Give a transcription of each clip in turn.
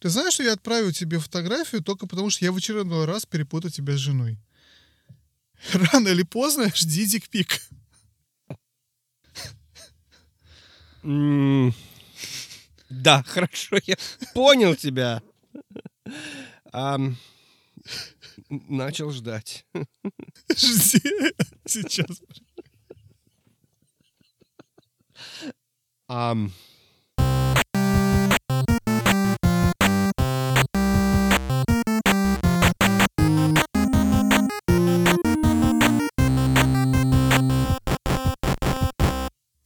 Ты знаешь, что я отправил тебе фотографию только потому, что я в очередной раз перепутал тебя с женой. Рано или поздно жди дикпик. Да, хорошо, я понял тебя. Начал ждать. Жди. Сейчас. Ам,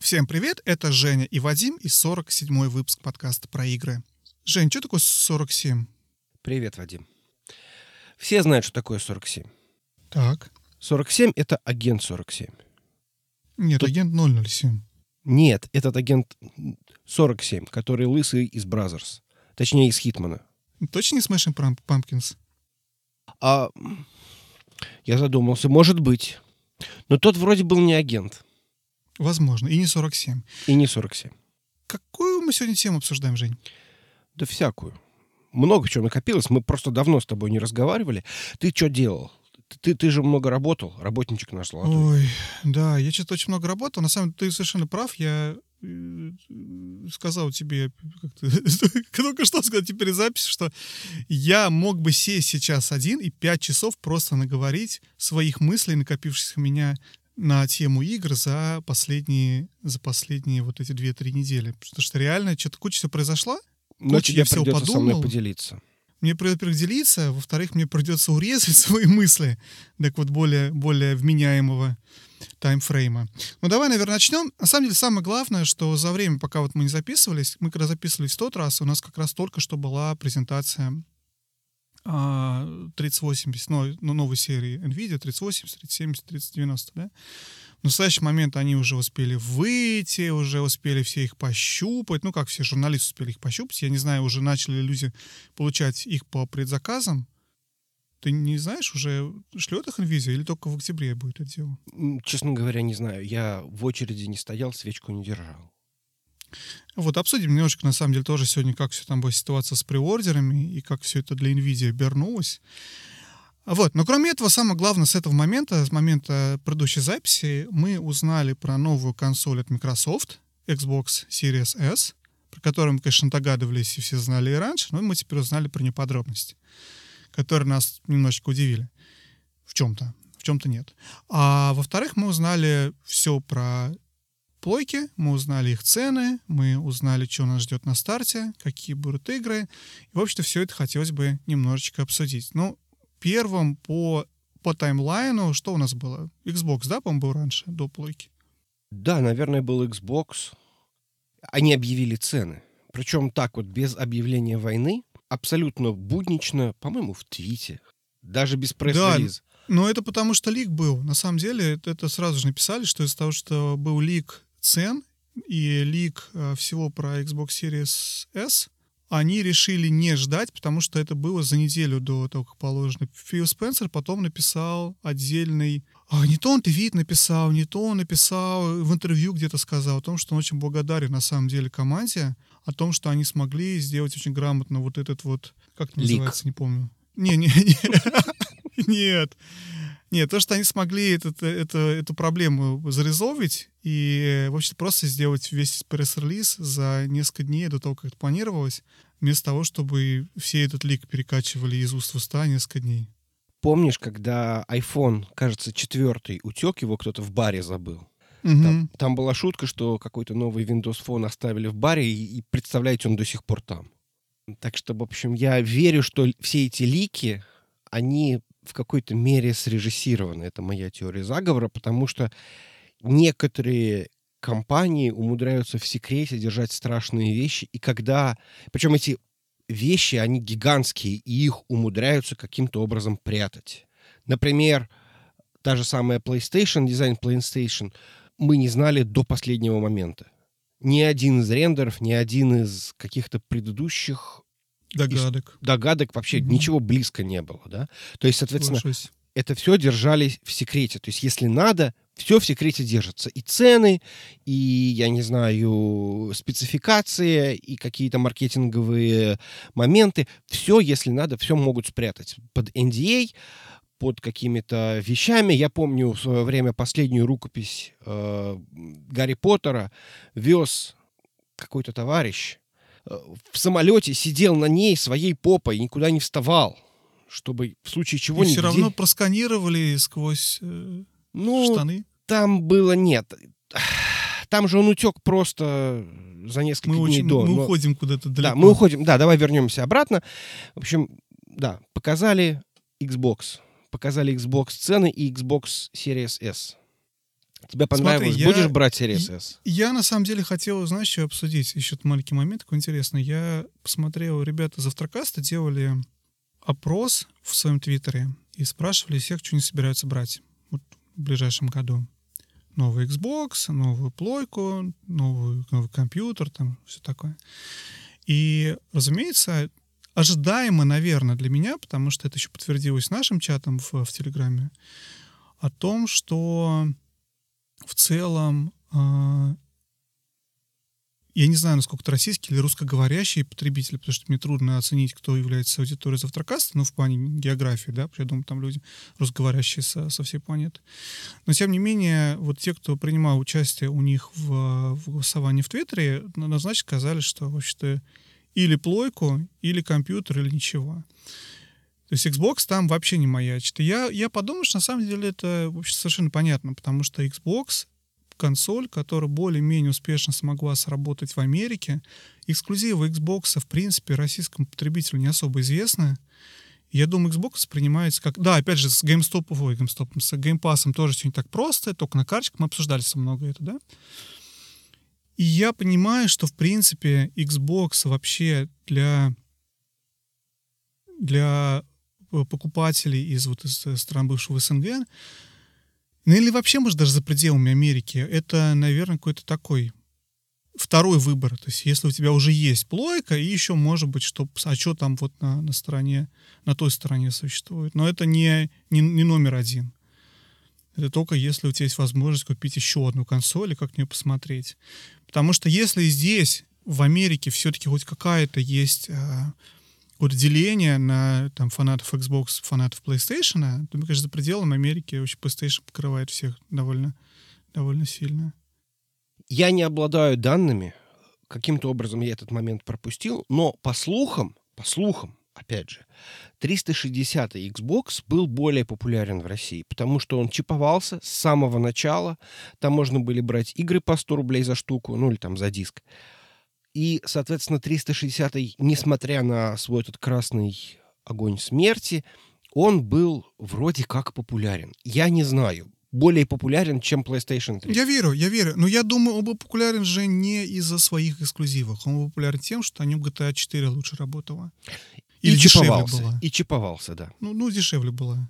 Всем привет, это Женя и Вадим и 47-й выпуск подкаста про игры. Жень, что такое 47? Привет, Вадим. Все знают, что такое 47. Так. 47 — это агент 47. Нет, Тут- агент 007. Нет, этот агент 47, который лысый из Brazzers. Точнее, из Хитмана. Точно не Smashing Pump- Pumpkins? А я задумался, может быть. Но тот вроде был не агент. Возможно, и не 47. И не 47. Какую мы сегодня тему обсуждаем, Жень? Да всякую. Много чего накопилось. Мы просто давно с тобой не разговаривали. Ты что делал? Ты, ты же много работал, работничек наш золотой. Ой, да, я что-то очень много работал. На самом деле, ты совершенно прав. Я э, сказал тебе, как ты- только что сказал теперь запись, что я мог бы сесть сейчас один и пять часов просто наговорить своих мыслей, накопившихся у меня на тему игр за последние, за последние вот эти две-три недели. Потому что реально что-то куча всего произошло. Но куча я всего придется со мной подумал. поделиться. Мне придется, во-первых, делиться, во-вторых, мне придется урезать свои мысли так вот более, более вменяемого таймфрейма. Ну, давай, наверное, начнем. На самом деле, самое главное, что за время, пока вот мы не записывались, мы когда записывались в тот раз, у нас как раз только что была презентация 3080, ну, ну, новой серии NVIDIA 3080, 3070, 3090, да? В настоящий момент они уже успели выйти, уже успели все их пощупать. Ну, как все журналисты успели их пощупать. Я не знаю, уже начали ли люди получать их по предзаказам. Ты не знаешь, уже шлет их NVIDIA или только в октябре будет это дело? Честно говоря, не знаю. Я в очереди не стоял, свечку не держал. Вот обсудим немножко, на самом деле, тоже сегодня, как все там была ситуация с преордерами и как все это для NVIDIA обернулось. Вот, но кроме этого, самое главное с этого момента, с момента предыдущей записи, мы узнали про новую консоль от Microsoft, Xbox Series S, про которую мы, конечно, догадывались и все знали и раньше, но мы теперь узнали про неподробности, которые нас немножечко удивили. В чем-то, в чем-то нет. А во-вторых, мы узнали все про плойки, мы узнали их цены, мы узнали, что нас ждет на старте, какие будут игры. И, в общем-то, все это хотелось бы немножечко обсудить. Ну, первым по, по таймлайну, что у нас было? Xbox, да, по-моему, был раньше, до плойки? Да, наверное, был Xbox. Они объявили цены. Причем так вот, без объявления войны, абсолютно буднично, по-моему, в твите. Даже без пресс-релиза. Но это потому, что лик был. На самом деле, это, это сразу же написали, что из-за того, что был лик цен и лик э, всего про Xbox Series S, они решили не ждать, потому что это было за неделю до того, как положено. Фил Спенсер потом написал отдельный... а, не то он твит написал, не то он написал, в интервью где-то сказал о том, что он очень благодарен на самом деле команде, о том, что они смогли сделать очень грамотно вот этот вот... Как это Лик. называется, не помню. Не, не, не. Нет. Нет, то, что они смогли этот, это, эту проблему зарезолвить и, в общем просто сделать весь пресс-релиз за несколько дней до того, как это планировалось, вместо того, чтобы все этот лик перекачивали из уст в уста несколько дней. Помнишь, когда iPhone, кажется, четвертый утек, его кто-то в баре забыл? Мгм. Там, там была шутка, что какой-то новый Windows Phone оставили в баре, и, и представляете, он до сих пор там. Так что, в общем, я верю, что все эти лики, они в какой-то мере срежиссированы. Это моя теория заговора, потому что некоторые компании умудряются в секрете держать страшные вещи, и когда... Причем эти вещи, они гигантские, и их умудряются каким-то образом прятать. Например, та же самая PlayStation, дизайн PlayStation, мы не знали до последнего момента. Ни один из рендеров, ни один из каких-то предыдущих Догадок. догадок вообще Мгм. ничего близко не было, да? То есть, соответственно, Соглашусь. это все держали в секрете. То есть, если надо, все в секрете держится. И цены, и, я не знаю, спецификации, и какие-то маркетинговые моменты. Все, если надо, все могут спрятать под NDA, под какими-то вещами. Я помню в свое время последнюю рукопись э, Гарри Поттера вез какой-то товарищ в самолете, сидел на ней своей попой, никуда не вставал, чтобы в случае чего... И нигде... все равно просканировали сквозь э, ну, штаны. Там было нет. Там же он утек просто за несколько Мы, дней очень, до. мы но- уходим куда-то далеко. Да, мы уходим. Да, давай вернемся обратно. В общем, да, показали Xbox. Показали Xbox цены и Xbox Series S. Тебе понравилось? я- Будешь брать Series S? Я на самом деле хотел, знаешь, что обсудить? Еще маленький момент такой интересный. Я посмотрел, ребята из Автокаста делали опрос в своем твиттере и спрашивали всех, что они собираются брать вот в ближайшем году. Новый Xbox, новую плойку, новый, новый компьютер, там все такое. И, разумеется, ожидаемо, наверное, для меня, потому что это еще подтвердилось нашим чатом в, в Телеграме, о том, что в целом а, я не знаю, насколько это российский или русскоговорящий потребитель, потому что мне трудно оценить, кто является аудиторией Завтракаста, ну, в плане географии, да, я думаю, там люди русскоговорящие со, со всей планеты. Но, тем не менее, вот те, кто принимал участие у них в, в голосовании в Твиттере, однозначно сказали, что вообще-то или плойку, или компьютер, или ничего. То есть Xbox там вообще не маячит. И я, я подумал, что на самом деле это вообще совершенно понятно, потому что Xbox консоль, которая более-менее успешно смогла сработать в Америке. Эксклюзивы Xbox, в принципе, российскому потребителю не особо известны. Я думаю, Xbox воспринимается как... Да, опять же, с GameStop, ой, GameStop, с Game Pass тоже все не так просто, только на карточках мы обсуждали со много это, да? И я понимаю, что, в принципе, Xbox вообще для, для покупателей из, вот, из стран бывшего СНГ ну или вообще, может, даже за пределами Америки, это, наверное, какой-то такой второй выбор. То есть если у тебя уже есть плойка, и еще, может быть, что, а что там вот на, на стороне, на той стороне существует. Но это не, не, не номер один. Это только если у тебя есть возможность купить еще одну консоль и как на нее посмотреть. Потому что если здесь, в Америке, все-таки хоть какая-то есть а, вот деление на там, фанатов Xbox, фанатов PlayStation, то, мне кажется, за пределами Америки вообще PlayStation покрывает всех довольно, довольно сильно. Я не обладаю данными, каким-то образом я этот момент пропустил, но по слухам, по слухам, опять же, 360 Xbox был более популярен в России, потому что он чиповался с самого начала, там можно были брать игры по 100 рублей за штуку, ну или там за диск. И, соответственно, 360, несмотря на свой этот красный огонь смерти, он был вроде как популярен. Я не знаю, более популярен, чем PlayStation 3. Я верю, я верю. Но я думаю, он был популярен же не из-за своих эксклюзивов. Он был популярен тем, что на нем GTA 4 лучше работала. Или и чиповался. была. И чиповался, да. Ну, ну, дешевле была.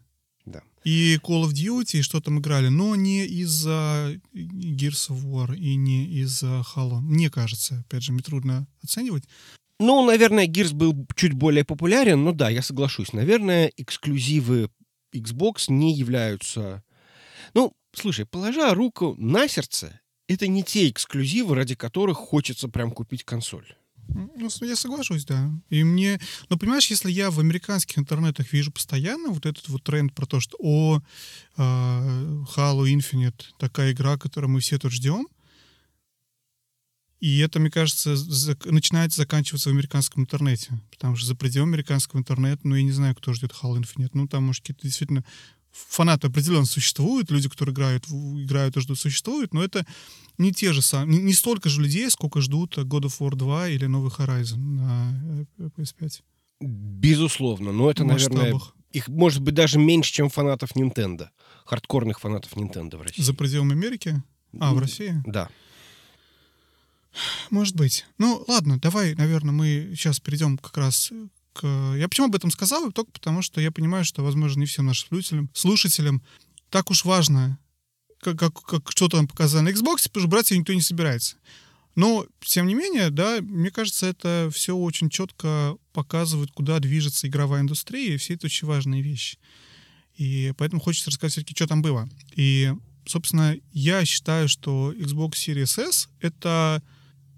И Call of Duty, и что там играли, но не из-за Gears of War и не из-за Halo. Мне кажется, опять же, мне трудно оценивать. Ну, наверное, Gears был чуть более популярен, но да, я соглашусь. Наверное, эксклюзивы Xbox не являются... Ну, слушай, положа руку на сердце, это не те эксклюзивы, ради которых хочется прям купить консоль. Ну, я соглашусь, да. И мне... Но понимаешь, если я в американских интернетах вижу постоянно вот этот вот тренд про то, что о, а, Halo Infinite, такая игра, которую мы все тут ждем, и это, мне кажется, зак- начинает заканчиваться в американском интернете. Потому что за пределами американского интернета, ну, я не знаю, кто ждет Halo Infinite. Ну, там, может, какие-то действительно фанаты определенно существуют, люди, которые играют, играют и ждут, существуют, но это не те же самые, не, столько же людей, сколько ждут God of War 2 или новый Horizon на э, PS5. Безусловно, но это, В наверное, масштабах. их может быть даже меньше, чем фанатов Nintendo. Хардкорных фанатов Nintendo в России. За пределами Америки? А, в России? Да. Может быть. Ну, ладно, давай, наверное, мы сейчас перейдем как раз. Я почему об этом сказал? Только потому, что я понимаю, что, возможно, не всем нашим слушателям, слушателям так уж важно, как, как, как что там показано на Xbox, потому что брать ее никто не собирается. Но, тем не менее, да, мне кажется, это все очень четко показывает, куда движется игровая индустрия, и все это очень важные вещи. И поэтому хочется рассказать все-таки, что там было. И собственно, я считаю, что Xbox Series S — это,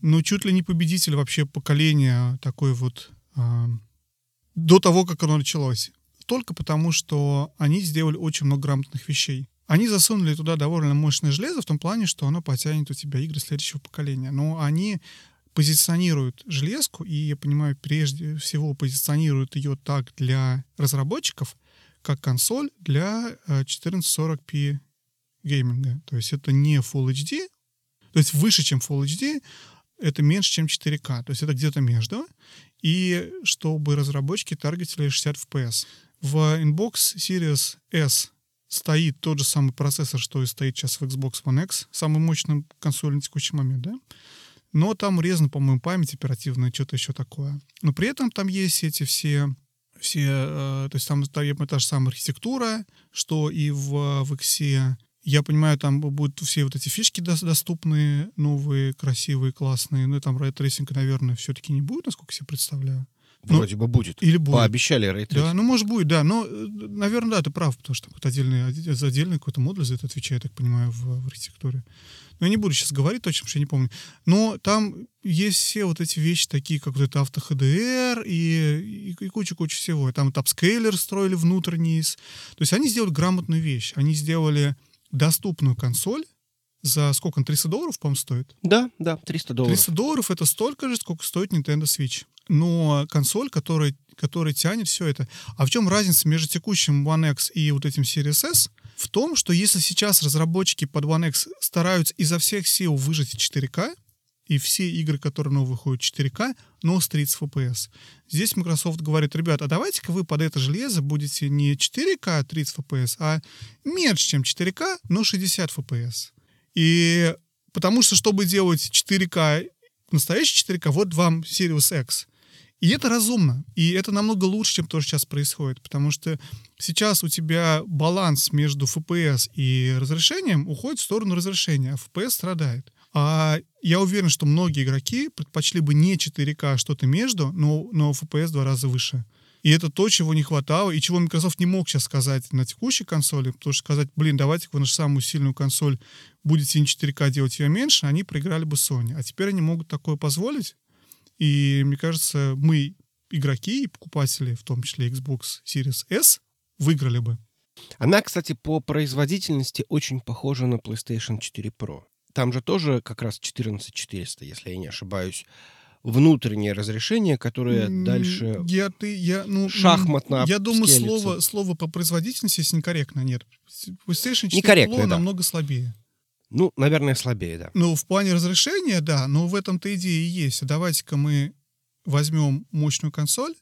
ну, чуть ли не победитель вообще поколения такой вот э, до того, как оно началось. Только потому, что они сделали очень много грамотных вещей. Они засунули туда довольно мощное железо в том плане, что оно потянет у тебя игры следующего поколения. Но они позиционируют железку, и, я понимаю, прежде всего позиционируют ее так для разработчиков, как консоль для 1440p э, гейминга. То есть это не Full HD, то есть выше, чем Full HD, это меньше, чем 4К. То есть это где-то между. И чтобы разработчики таргетили 60 FPS. В Inbox Series S стоит тот же самый процессор, что и стоит сейчас в Xbox One X, самый мощный консоль на текущий момент, да? Но там урезана, по-моему, память оперативная, что-то еще такое. Но при этом там есть эти все все, э, то есть там, там та же самая архитектура, что и в, в X. Я понимаю, там будут все вот эти фишки доступны, новые, красивые, классные. Ну, там ray tracing а, наверное, все-таки не будет, насколько я себе представляю. Ну, Вроде бы будет. Или будет. Пообещали ray tracing. Да, ну, может, будет, да. Но, э, наверное, да, ты прав, потому что какой-то отдельный, за отдельный какой-то модуль за это отвечает, так понимаю, в, в архитектуре. Но я не буду сейчас говорить точно, потому что я не помню. Но там есть все вот эти вещи, такие как вот это auto HDR и, и, и куча-куча всего. Там вот апскейлер строили внутренний. То есть они сделали грамотную вещь. Они сделали доступную консоль, за сколько? 300 долларов, по-моему, стоит? Да, да, 300 долларов. 300 долларов — это столько же, сколько стоит Nintendo Switch но консоль, которая, которая тянет все это. А в чем разница между текущим One X и вот этим Series S? В том, что если сейчас разработчики под One X стараются изо всех сил выжать 4К, и все игры, которые новые выходят 4К, но с 30 FPS. Здесь Microsoft говорит, ребят, а давайте-ка вы под это железо будете не 4К 30 FPS, а меньше, чем 4К, но 60 FPS. И потому что, чтобы делать 4К, настоящий 4К, вот вам Series X. И это разумно. И это намного лучше, чем то, что сейчас происходит. Потому что сейчас у тебя баланс между FPS и разрешением уходит в сторону разрешения, а FPS страдает. А я уверен, что многие игроки предпочли бы не 4К, а что-то между, но, но FPS в два раза выше. И это то, чего не хватало, и чего Microsoft не мог сейчас сказать на текущей консоли, потому что сказать, блин, давайте вы нашу самую сильную консоль будете не 4К делать ее меньше, они проиграли бы Sony. А теперь они могут такое позволить, и мне кажется, мы, игроки и покупатели, в том числе Xbox Series S, выиграли бы. Она, кстати, по производительности очень похожа на PlayStation 4 Pro. Там же тоже как раз 14400, если я не ошибаюсь, внутреннее разрешение, которое дальше я, ты, я, ну, шахматно Я думаю, слово, слово по производительности здесь некорректно. Нет. PlayStation 4 Некорректно, Pro да. намного слабее. Ну, наверное, слабее, да. Ну, в плане разрешения, да, но в этом-то идея и есть. Давайте-ка мы возьмем мощную консоль,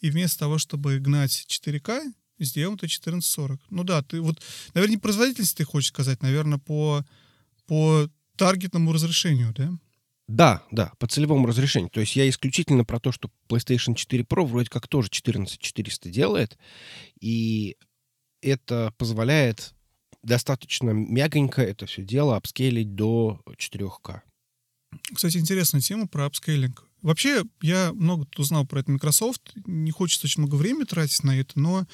и вместо того, чтобы гнать 4К, сделаем это 1440. Ну да, ты вот, наверное, не производительность ты хочешь сказать, наверное, по, по таргетному разрешению, да? Да, да, по целевому разрешению. То есть я исключительно про то, что PlayStation 4 Pro вроде как тоже 14400 делает, и это позволяет достаточно мягонько это все дело апскейлить до 4К. Кстати, интересная тема про апскейлинг. Вообще, я много узнал про это Microsoft. Не хочется очень много времени тратить на это, но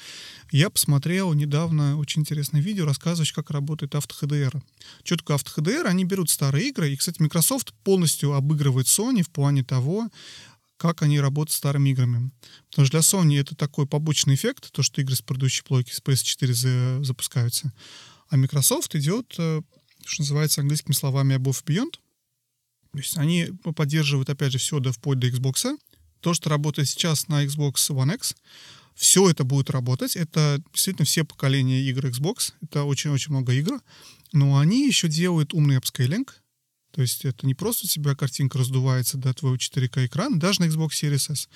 я посмотрел недавно очень интересное видео, рассказывающее, как работает AutoHDR. Что такое AutoHDR? Они берут старые игры, и, кстати, Microsoft полностью обыгрывает Sony в плане того, как они работают с старыми играми. Потому что для Sony это такой побочный эффект, то, что игры с предыдущей плойки, с PS4 запускаются. А Microsoft идет, э, что называется английскими словами above beyond. То есть они поддерживают, опять же, все до, вплоть до Xbox. То, что работает сейчас на Xbox One X, все это будет работать. Это действительно все поколения игр Xbox. Это очень-очень много игр. Но они еще делают умный апскейлинг. То есть это не просто у тебя картинка раздувается до твоего 4К экрана, даже на Xbox Series S.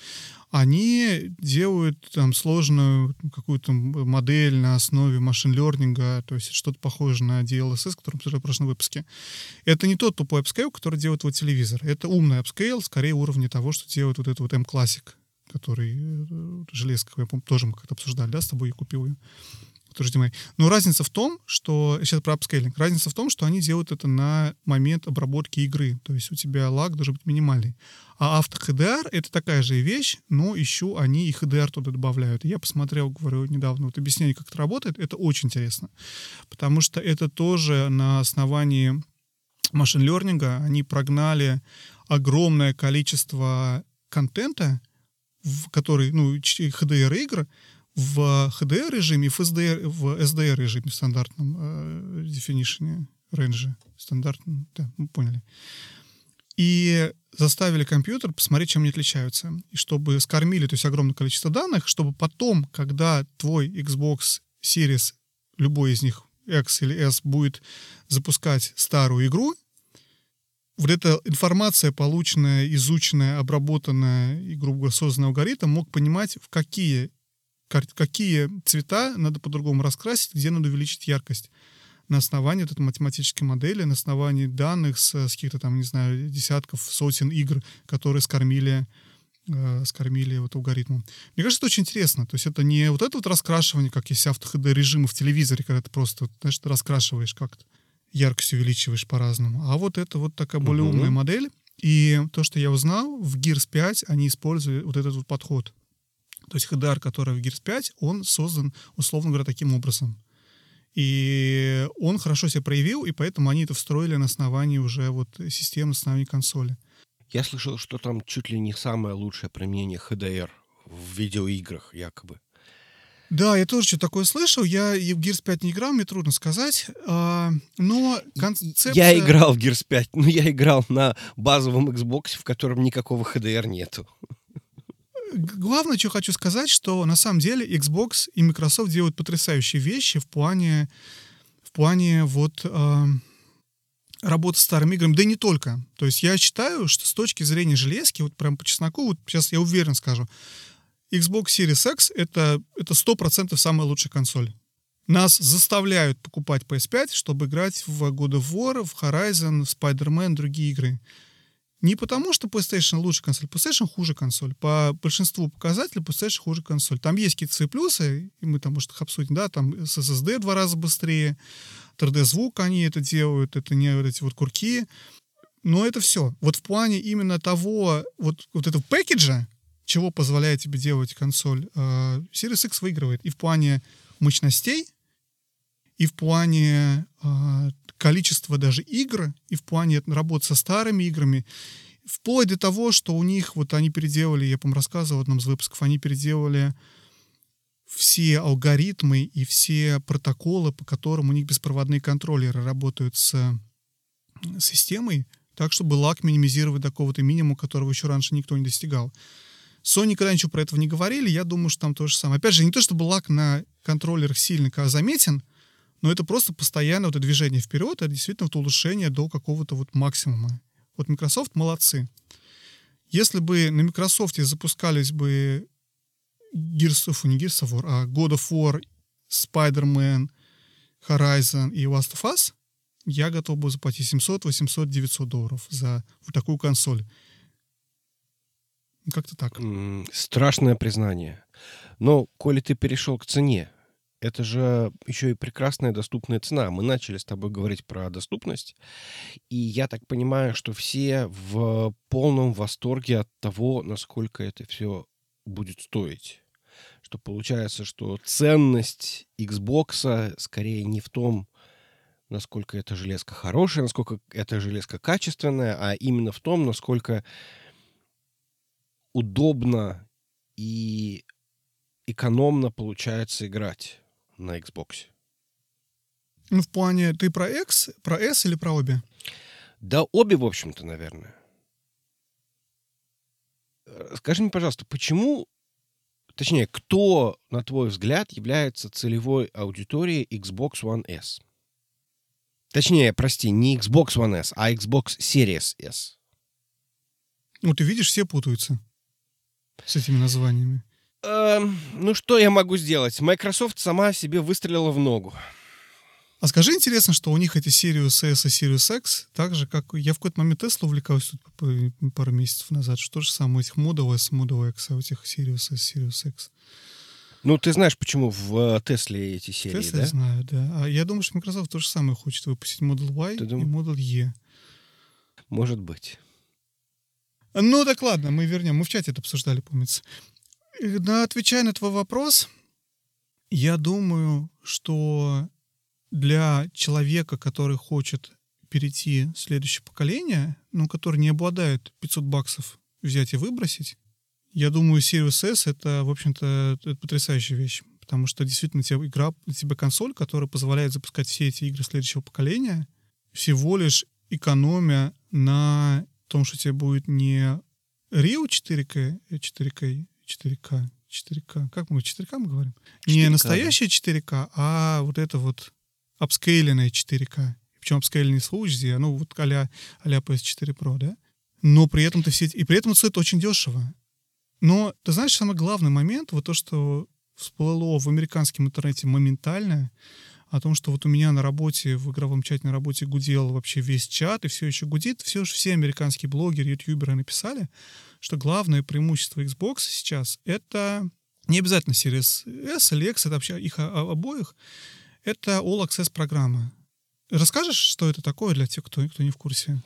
Они делают там сложную какую-то модель на основе machine learning а, то есть что-то похожее на DLSS, который мы обсуждали в прошлом выпуске. Это не тот тупой апскейл, который делает твой телевизор. Это умный апскейл, скорее уровня того, что делает вот этот вот mClassic, который э, железка, я помню, тоже мы как-то обсуждали, да, с тобой я купил ее. Который HDMI. Но разница в том, что... Сейчас про апскейлинг. Разница в том, что они делают это на момент обработки игры. То есть у тебя лаг должен быть минимальный. А авто HDR — это такая же вещь, но еще они и HDR туда добавляют. Я посмотрел, говорю, недавно вот объяснение, как это работает. Это очень интересно. Потому что это тоже на основании машин-лернинга они прогнали огромное количество контента, в который, ну, HDR игр, в HDR режиме, в SDR, в SDR режиме в стандартном э, definition range, стандартном, да, мы поняли. И заставили компьютер посмотреть, чем они отличаются. И чтобы скормили, то есть огромное количество данных, чтобы потом, когда твой Xbox Series, любой из них, X или S, будет запускать старую игру, вот эта информация, полученная, изученная, обработанная и, грубо говоря, созданный алгоритм, мог понимать, в какие, какие цвета надо по-другому раскрасить, где надо увеличить яркость на основании вот этой математической модели, на основании данных с, с каких-то там, не знаю, десятков, сотен игр, которые скормили э, скормили вот алгоритмом. Мне кажется, это очень интересно. То есть это не вот это вот раскрашивание, как есть авто режимы в телевизоре, когда ты просто, знаешь, ты раскрашиваешь как-то яркость увеличиваешь по-разному. А вот это вот такая более умная модель. И то, что я узнал, в Gears 5 они используют вот этот вот подход. То есть HDR, который в Gears 5, он создан, условно говоря, таким образом. И он хорошо себя проявил, и поэтому они это встроили на основании уже вот системы, на основании консоли. Я слышал, что там чуть ли не самое лучшее применение HDR в видеоиграх, якобы. Да, я тоже что-то такое слышал. Я в Gears 5 не играл, мне трудно сказать. А, но концепция... Я играл в Gears 5, но я играл на базовом Xbox, в котором никакого HDR нету. Главное, что хочу сказать, что на самом деле Xbox и Microsoft делают потрясающие вещи в плане, в плане вот э, работы с старыми играми, да и не только. То есть я считаю, что с точки зрения железки, вот прям по чесноку, вот сейчас я уверен скажу, Xbox Series X это, это 100% самая лучшая консоль. Нас заставляют покупать PS5, чтобы играть в God of War, в Horizon, в Spider-Man, другие игры. Не потому, что PlayStation лучше консоль, PlayStation хуже консоль. По большинству показателей PlayStation хуже консоль. Там есть какие-то свои плюсы, и мы там, может, их обсудим, да, там SSD два раза быстрее, 3D-звук они это делают, это не вот эти вот курки. Но это все. Вот в плане именно того, вот, вот этого пэкэджа, чего позволяет тебе делать консоль, э, Series X выигрывает и в плане мощностей, и в плане э, количества даже игр, и в плане работы со старыми играми, вплоть до того, что у них, вот они переделали, я, по-моему, рассказывал в одном из выпусков, они переделали все алгоритмы и все протоколы, по которым у них беспроводные контроллеры работают с системой, так, чтобы лак минимизировать до какого-то минимума, которого еще раньше никто не достигал. Sony никогда ничего про этого не говорили, я думаю, что там то же самое. Опять же, не то чтобы лак на контроллерах сильно заметен, но это просто постоянно вот движение вперед, это действительно вот улучшение до какого-то вот максимума. Вот Microsoft молодцы. Если бы на Microsoft запускались бы Gears of, не Gears of War, а God of War, Spider-Man, Horizon и Last of Us, я готов был заплатить 700, 800, 900 долларов за вот такую консоль. Как-то так. Страшное признание. Но, коли ты перешел к цене, это же еще и прекрасная доступная цена. Мы начали с тобой говорить про доступность, и я так понимаю, что все в полном восторге от того, насколько это все будет стоить. Что получается, что ценность Xbox скорее не в том, насколько эта железка хорошая, насколько эта железка качественная, а именно в том, насколько удобно и экономно получается играть на Xbox. Ну, в плане, ты про X, про S или про обе? Да, обе, в общем-то, наверное. Скажи мне, пожалуйста, почему, точнее, кто, на твой взгляд, является целевой аудиторией Xbox One S? Точнее, прости, не Xbox One S, а Xbox Series S. Ну, ты видишь, все путаются с этими названиями? Эм, ну, что я могу сделать? Microsoft сама себе выстрелила в ногу. А скажи, интересно, что у них эти Sirius S и Sirius X, так же, как я в какой-то момент Tesla увлекался тут пару месяцев назад, что же самое у этих Model S, Model X, а у этих Sirius S, Sirius X. Ну, ты знаешь, почему в э, Тесле эти серии, Tesla да? знаю, да. А я думаю, что Microsoft то же самое хочет выпустить Model Y Ты и думаешь? Model E. Может быть. Ну так ладно, мы вернем. Мы в чате это обсуждали, помнится. Отвечая на твой вопрос, я думаю, что для человека, который хочет перейти в следующее поколение, ну, который не обладает 500 баксов взять и выбросить, я думаю, Sirius S — это, в общем-то, потрясающая вещь. Потому что действительно тебе игра, тебе консоль, которая позволяет запускать все эти игры следующего поколения, всего лишь экономя на том, что тебе будет не Rio 4K, э, 4K, 4K, 4K, как мы, 4K мы говорим? 4K, не настоящее 4К, а вот это вот апскейленное 4К. Причем апскейление с Full HD, оно вот а-ля, а-ля PS4 Pro, да? Но при этом ты все И при этом это стоит очень дешево. Но, ты знаешь, самый главный момент, вот то, что всплыло в американском интернете моментально, о том, что вот у меня на работе, в игровом чате на работе гудел вообще весь чат, и все еще гудит, все же все американские блогеры, ютуберы написали, что главное преимущество Xbox сейчас — это не обязательно Series S или это вообще их обоих, это All Access программа. Расскажешь, что это такое для тех, кто, кто не в курсе?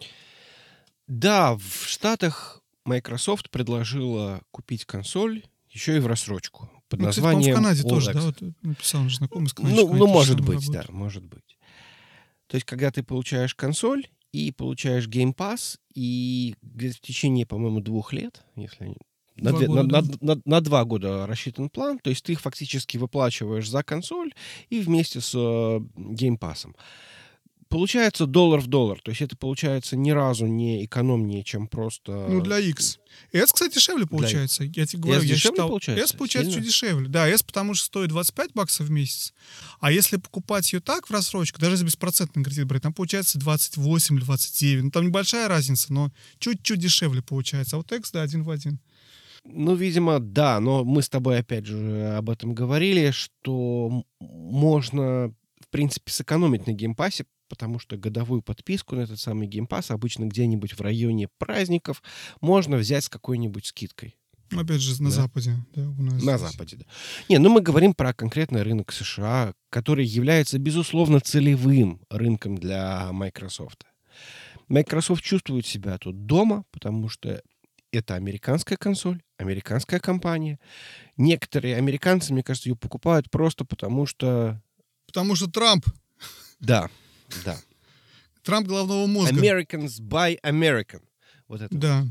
Да, в Штатах Microsoft предложила купить консоль еще и в рассрочку под Ну, кстати, названием в Канаде All тоже, да? Вот написал наш знакомый Канады. Ну, ну может быть, работают. да, может быть. То есть, когда ты получаешь консоль и получаешь Game Pass, и где-то в течение, по-моему, двух лет, если на, Два две- на- года, на- на- на два года рассчитан план, то есть ты их фактически выплачиваешь за консоль и вместе с э, Game Pass. Получается доллар в доллар, то есть это получается ни разу не экономнее, чем просто... Ну, для X. S, кстати, дешевле получается. Я тебе говорю, S я дешевле считал... получается? S получается Сильно? чуть дешевле. Да, S потому что стоит 25 баксов в месяц. А если покупать ее так в рассрочку, даже если беспроцентный кредит брать, там получается 28 или 29. Ну, там небольшая разница, но чуть-чуть дешевле получается. А вот X, да, один в один. Ну, видимо, да, но мы с тобой опять же об этом говорили, что можно, в принципе, сэкономить на Game Pass е, потому что годовую подписку на этот самый Game Pass обычно где-нибудь в районе праздников можно взять с какой-нибудь скидкой. Ну, Опять же, на Да. Западе. Да, у нас На здесь. Западе, да. Не, ну мы говорим про конкретный рынок США, который является, безусловно, целевым рынком для Microsoft. Microsoft чувствует себя тут дома, потому что это американская консоль, американская компания. Некоторые американцы, мне кажется, ее покупают просто потому что... Потому что Трамп, Да, да. Трамп головного мозга. Americans buy American. Вот это. Да.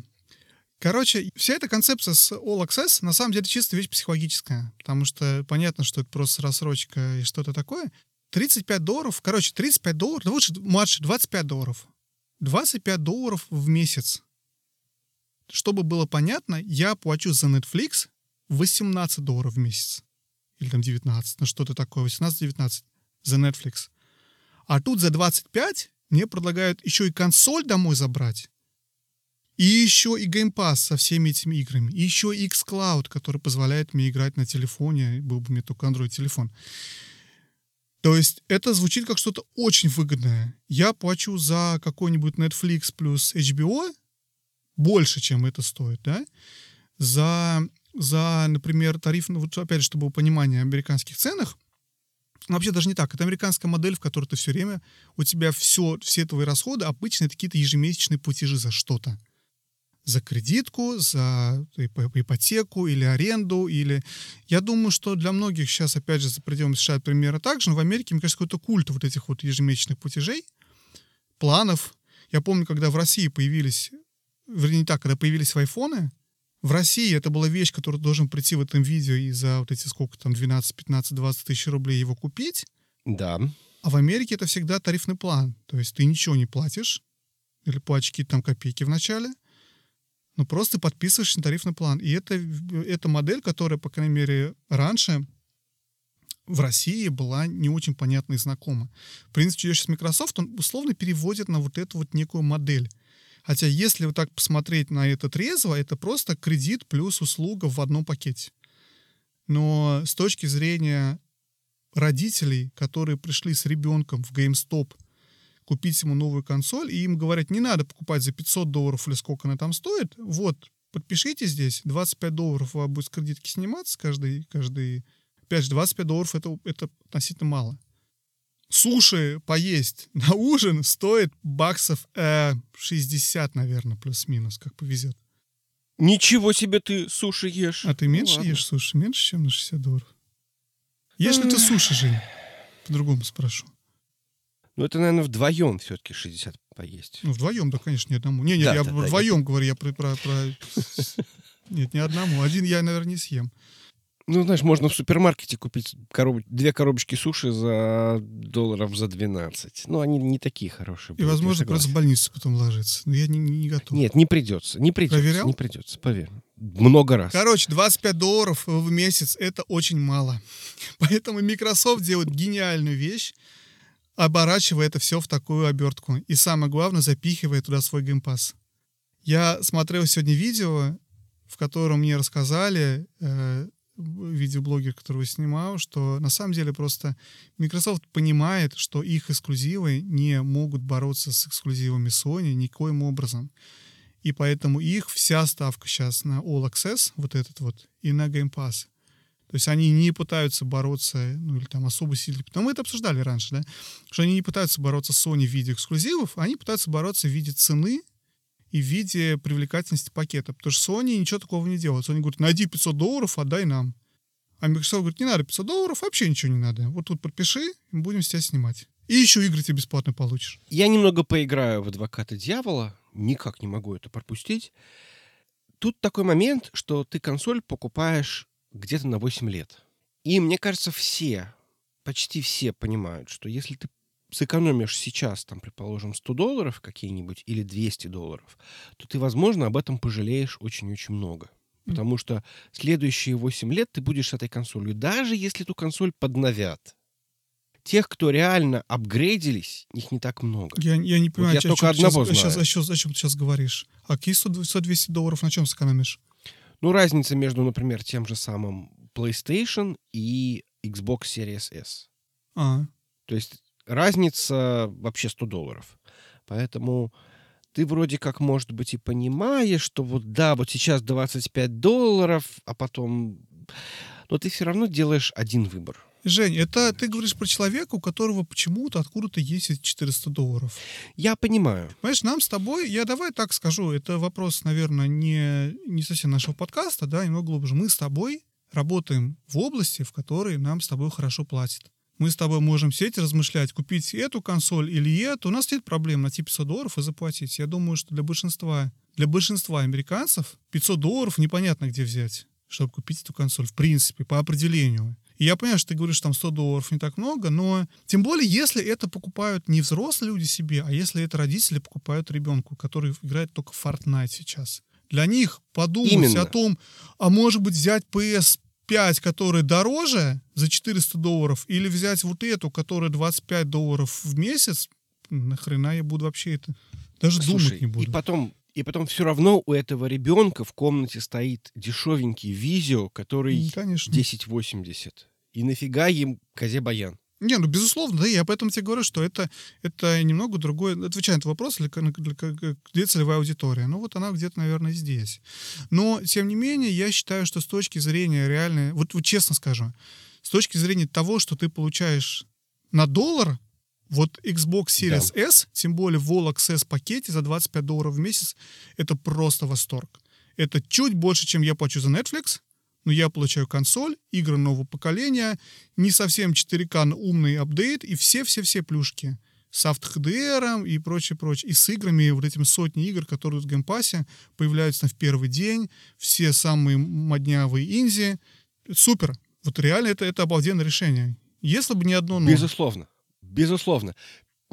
Короче, вся эта концепция с All Access на самом деле чисто вещь психологическая, потому что понятно, что это просто рассрочка и что-то такое. 35 долларов, короче, 35 долларов, да лучше младше, 25 долларов. 25 долларов в месяц. Чтобы было понятно, я плачу за Netflix 18 долларов в месяц. Или там 19, ну что-то такое, 18-19 за Netflix. А тут за 25 мне предлагают еще и консоль домой забрать. И еще и Game Pass со всеми этими играми. И еще и xCloud, который позволяет мне играть на телефоне. Был бы меня только Android-телефон. То есть это звучит как что-то очень выгодное. Я плачу за какой-нибудь Netflix плюс HBO больше, чем это стоит, да? За, за например, тариф, ну вот опять же, чтобы было понимание американских ценах, ну, вообще даже не так. Это американская модель, в которой ты все время, у тебя все, все твои расходы обычно это какие-то ежемесячные платежи за что-то за кредитку, за ип- ипотеку или аренду, или... Я думаю, что для многих сейчас, опять же, за пределами США примерно так же, но в Америке, мне кажется, какой-то культ вот этих вот ежемесячных платежей, планов. Я помню, когда в России появились, вернее, не так, когда появились айфоны, в России это была вещь, которая должен прийти в этом видео и за вот эти сколько там, 12, 15, 20 тысяч рублей его купить, Да. а в Америке это всегда тарифный план. То есть ты ничего не платишь, или платишь какие-то там копейки в начале, но просто подписываешься на тарифный план. И это, это модель, которая, по крайней мере, раньше в России была не очень понятна и знакома. В принципе, сейчас Microsoft, он условно переводит на вот эту вот некую модель. Хотя, если вот так посмотреть на это трезво, это просто кредит плюс услуга в одном пакете. Но с точки зрения родителей, которые пришли с ребенком в GameStop купить ему новую консоль, и им говорят, не надо покупать за 500 долларов или сколько она там стоит, вот, подпишите здесь, 25 долларов у вас будет с кредитки сниматься каждый, каждый Опять же, 25 долларов это, это относительно мало. Суши поесть на ужин стоит баксов э, 60, наверное, плюс-минус, как повезет. Ничего себе ты суши ешь. А ты Ну меньше ладно. ешь суши? Меньше, чем на 60 долларов? Ешь ли ты суши, Жень? По-другому спрошу. Ну, это, наверное, вдвоем все-таки 60 поесть. Ну, вдвоем, да, конечно, не одному. Не, не, Да, я да, да, вдвоем говорю, я про, про, про- Нет, не одному. Один я, наверное, не съем. Ну, знаешь, можно в супермаркете купить короб- две коробочки суши за долларов за 12. Ну, они не такие хорошие. И, будут, возможно, просто в больницу потом ложиться. Но я не, не, не готов. Нет, не придется. Не придется. Проверял? Не придется, поверь. Много раз. Короче, 25 долларов в месяц — это очень мало. Поэтому Microsoft делает гениальную вещь, оборачивая это все в такую обертку. И самое главное, запихивая туда свой геймпас. Я смотрел сегодня видео, в котором мне рассказали, э, видеоблогер, которого снимал, что на самом деле просто Microsoft понимает, что их эксклюзивы не могут бороться с эксклюзивами Sony никоим образом. И поэтому их вся ставка сейчас на All Access, вот этот вот, и на Game Pass. То есть они не пытаются бороться, ну или там особо сильно. Но мы это обсуждали раньше, да? Что они не пытаются бороться с Sony в виде эксклюзивов, они пытаются бороться в виде цены и в виде привлекательности пакета. Потому что Sony ничего такого не делает. Sony говорит, найди 500 долларов, отдай нам. А Microsoft говорит, не надо 500 долларов, вообще ничего не надо. Вот тут подпиши, и будем с тебя снимать. И еще игры тебе бесплатно получишь. Я немного поиграю в адвоката дьявола. Никак не могу это пропустить. Тут такой момент, что ты консоль покупаешь где-то на 8 лет. И мне кажется, все, почти все понимают, что если ты сэкономишь сейчас, там, предположим, 100 долларов какие-нибудь или 200 долларов, то ты, возможно, об этом пожалеешь очень-очень много. Потому что следующие 8 лет ты будешь с этой консолью, даже если эту консоль подновят. Тех, кто реально апгрейдились, их не так много. Я, я не понимаю, я о чём- только о чём одного сейчас, знаю. Сейчас, о, чем ты сейчас говоришь? А какие 100-200 долларов на чем сэкономишь? Ну, разница между, например, тем же самым PlayStation и Xbox Series S. А, То есть разница вообще 100 долларов. Поэтому ты вроде как, может быть, и понимаешь, что вот да, вот сейчас 25 долларов, а потом... Но ты все равно делаешь один выбор. Жень, это ты говоришь про человека, у которого почему-то откуда-то есть эти 400 долларов. Я понимаю. Понимаешь, нам с тобой, я давай так скажу, это вопрос, наверное, не, не совсем нашего подкаста, да, немного глубже. Мы с тобой работаем в области, в которой нам с тобой хорошо платят. Мы с тобой можем сидеть и размышлять, купить эту консоль или эту. У нас нет проблем найти 500 долларов и заплатить. Я думаю, что для большинства, для большинства американцев 500 долларов непонятно где взять, чтобы купить эту консоль, в принципе, по определению. И я понимаю, что ты говоришь, там 100 долларов не так много, но тем более, если это покупают не взрослые люди себе, а если это родители покупают ребенку, который играет только в Fortnite сейчас. Для них подумать Именно. о том, а может быть взять PS5, который дороже за 400 долларов, или взять вот эту, которая 25 долларов в месяц, нахрена я буду вообще это даже Слушай, думать не буду. и потом, и потом все равно у этого ребенка в комнате стоит дешевенький Визио, который Конечно. 1080. И нафига им козе баян? Не, ну, безусловно, да, я поэтому тебе говорю, что это, это немного другое, отвечает на вопрос, для, для, для- где целевая аудитория. Ну, вот она где-то, наверное, здесь. Но, тем не менее, я считаю, что с точки зрения реальной, вот, вот честно скажу, с точки зрения того, что ты получаешь на доллар, вот Xbox Series S, тем более в All Access пакете за 25 долларов в месяц, это просто восторг. Это чуть больше, чем я плачу за Netflix, но я получаю консоль, игры нового поколения, не совсем 4К, но умный апдейт и все-все-все плюшки с Auto HDR и прочее, прочее. И с играми, вот этими сотни игр, которые в Game Pass е появляются там в первый день, все самые моднявые инди. Супер. Вот реально это, это обалденное решение. Если бы не одно но. Безусловно. Безусловно.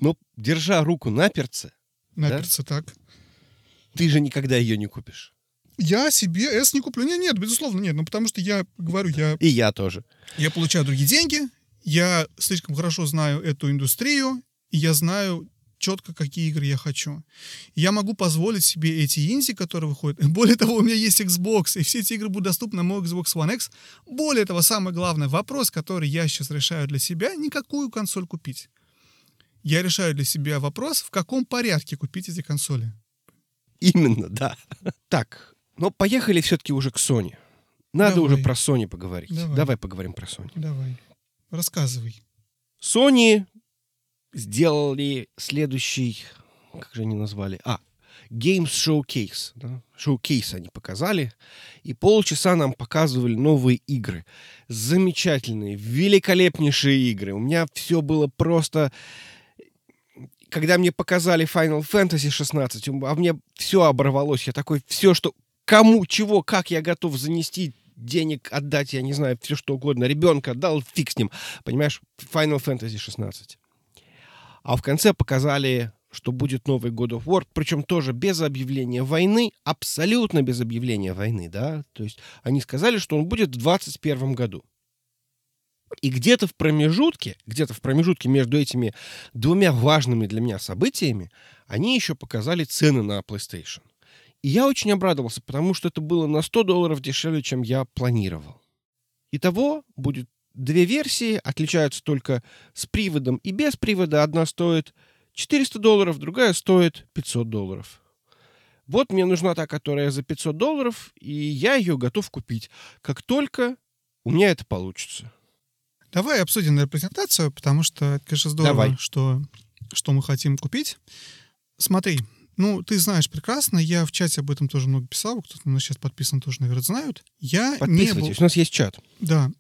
Но держа руку на перце, Наперся так. ты же никогда ее не купишь. Я себе S не куплю. Нет, нет, безусловно, нет. Ну, потому что я говорю, я И я тоже. Я получаю другие деньги, я слишком хорошо знаю эту индустрию, и я знаю четко, какие игры я хочу. Я могу позволить себе эти инди, которые выходят. Более того, у меня есть Xbox, и все эти игры будут доступны на мой Xbox One X. Более того, самый главный вопрос, который я сейчас решаю для себя, не какую консоль купить. Я решаю для себя вопрос, в каком порядке купить эти консоли. Именно, да. Так, но поехали все-таки уже к Sony. Надо Давай. уже про Sony поговорить. Давай. Давай поговорим про Sony. Давай, рассказывай. Sony сделали следующий, как же они назвали? А, Games Showcase. Да? Showcase они показали. И полчаса нам показывали новые игры. Замечательные, великолепнейшие игры. У меня все было просто... Когда мне показали Final Fantasy 16, а мне все оборвалось. Я такой, все, что... Кому, чего, как я готов занести денег отдать, я не знаю, все что угодно. Ребенка отдал, фиг с ним. Понимаешь, Final Fantasy 16. А в конце показали, что будет новый God of War, причем тоже без объявления войны, абсолютно без объявления войны, да. То есть они сказали, что он будет в 2021 году. И где-то в промежутке, где-то в промежутке между этими двумя важными для меня событиями, они еще показали цены на PlayStation. И я очень обрадовался, потому что это было на 100 долларов дешевле, чем я планировал. Итого будет две версии, отличаются только с приводом и без привода. Одна стоит 400 долларов, другая стоит 500 долларов. Вот мне нужна та, которая за 500 долларов, и я ее готов купить, как только у меня это получится. Давай обсудим наверное, презентацию, потому что это, конечно, здорово, Давай. что, что мы хотим купить. Смотри, ну, ты знаешь прекрасно, я в чате об этом тоже много писал, кто-то на нас сейчас подписан, тоже, наверное, знают. Я не был... У нас есть чат. Да,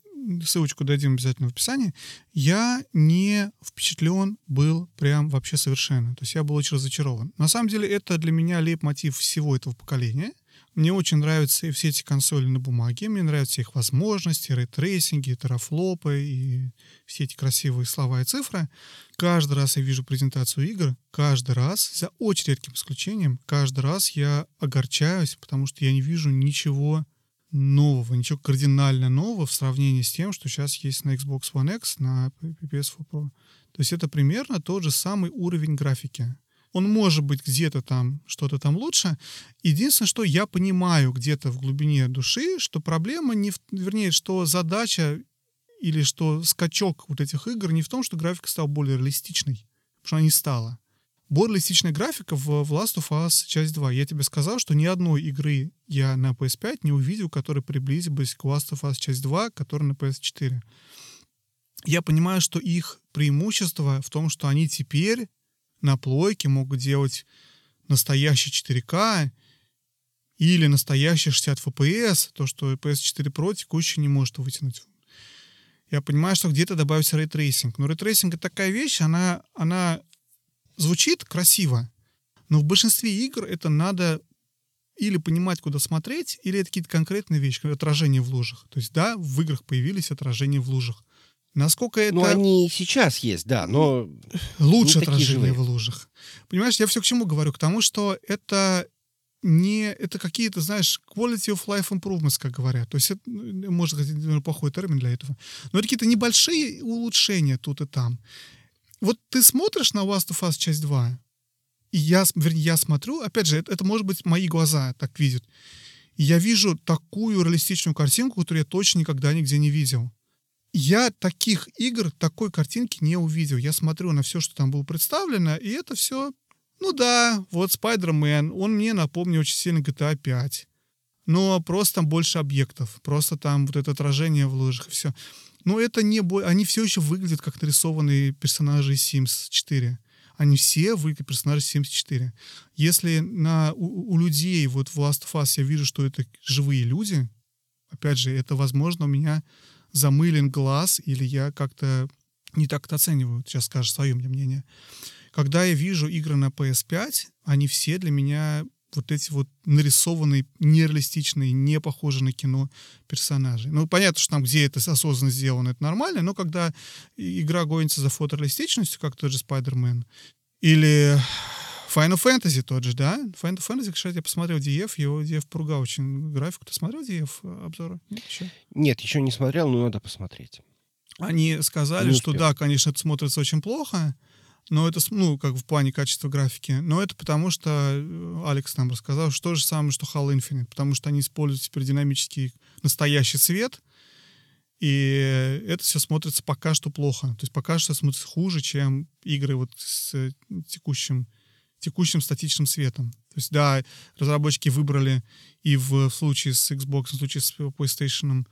ссылочку дадим обязательно в описании. Я не впечатлен был прям вообще совершенно. То есть я был очень разочарован. На самом деле это для меня лейтмотив всего этого поколения. Мне очень нравятся и все эти консоли на бумаге, мне нравятся их возможности, рейтрейсинги, терафлопы и все эти красивые слова и цифры. Каждый раз я вижу презентацию игр, каждый раз, за очень редким исключением, каждый раз я огорчаюсь, потому что я не вижу ничего нового, ничего кардинально нового в сравнении с тем, что сейчас есть на Xbox One X, на PS4 Pro. То есть это примерно тот же самый уровень графики. Он может быть где-то там, что-то там лучше. Единственное, что я понимаю где-то в глубине души, что проблема не в... Вернее, что задача или что скачок вот этих игр не в том, что графика стала более реалистичной, потому что она не стала. Более реалистичная графика в в Last of Us часть 2. Я тебе сказал, что ни одной игры я на PS5 не увидел, которая приблизилась к Last of Us часть 2, которая на PS4. Я понимаю, что их преимущество в том, что они теперь на плойке могут делать настоящий 4К или настоящий 60 FPS, то, что PS4 Pro текущий не может вытянуть. Я понимаю, что где-то добавится рейтрейсинг. Но рейтрейсинг — это такая вещь, она, она звучит красиво, но в большинстве игр это надо или понимать, куда смотреть, или это какие-то конкретные вещи, отражение в лужах. То есть, да, в играх появились отражения в лужах. Насколько это Ну, они сейчас есть, да, но лучше отражение в лужах? Понимаешь, я все к чему говорю? К тому, что это не это какие-то, знаешь, quality of life improvements, как говорят. То есть, это, ну, может быть, плохой термин для этого. Но это какие-то небольшие улучшения тут и там. Вот ты смотришь на Last of Us часть 2, и я, вернее, я смотрю, опять же, это, это может быть мои глаза так видят. И я вижу такую реалистичную картинку, которую я точно никогда нигде не видел. Я таких игр, такой картинки не увидел. Я смотрю на все, что там было представлено, и это все, ну да, вот Spider-Man, он мне напомнил очень сильно GTA 5. Но просто там больше объектов, просто там вот это отражение в лужах и все. Но это не... бо- Они все еще выглядят как нарисованные персонажи Sims 4. Они все выглядят персонажи Sims 4. Если на, у, у людей вот в Last of Us я вижу, что это живые люди, опять же, это, возможно, у меня замылен глаз, или я как-то не так это оцениваю, сейчас скажешь свое мне мнение. Когда я вижу игры на PS5, они все для меня вот эти вот нарисованные, нереалистичные, не похожие на кино персонажи. Ну, понятно, что там, где это осознанно сделано, это нормально, но когда игра гонится за фотореалистичностью, как тот же Spider-Man, или Final Fantasy тот же, да? Final Fantasy, кстати, я посмотрел DF, его DF поругал очень графику. Ты смотрел DF обзоры? Нет, еще? нет, еще не смотрел, но надо посмотреть. Они сказали, что да, конечно, это смотрится очень плохо, но это, ну, как в плане качества графики, но это потому, что э, Алекс нам рассказал, что то же самое, что Halo Infinite, потому что они используют теперь динамический настоящий свет, и это все смотрится пока что плохо. То есть пока что смотрится хуже, чем игры вот с э, текущим, текущим статичным светом. То есть, да, разработчики выбрали и в, случае с Xbox, в случае с PlayStation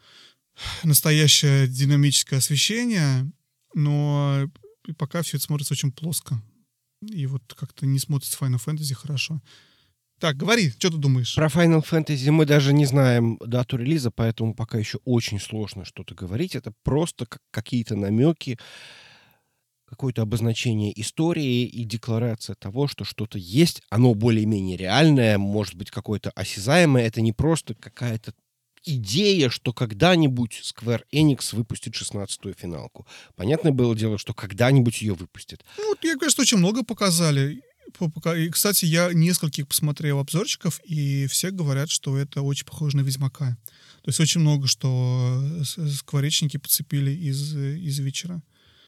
настоящее динамическое освещение, но пока все это смотрится очень плоско. И вот как-то не смотрится Final Fantasy хорошо. Так, говори, что ты думаешь? Про Final Fantasy мы даже не знаем дату релиза, поэтому пока еще очень сложно что-то говорить. Это просто как какие-то намеки, какое-то обозначение истории и декларация того, что что-то есть, оно более-менее реальное, может быть какое-то осязаемое. Это не просто какая-то идея, что когда-нибудь Square Enix выпустит 16-ю финалку. Понятное было дело, что когда-нибудь ее выпустят. Ну, я, конечно, очень много показали. И, кстати, я нескольких посмотрел обзорчиков, и все говорят, что это очень похоже на Ведьмака. То есть очень много, что скворечники подцепили из, из вечера.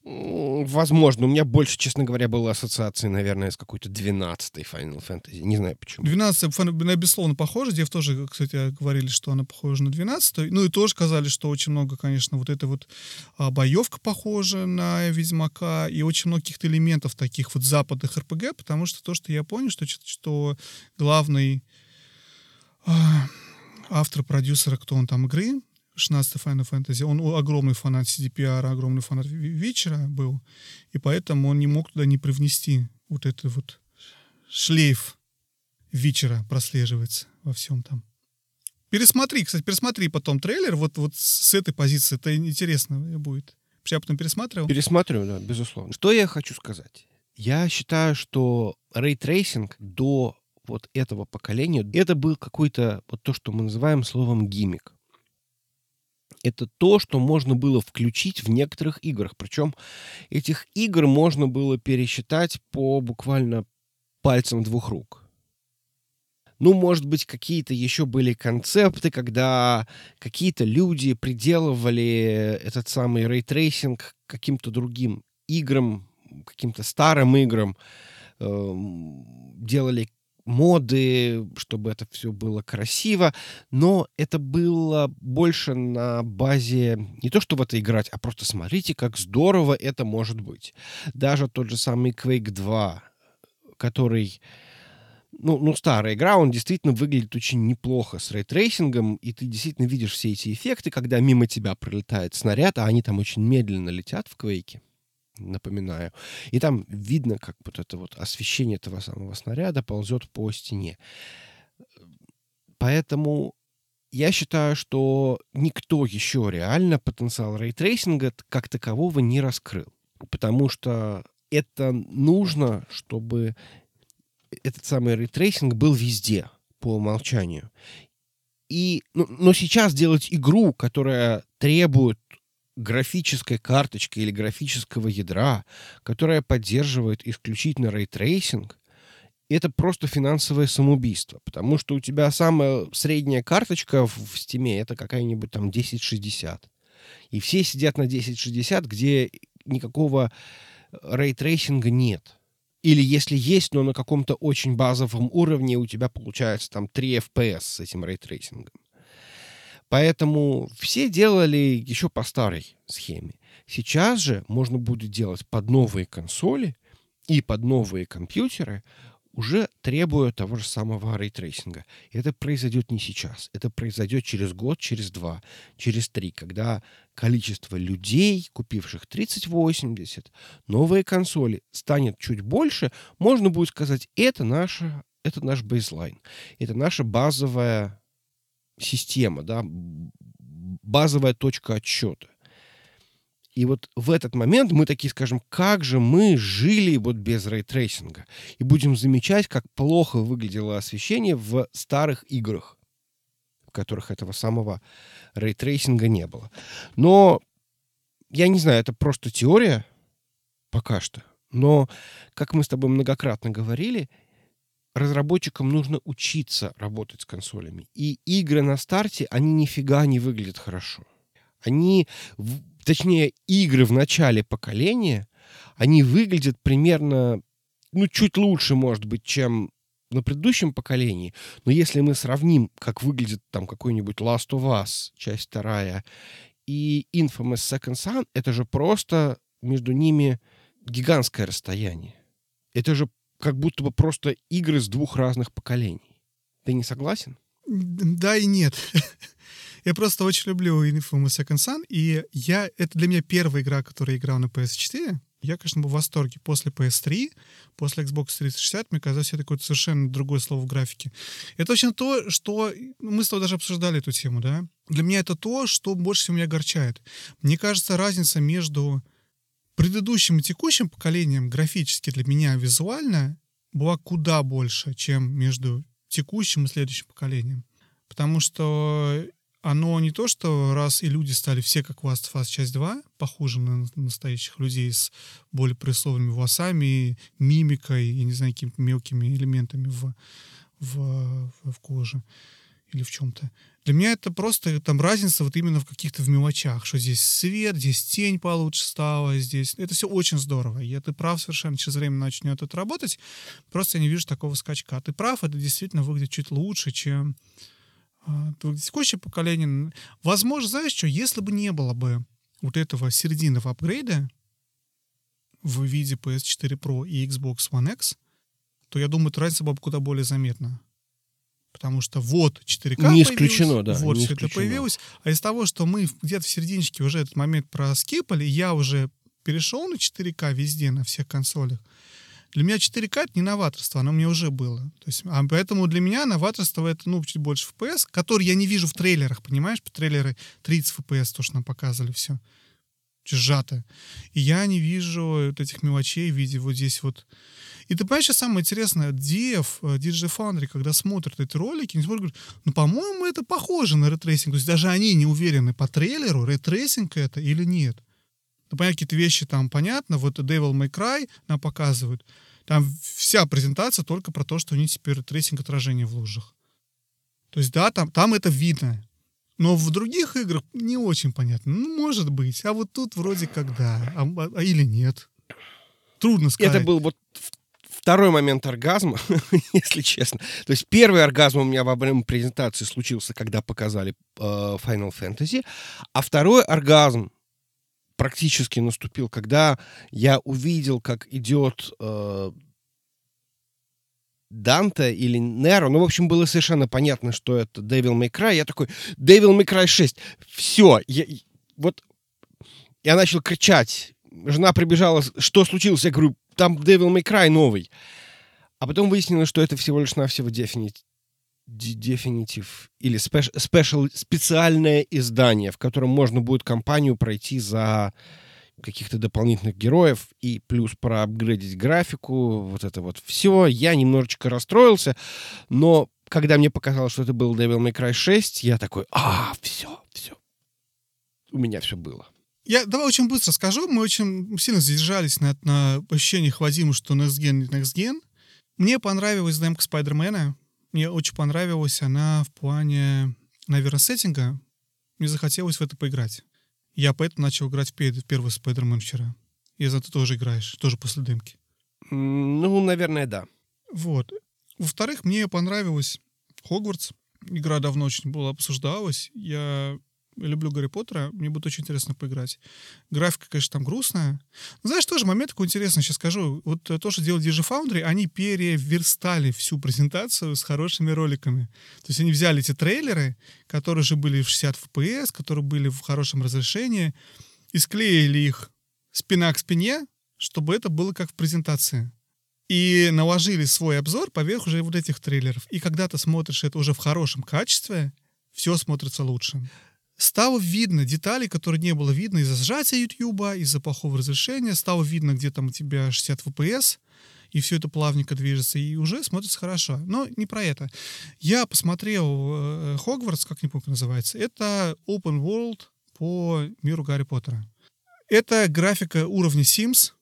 Возможно. У меня больше, честно говоря, было ассоциации, наверное, с какой-то 12-й Final Fantasy. Не знаю почему. 12-я, безусловно, похожа. Дев тоже, кстати, говорили, что она похожа на 12-ю. Ну и тоже сказали, что очень много, конечно, вот эта вот а, боевка похожа на Ведьмака. И очень много каких-то элементов таких вот западных РПГ, потому что то, что я понял, что, что главный а, автор-продюсер, кто он там игры, 16 Final Fantasy, он огромный фанат CDPR, огромный фанат вечера был, и поэтому он не мог туда не привнести вот этот вот шлейф вечера прослеживается во всем там. Пересмотри, кстати, пересмотри потом трейлер, вот, вот с этой позиции, это интересно будет. Я потом пересматривал. Пересматриваю, да, безусловно. Что я хочу сказать? Я считаю, что рейтрейсинг до вот этого поколения, это был какой-то, вот то, что мы называем словом gimmick это то, что можно было включить в некоторых играх. Причем этих игр можно было пересчитать по буквально пальцам двух рук. Ну, может быть, какие-то еще были концепты, когда какие-то люди приделывали этот самый рейтрейсинг каким-то другим играм, каким-то старым играм, э, делали моды, чтобы это все было красиво, но это было больше на базе не то, чтобы в это играть, а просто смотрите, как здорово это может быть. Даже тот же самый Quake 2, который ну, ну, старая игра, он действительно выглядит очень неплохо с рейтрейсингом, и ты действительно видишь все эти эффекты, когда мимо тебя пролетает снаряд, а они там очень медленно летят в Квейке напоминаю. И там видно, как вот это вот освещение этого самого снаряда ползет по стене. Поэтому я считаю, что никто еще реально потенциал рейтрейсинга как такового не раскрыл. Потому что это нужно, чтобы этот самый рейтрейсинг был везде по умолчанию. И, ну, но сейчас делать игру, которая требует графической карточки или графического ядра, которая поддерживает исключительно рейтрейсинг, это просто финансовое самоубийство, потому что у тебя самая средняя карточка в Steam это какая-нибудь там 1060. И все сидят на 1060, где никакого рейтрейсинга нет. Или если есть, но на каком-то очень базовом уровне у тебя получается там 3 FPS с этим рейтрейсингом. Поэтому все делали еще по старой схеме. Сейчас же можно будет делать под новые консоли и под новые компьютеры, уже требуя того же самого рейтрейсинга. И это произойдет не сейчас. Это произойдет через год, через два, через три, когда количество людей, купивших 3080, новые консоли, станет чуть больше, можно будет сказать, это, наша, это наш baseline. Это наша базовая система, да, базовая точка отсчета. И вот в этот момент мы такие скажем, как же мы жили вот без рейтрейсинга. И будем замечать, как плохо выглядело освещение в старых играх, в которых этого самого рейтрейсинга не было. Но я не знаю, это просто теория пока что. Но, как мы с тобой многократно говорили, разработчикам нужно учиться работать с консолями. И игры на старте, они нифига не выглядят хорошо. Они, точнее, игры в начале поколения, они выглядят примерно, ну, чуть лучше, может быть, чем на предыдущем поколении. Но если мы сравним, как выглядит там какой-нибудь Last of Us, часть вторая, и Infamous Second Son, это же просто между ними гигантское расстояние. Это же как будто бы просто игры с двух разных поколений. Ты не согласен? Да и нет. Я просто очень люблю Infamous Second Son, и я, это для меня первая игра, которую я играл на PS4. Я, конечно, был в восторге. После PS3, после Xbox 360, мне казалось, это какое-то совершенно другое слово в графике. Это точно то, что... Мы с тобой даже обсуждали эту тему, да? Для меня это то, что больше всего меня огорчает. Мне кажется, разница между предыдущим и текущим поколением графически для меня визуально была куда больше, чем между текущим и следующим поколением. Потому что оно не то, что раз и люди стали все как Last of Us часть 2, похожи на настоящих людей с более пресловными волосами, мимикой и, не знаю, какими-то мелкими элементами в, в, в коже или в чем-то. Для меня это просто там разница вот именно в каких-то в мелочах, что здесь свет, здесь тень получше стала, здесь... Это все очень здорово. И ты прав совершенно, через время начнет это работать. Просто я не вижу такого скачка. Ты прав, это действительно выглядит чуть лучше, чем а, текущее поколение, возможно, знаешь что, если бы не было бы вот этого серединного апгрейда в виде PS4 Pro и Xbox One X, то я думаю, разница была бы куда более заметна. Потому что вот 4К Не исключено, да. Вот все это появилось. А из того, что мы где-то в серединочке уже этот момент проскипали, я уже перешел на 4К везде, на всех консолях, для меня 4К — это не новаторство, оно мне уже было. То есть, а поэтому для меня новаторство — это, ну, чуть больше FPS, который я не вижу в трейлерах, понимаешь? По трейлеры 30 FPS, то, что нам показывали, все сжато. И я не вижу вот этих мелочей в виде вот здесь вот. И ты понимаешь, что самое интересное, DF, Digital Foundry, когда смотрят эти ролики, они смотрят, говорят, ну, по-моему, это похоже на ray tracing. То есть даже они не уверены по трейлеру, ray tracing это или нет. Ну, понятно, какие-то вещи там понятно, вот Devil May Cry нам показывают. Там вся презентация только про то, что у них теперь tracing отражения в лужах. То есть, да, там, там это видно. Но в других играх не очень понятно. Ну, может быть. А вот тут вроде как да. А, а, а или нет. Трудно сказать. Это был вот второй момент оргазма, если честно. То есть первый оргазм у меня во время презентации случился, когда показали э, Final Fantasy, а второй оргазм практически наступил, когда я увидел, как идет э, Данте или Неро. Ну, в общем, было совершенно понятно, что это Devil May Cry. Я такой, Devil May Cry 6. Все. Я, вот я начал кричать. Жена прибежала, что случилось? Я говорю, там Devil May Cry новый. А потом выяснилось, что это всего лишь навсего Definitive Definitive или special, специальное издание, в котором можно будет кампанию пройти за каких-то дополнительных героев и плюс проапгрейдить графику, вот это вот все. Я немножечко расстроился, но когда мне показалось, что это был Devil May Cry 6, я такой, а, все, все. У меня все было. Я давай очень быстро скажу. Мы очень сильно задержались на, на ощущениях Вадима, что Next Gen не Next Gen. Мне понравилась демка Спайдермена. Мне очень понравилась она в плане, наверное, сеттинга. Мне захотелось в это поиграть. Я поэтому начал играть в первый Спайдермен вчера. И за ты тоже играешь, тоже после демки. Ну, наверное, да. Вот. Во-вторых, мне понравилась Хогвартс. Игра давно очень была обсуждалась. Я люблю Гарри Поттера, мне будет очень интересно поиграть. Графика, конечно, там грустная. Но, знаешь, тоже момент такой интересный, сейчас скажу. Вот то, что делали Digifoundry, они переверстали всю презентацию с хорошими роликами. То есть они взяли эти трейлеры, которые же были в 60 FPS, которые были в хорошем разрешении, и склеили их спина к спине, чтобы это было как в презентации. И наложили свой обзор поверх уже вот этих трейлеров. И когда ты смотришь это уже в хорошем качестве, все смотрится лучше стало видно детали, которые не было видно из-за сжатия YouTube, из-за плохого разрешения. Стало видно, где там у тебя 60 FPS, и все это плавненько движется, и уже смотрится хорошо. Но не про это. Я посмотрел Хогвартс, как не помню, как называется. Это open world по миру Гарри Поттера. Это графика уровня Sims,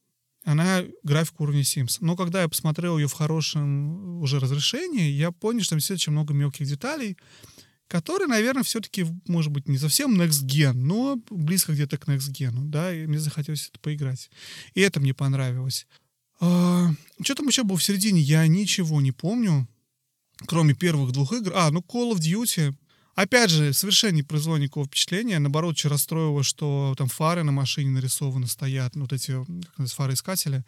она графика уровня Sims. Но когда я посмотрел ее в хорошем уже разрешении, я понял, что там действительно очень много мелких деталей, который, наверное, все-таки, может быть, не совсем next gen, но близко где-то к next gen, да, и мне захотелось это поиграть. И это мне понравилось. А, что там еще было в середине, я ничего не помню, кроме первых двух игр. А, ну Call of Duty. Опять же, совершенно не произвело никакого впечатления. Наоборот, очень расстроило, что там фары на машине нарисованы стоят, ну, вот эти как фары искатели.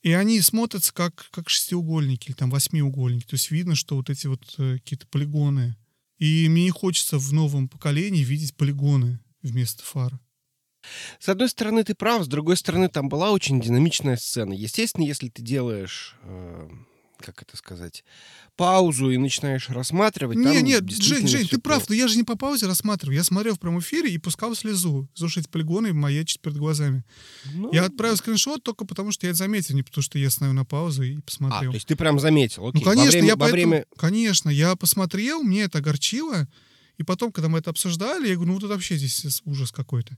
И они смотрятся как, как шестиугольники или там восьмиугольники. То есть видно, что вот эти вот э, какие-то полигоны. И мне не хочется в новом поколении видеть полигоны вместо фар. С одной стороны, ты прав, с другой стороны, там была очень динамичная сцена. Естественно, если ты делаешь э, как это сказать, паузу и начинаешь рассматривать. Не, нет, Жень, Жень, ты прав, но я же не по паузе рассматриваю. Я смотрел в прямом эфире и пускал слезу. Слушать полигоны и маячить перед глазами. Ну... Я отправил скриншот только потому, что я это заметил, не потому, что я становлю на паузу и посмотрел. А, то есть ты прям заметил, окей. Ну, конечно, во время, я во поэтому... время... Конечно, я посмотрел, мне это огорчило. И потом, когда мы это обсуждали, я говорю, ну вот это вообще здесь ужас какой-то.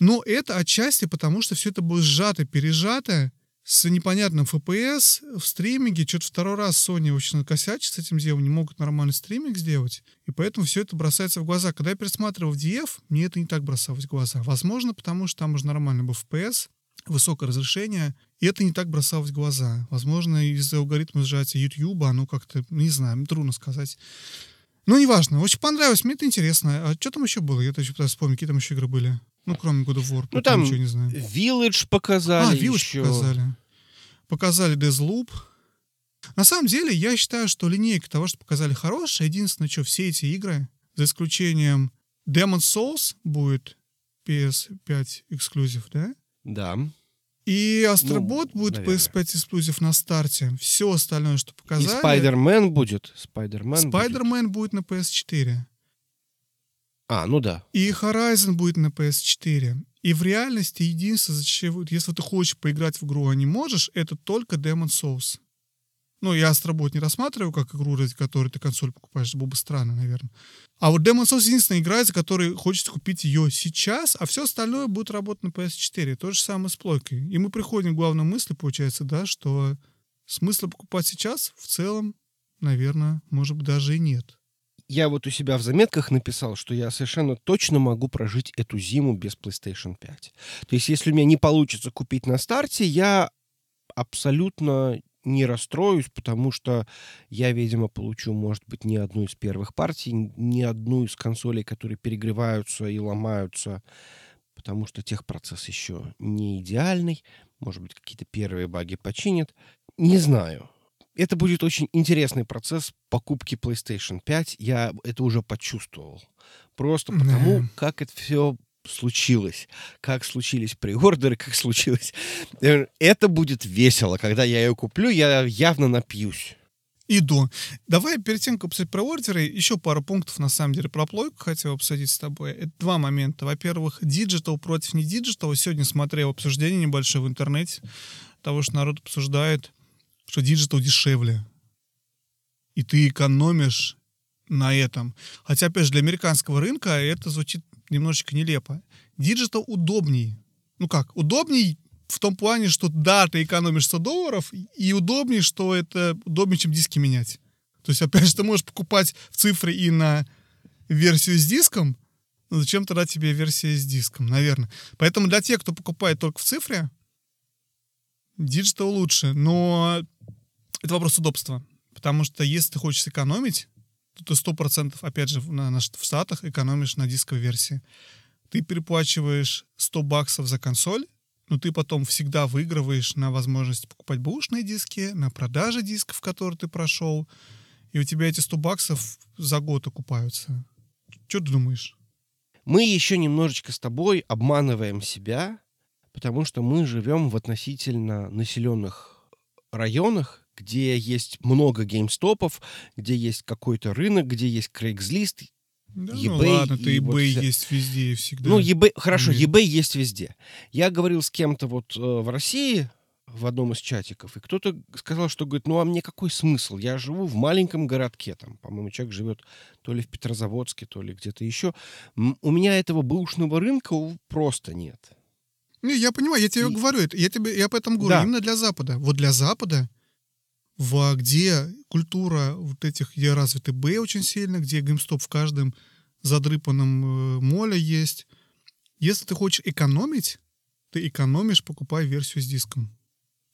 Но это отчасти потому, что все это было сжато, пережато, с непонятным FPS в стриминге. Что-то второй раз Sony очень накосячит с этим делом, не могут нормальный стриминг сделать. И поэтому все это бросается в глаза. Когда я пересматривал DF, мне это не так бросалось в глаза. Возможно, потому что там уже нормальный был FPS, высокое разрешение, и это не так бросалось в глаза. Возможно, из-за алгоритма сжатия YouTube, оно как-то, не знаю, трудно сказать. Ну, неважно. Очень понравилось, мне это интересно. А что там еще было? Я даже пытаюсь вспомнить, какие там еще игры были. Ну, кроме God of War. Ну, там ничего не знаю. Village показали А, Village еще. показали. Показали Deathloop. На самом деле, я считаю, что линейка того, что показали, хорошая. Единственное, что все эти игры, за исключением Demon's Souls будет PS5 эксклюзив, да? Да. И Астробот ну, будет наверное. PS5 эксклюзив на старте. Все остальное, что показали... И Spider-Man будет. Spider-Man будет. будет на PS4. А, ну да. И Horizon будет на PS4. И в реальности единственное, зачем, если ты хочешь поиграть в игру, а не можешь, это только Demon Souls. Ну, я Астробот не рассматриваю как игру, ради которой ты консоль покупаешь. было бы странно, наверное. А вот Demon Souls единственная игра, за которой хочется купить ее сейчас, а все остальное будет работать на PS4. То же самое с плойкой. И мы приходим к главной мысли, получается, да, что смысла покупать сейчас в целом, наверное, может быть, даже и нет я вот у себя в заметках написал, что я совершенно точно могу прожить эту зиму без PlayStation 5. То есть, если у меня не получится купить на старте, я абсолютно не расстроюсь, потому что я, видимо, получу, может быть, не одну из первых партий, не одну из консолей, которые перегреваются и ломаются, потому что техпроцесс еще не идеальный. Может быть, какие-то первые баги починят. Не знаю это будет очень интересный процесс покупки PlayStation 5. Я это уже почувствовал. Просто потому, mm. как это все случилось, как случились preorder ы, как случилось. Э, это будет весело. Когда я ее куплю, я явно напьюсь. И да. Давай перед тем, как обсудить preorder ы, еще пару пунктов, на самом деле, про плойку хотел обсудить с тобой. Это два момента. Во-первых, digital против не digital. Сегодня смотрел обсуждение небольшое в интернете того, что народ обсуждает что digital дешевле. И ты экономишь на этом. Хотя, опять же, для американского рынка это звучит немножечко нелепо. Digital удобней. Ну как, удобней в том плане, что да, ты экономишь 100 долларов, и удобнее, что это удобнее, чем диски менять. То есть, опять же, ты можешь покупать в цифре и на версию с диском, но зачем тогда тебе версия с диском, наверное. Поэтому для тех, кто покупает только в цифре, digital лучше. Но это вопрос удобства. Потому что если ты хочешь экономить, то ты сто процентов, опять же, на, на, в Штатах экономишь на дисковой версии. Ты переплачиваешь 100 баксов за консоль, но ты потом всегда выигрываешь на возможность покупать бэушные диски, на продаже дисков, которые ты прошел, и у тебя эти 100 баксов за год окупаются. Что ты думаешь? Мы еще немножечко с тобой обманываем себя, потому что мы живем в относительно населенных районах, где есть много геймстопов, где есть какой-то рынок, где есть Craigslist, да, eBay. Ну ладно, ты eBay вот есть везде и всегда. Ну, eBay, хорошо, mm. eBay есть везде. Я говорил с кем-то вот э, в России, в одном из чатиков, и кто-то сказал, что говорит, ну а мне какой смысл? Я живу в маленьком городке, там, по-моему, человек живет то ли в Петрозаводске, то ли где-то еще. У меня этого бэушного рынка просто нет. Не, я понимаю, я тебе и... говорю, я тебе, я об этом говорю, да. именно для Запада. Вот для Запада в, где культура вот этих, где развиты Б очень сильно, где геймстоп в каждом задрыпанном э, моле есть. Если ты хочешь экономить, ты экономишь, покупая версию с диском.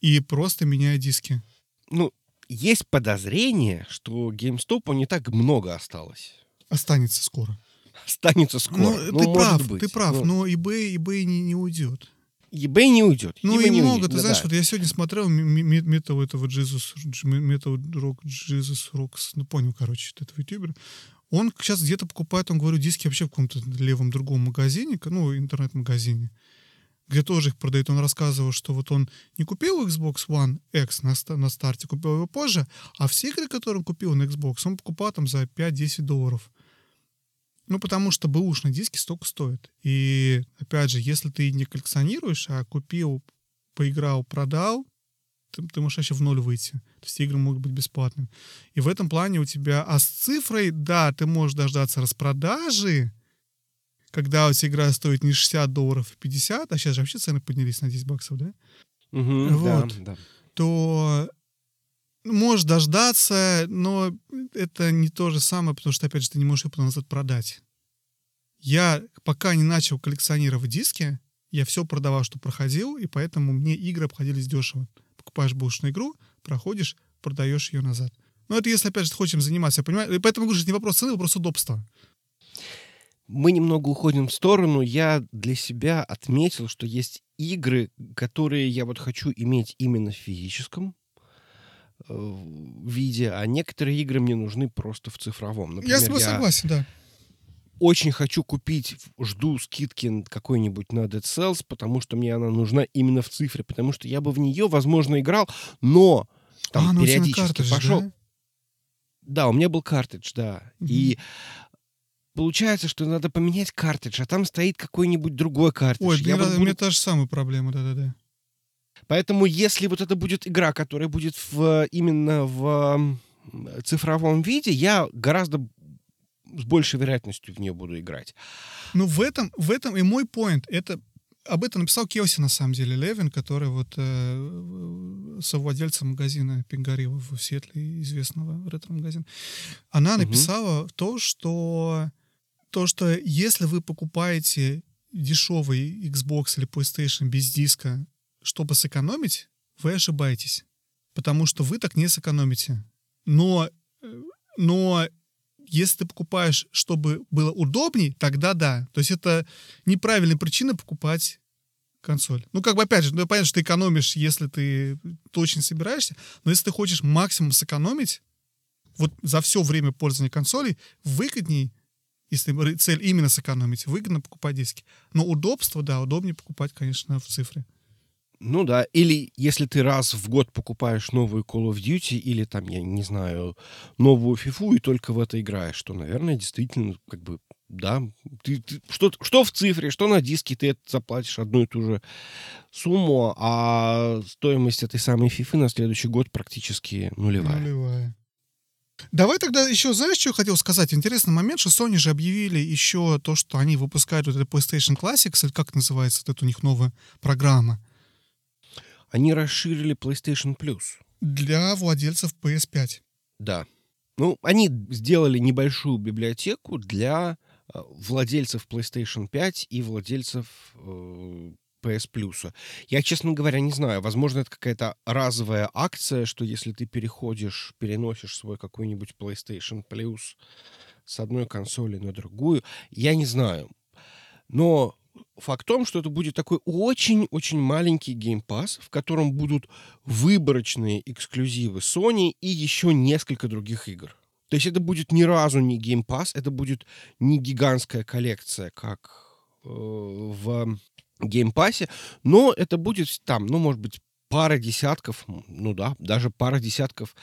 И просто меняя диски. Ну, есть подозрение, что GameStop не так много осталось. Останется скоро. Останется скоро. Ну, ну ты прав, быть. ты прав, ну. но eBay, eBay не, не уйдет. eBay не уйдет. Ну eBay и не много, уйдет, ты да, знаешь, да. вот я сегодня смотрел метал этого Jesus, метал рок Jesus Rocks, ну понял, короче, этого ютубера. Он сейчас где-то покупает, он, говорю, диски вообще в каком-то левом другом магазине, ну, интернет-магазине, где тоже их продают. Он рассказывал, что вот он не купил Xbox One X на, на старте, купил его позже, а все игры, которые он купил на Xbox, он покупал там за 5-10 долларов. Ну, потому что бэушные диски столько стоят. И, опять же, если ты не коллекционируешь, а купил, поиграл, продал, ты, ты можешь вообще в ноль выйти. То есть игры могут быть бесплатными. И в этом плане у тебя... А с цифрой, да, ты можешь дождаться распродажи, когда у тебя игра стоит не 60 долларов, а 50, а сейчас же вообще цены поднялись на 10 баксов, да? Мгм, Вот. да, да. то можешь дождаться, но это не то же самое, потому что, опять же, ты не можешь ее потом назад продать. Я пока не начал коллекционировать диски, я все продавал, что проходил, и поэтому мне игры обходились дешево. Покупаешь бэушную игру, проходишь, продаешь ее назад. Но это если, опять же, хочешь этим заниматься, я понимаю. И поэтому, говорю, не вопрос цены, а вопрос удобства. Мы немного уходим в сторону. Я для себя отметил, что есть игры, которые я вот хочу иметь именно в физическом виде, а некоторые игры мне нужны просто в цифровом. Например, я с тобой согласен, да. очень хочу купить, жду скидки какой-нибудь на Dead Cells, потому что мне она нужна именно в цифре, потому что я бы в нее, возможно, играл, но там а, ну периодически пошел. да? Да, у меня был картридж, да. Мгм. И получается, что надо поменять картридж, а там стоит какой-нибудь другой картридж. Ой, Я ra- буду- у меня та же самая проблема, да-да-да. Поэтому если вот это будет игра, которая будет в, именно в цифровом виде, я гораздо с большей вероятностью в нее буду играть. Ну, в этом, в этом и мой point. Это об этом написал Келси, на самом деле, Левин, который вот э, совладельца магазина Пингари в Сиэтле, известного ретро-магазина. Она Мгм. написала то, что то, что если вы покупаете дешевый Xbox или PlayStation без диска, чтобы сэкономить, вы ошибаетесь. Потому что вы так не сэкономите. Но, э, но если ты покупаешь, чтобы было удобней, тогда да. То есть это неправильная причина покупать консоль. Ну, как бы, опять же, ну, понятно, что ты экономишь, если ты точно собираешься, но если ты хочешь максимум сэкономить, вот за все время пользования консолей, выгодней, если цель именно сэкономить, выгодно покупать диски. Но удобство, да, удобнее покупать, конечно, в цифре. Ну да, или если ты раз в год покупаешь новую Call of Duty или там, я не знаю, новую FIFA и только в это играешь, то, наверное, действительно, как бы, да, ты, ты- что, что в цифре, что на диске, ты это заплатишь одну и ту же сумму, а стоимость этой самой FIFA на следующий год практически нулевая. Нулевая. Давай тогда еще, знаешь, что я хотел сказать? Интересный момент, что Sony же объявили еще то, что они выпускают вот это PlayStation Classics, или как называется вот эта у них новая программа, Они расширили PlayStation Plus. для владельцев PS5. Да. Ну, они сделали небольшую библиотеку для э, владельцев PlayStation 5 и владельцев э, PS Plus. Я, честно говоря, не знаю. Возможно, это какая-то разовая акция, что если ты переходишь, переносишь свой какой-нибудь PlayStation Plus с одной консоли на другую. Я не знаю. Но факт в том, что это будет такой очень-очень маленький геймпас, в котором будут выборочные эксклюзивы Sony и еще несколько других игр. То есть это будет ни разу не Game Pass, это будет не гигантская коллекция, как э, в Game Pass е, но это будет там, ну, может быть, пара десятков, ну да, даже пара десятков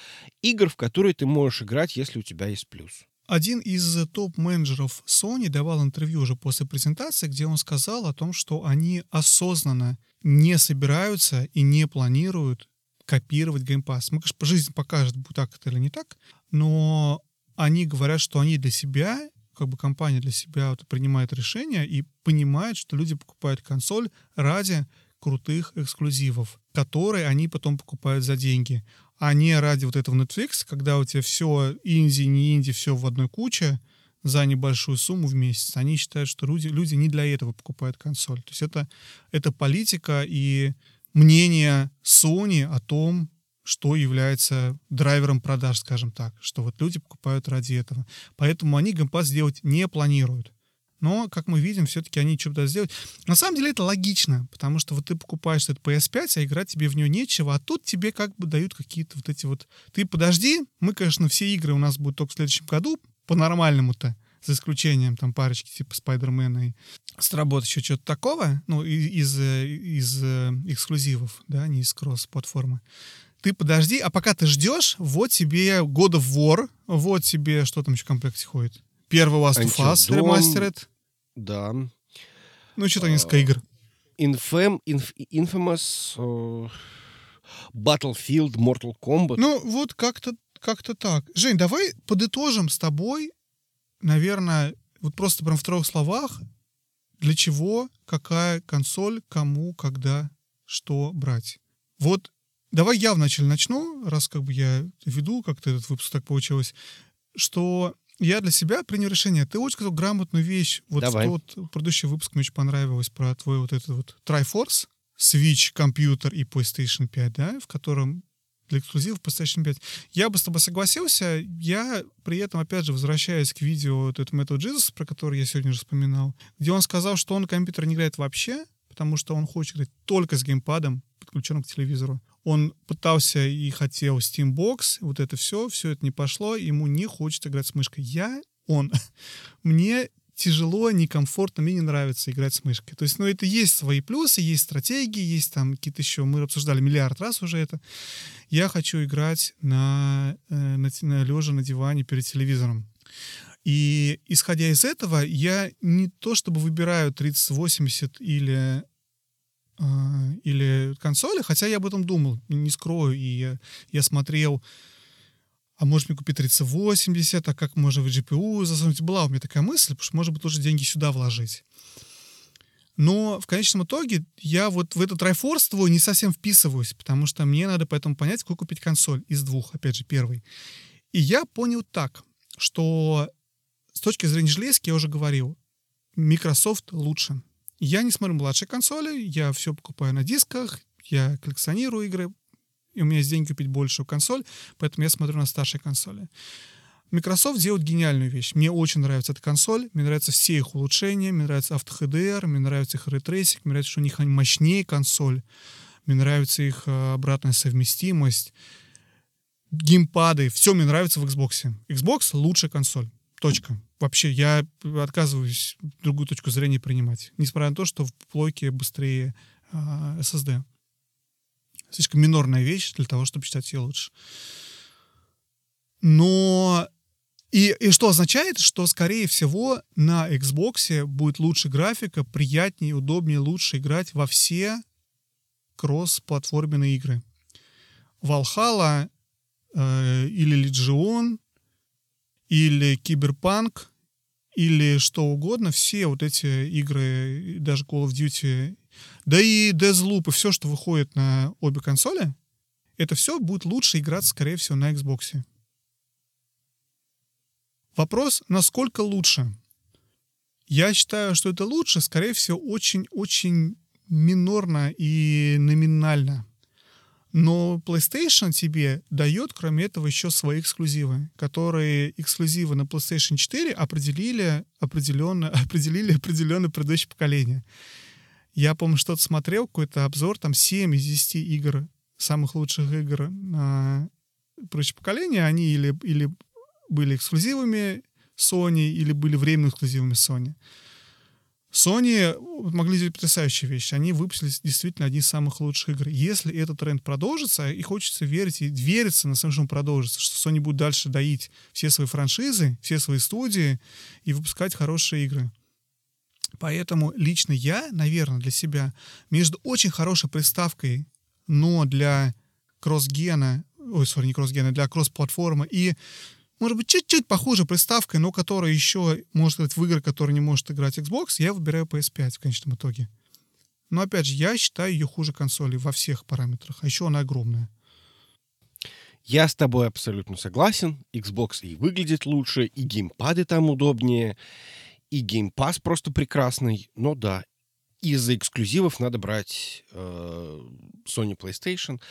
игр, в которые ты можешь играть, если у тебя есть плюс. Один из топ-менеджеров Sony давал интервью уже после презентации, где он сказал о том, что они осознанно не собираются и не планируют копировать Game Pass. Мы, конечно, жизнь покажет, будет так это или не так, но они говорят, что они для себя, как бы компания для себя вот принимает решение и понимает, что люди покупают консоль ради крутых эксклюзивов, которые они потом покупают за деньги, а не ради вот этого Netflix, когда у тебя все инди, не инди, все в одной куче за небольшую сумму в месяц. Они считают, что люди, люди не для этого покупают консоль. То есть это, это политика и мнение Sony о том, что является драйвером продаж, скажем так, что вот люди покупают ради этого. Поэтому они Game Pass делать не планируют. Но, как мы видим, все-таки они что-то сделают. На самом деле это логично, потому что вот ты покупаешь этот PS5, а играть тебе в нее нечего, а тут тебе как бы дают какие-то вот эти вот... Ты подожди, мы, конечно, все игры у нас будут только в следующем году, по-нормальному-то, за исключением там парочки типа Спайдермена и сработать еще что-то такого, ну, из, из, из эксклюзивов, да, не из кросс-платформы. Ты подожди, а пока ты ждешь, вот тебе God of War, вот тебе, что там еще в комплекте ходит? Первый Last of Us Remastered. Да. Ну, что-то несколько игр. Infam, Inf, Infamous, uh, Battlefield, Mortal Kombat. Ну, вот как-то как-то так. Жень, давай подытожим с тобой, наверное, вот просто прям в трех словах, для чего, какая консоль, кому, когда, что брать. Вот давай я вначале начну, раз как бы я веду, как-то этот выпуск так получилось, что я для себя принял решение. Ты очень сказал грамотную вещь. Вот Давай. тот предыдущий выпуск мне очень понравилось про твой вот этот вот Triforce, Switch, компьютер и PlayStation 5, да, в котором для эксклюзивов PlayStation 5. Я бы с тобой согласился. Я при этом, опять же, возвращаясь к видео вот этого Metal Jesus, про который я сегодня уже вспоминал, где он сказал, что он компьютер не играет вообще, потому что он хочет играть только с геймпадом, подключенным к телевизору. Он пытался и хотел Steambox, вот это все, все это не пошло, ему не хочется играть с мышкой. Я, он, мне тяжело, некомфортно, мне не нравится играть с мышкой. То есть, ну, это есть свои плюсы, есть стратегии, есть там какие-то еще, мы обсуждали миллиард раз уже это. Я хочу играть на, э, на, на лежа на диване перед телевизором. И исходя из этого, я не то чтобы выбираю 3080 или или консоли, хотя я об этом думал, не скрою, и я, я смотрел, а может мне купить 3080, а как можно в GPU засунуть? Была у меня такая мысль, потому что, может быть, лучше деньги сюда вложить. Но в конечном итоге я вот в это трайфорство не совсем вписываюсь, потому что мне надо поэтому понять, какую купить консоль из двух, опять же, первый. И я понял так, что с точки зрения железки, я уже говорил, Microsoft лучше. Я не смотрю младшие консоли, я все покупаю на дисках, я коллекционирую игры, и у меня есть деньги купить большую консоль, поэтому я смотрю на старшие консоли. Microsoft делает гениальную вещь. Мне очень нравится эта консоль, мне нравятся все их улучшения, мне нравится auto HDR, мне нравится их ray tracing, мне нравится, что у них мощнее консоль, мне нравится их э, обратная совместимость, геймпады, все мне нравится в Xbox. Xbox лучшая консоль. Точка. Вообще, я отказываюсь другую точку зрения принимать. Несмотря на то, что в плойке быстрее э, SSD. Слишком минорная вещь для того, чтобы считать ее лучше. Но и, и что означает, что, скорее всего, на Xbox будет лучше графика, приятнее, удобнее, лучше играть во все кросс-платформенные игры. Valhalla э, или Legion или Киберпанк, или что угодно, все вот эти игры, даже Call of Duty, да и Deathloop, и все, что выходит на обе консоли, это все будет лучше играться, скорее всего, на Xbox. Вопрос, насколько лучше? Я считаю, что это лучше, скорее всего, очень-очень минорно и номинально. Но PlayStation тебе дает, кроме этого, еще свои эксклюзивы, которые эксклюзивы на PlayStation 4 определили определенно, определили определенное предыдущее поколение. Я, помню, что-то смотрел, какой-то обзор, там 7 из 10 игр, самых лучших игр на предыдущее поколение, они или, или были эксклюзивами Sony, или были временными эксклюзивами Sony. Sony могли сделать потрясающие вещи. Они выпустили действительно одни из самых лучших игр. Если этот тренд продолжится, и хочется верить, и верится на самом деле, продолжится, что Sony будет дальше доить все свои франшизы, все свои студии и выпускать хорошие игры. Поэтому лично я, наверное, для себя между очень хорошей приставкой, но для кросс-гена, ой, сори, не кросс-гена, для кросс-платформы и может быть, чуть-чуть похуже приставкой, но которая еще может играть в игры, которые не может играть Xbox, я выбираю PS5 в конечном итоге. Но опять же, я считаю ее хуже консоли во всех параметрах, а еще она огромная. Я с тобой абсолютно согласен. Xbox и выглядит лучше, и геймпады там удобнее, и геймпас просто прекрасный. Но да, из-за эксклюзивов надо брать э, Sony PlayStation.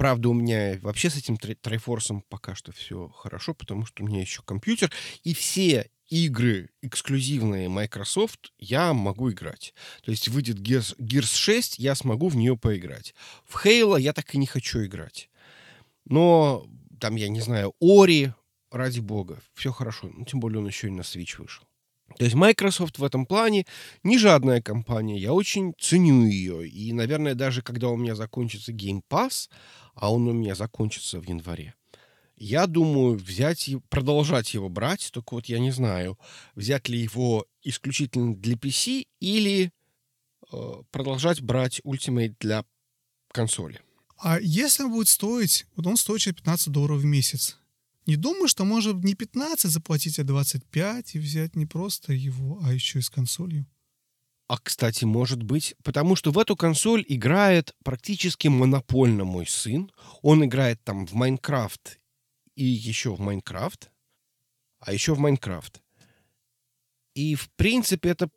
Правда, у меня вообще с этим трайфорсом пока что все хорошо, потому что у меня еще компьютер. И все игры эксклюзивные Microsoft я могу играть. То есть выйдет Gears, Gears 6, я смогу в нее поиграть. В Halo я так и не хочу играть. Но там, я не знаю, Ори, ради бога, все хорошо. Ну, тем более он еще и на Switch вышел. То есть Microsoft в этом плане не жадная компания. Я очень ценю ее. И, наверное, даже когда у меня закончится Game Pass, а он у меня закончится в январе, я думаю взять и продолжать его брать, только вот я не знаю, взять ли его исключительно для PC или э, продолжать брать Ultimate для консоли. А если он будет стоить, вот он стоит 15 долларов в месяц, не думаю, что может не 15 заплатить, а 25 и взять не просто его, а еще и с консолью. А, кстати, может быть, потому что в эту консоль играет практически монопольно мой сын. Он играет там в Майнкрафт и еще в Майнкрафт, а еще в Майнкрафт. И, в принципе, это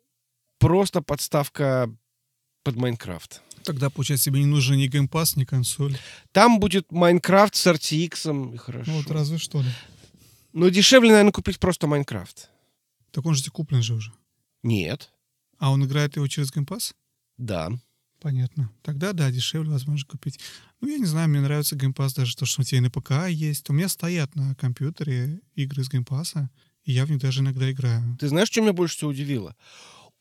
просто подставка под Minecraft. Тогда, получается, тебе не нужен ни Game Pass, ни консоль. Там будет Minecraft с RTX, и хорошо. Ну, вот разве что, да. Но дешевле, наверное, купить просто Minecraft. Так он же тебе куплен же уже. Нет. А он играет его через Game Pass? Да. Понятно. Тогда, да, дешевле возможно купить. Ну, я не знаю, мне нравится Game Pass даже то, что у тебя и на ПК есть. У меня стоят на компьютере игры из геймпаса, и я в них даже иногда играю. Ты знаешь, что меня больше всего удивило?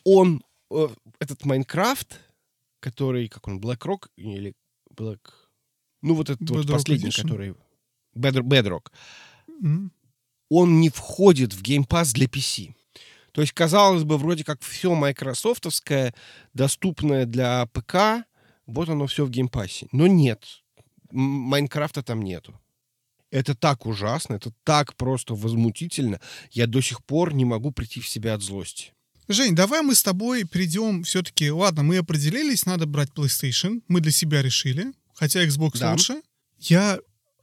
Он, э, этот Minecraft, который, как он, Black Rock или Black... Ну, вот этот вот Bedrock последний, Edition? который... Bedrock, Bedrock. М. Он не входит в Game Pass для PC. То есть, казалось бы, вроде как все майкрософтовское, доступное для ПК, вот оно все в Game Pass е. Но нет. Minecraft а там нету. Это так ужасно, это так просто возмутительно. Я до сих пор не могу прийти в себя от злости. Жень, давай мы с тобой перейдем все-таки... Ладно, мы определились, надо брать PlayStation. Мы для себя решили. Хотя Xbox Да. лучше. Я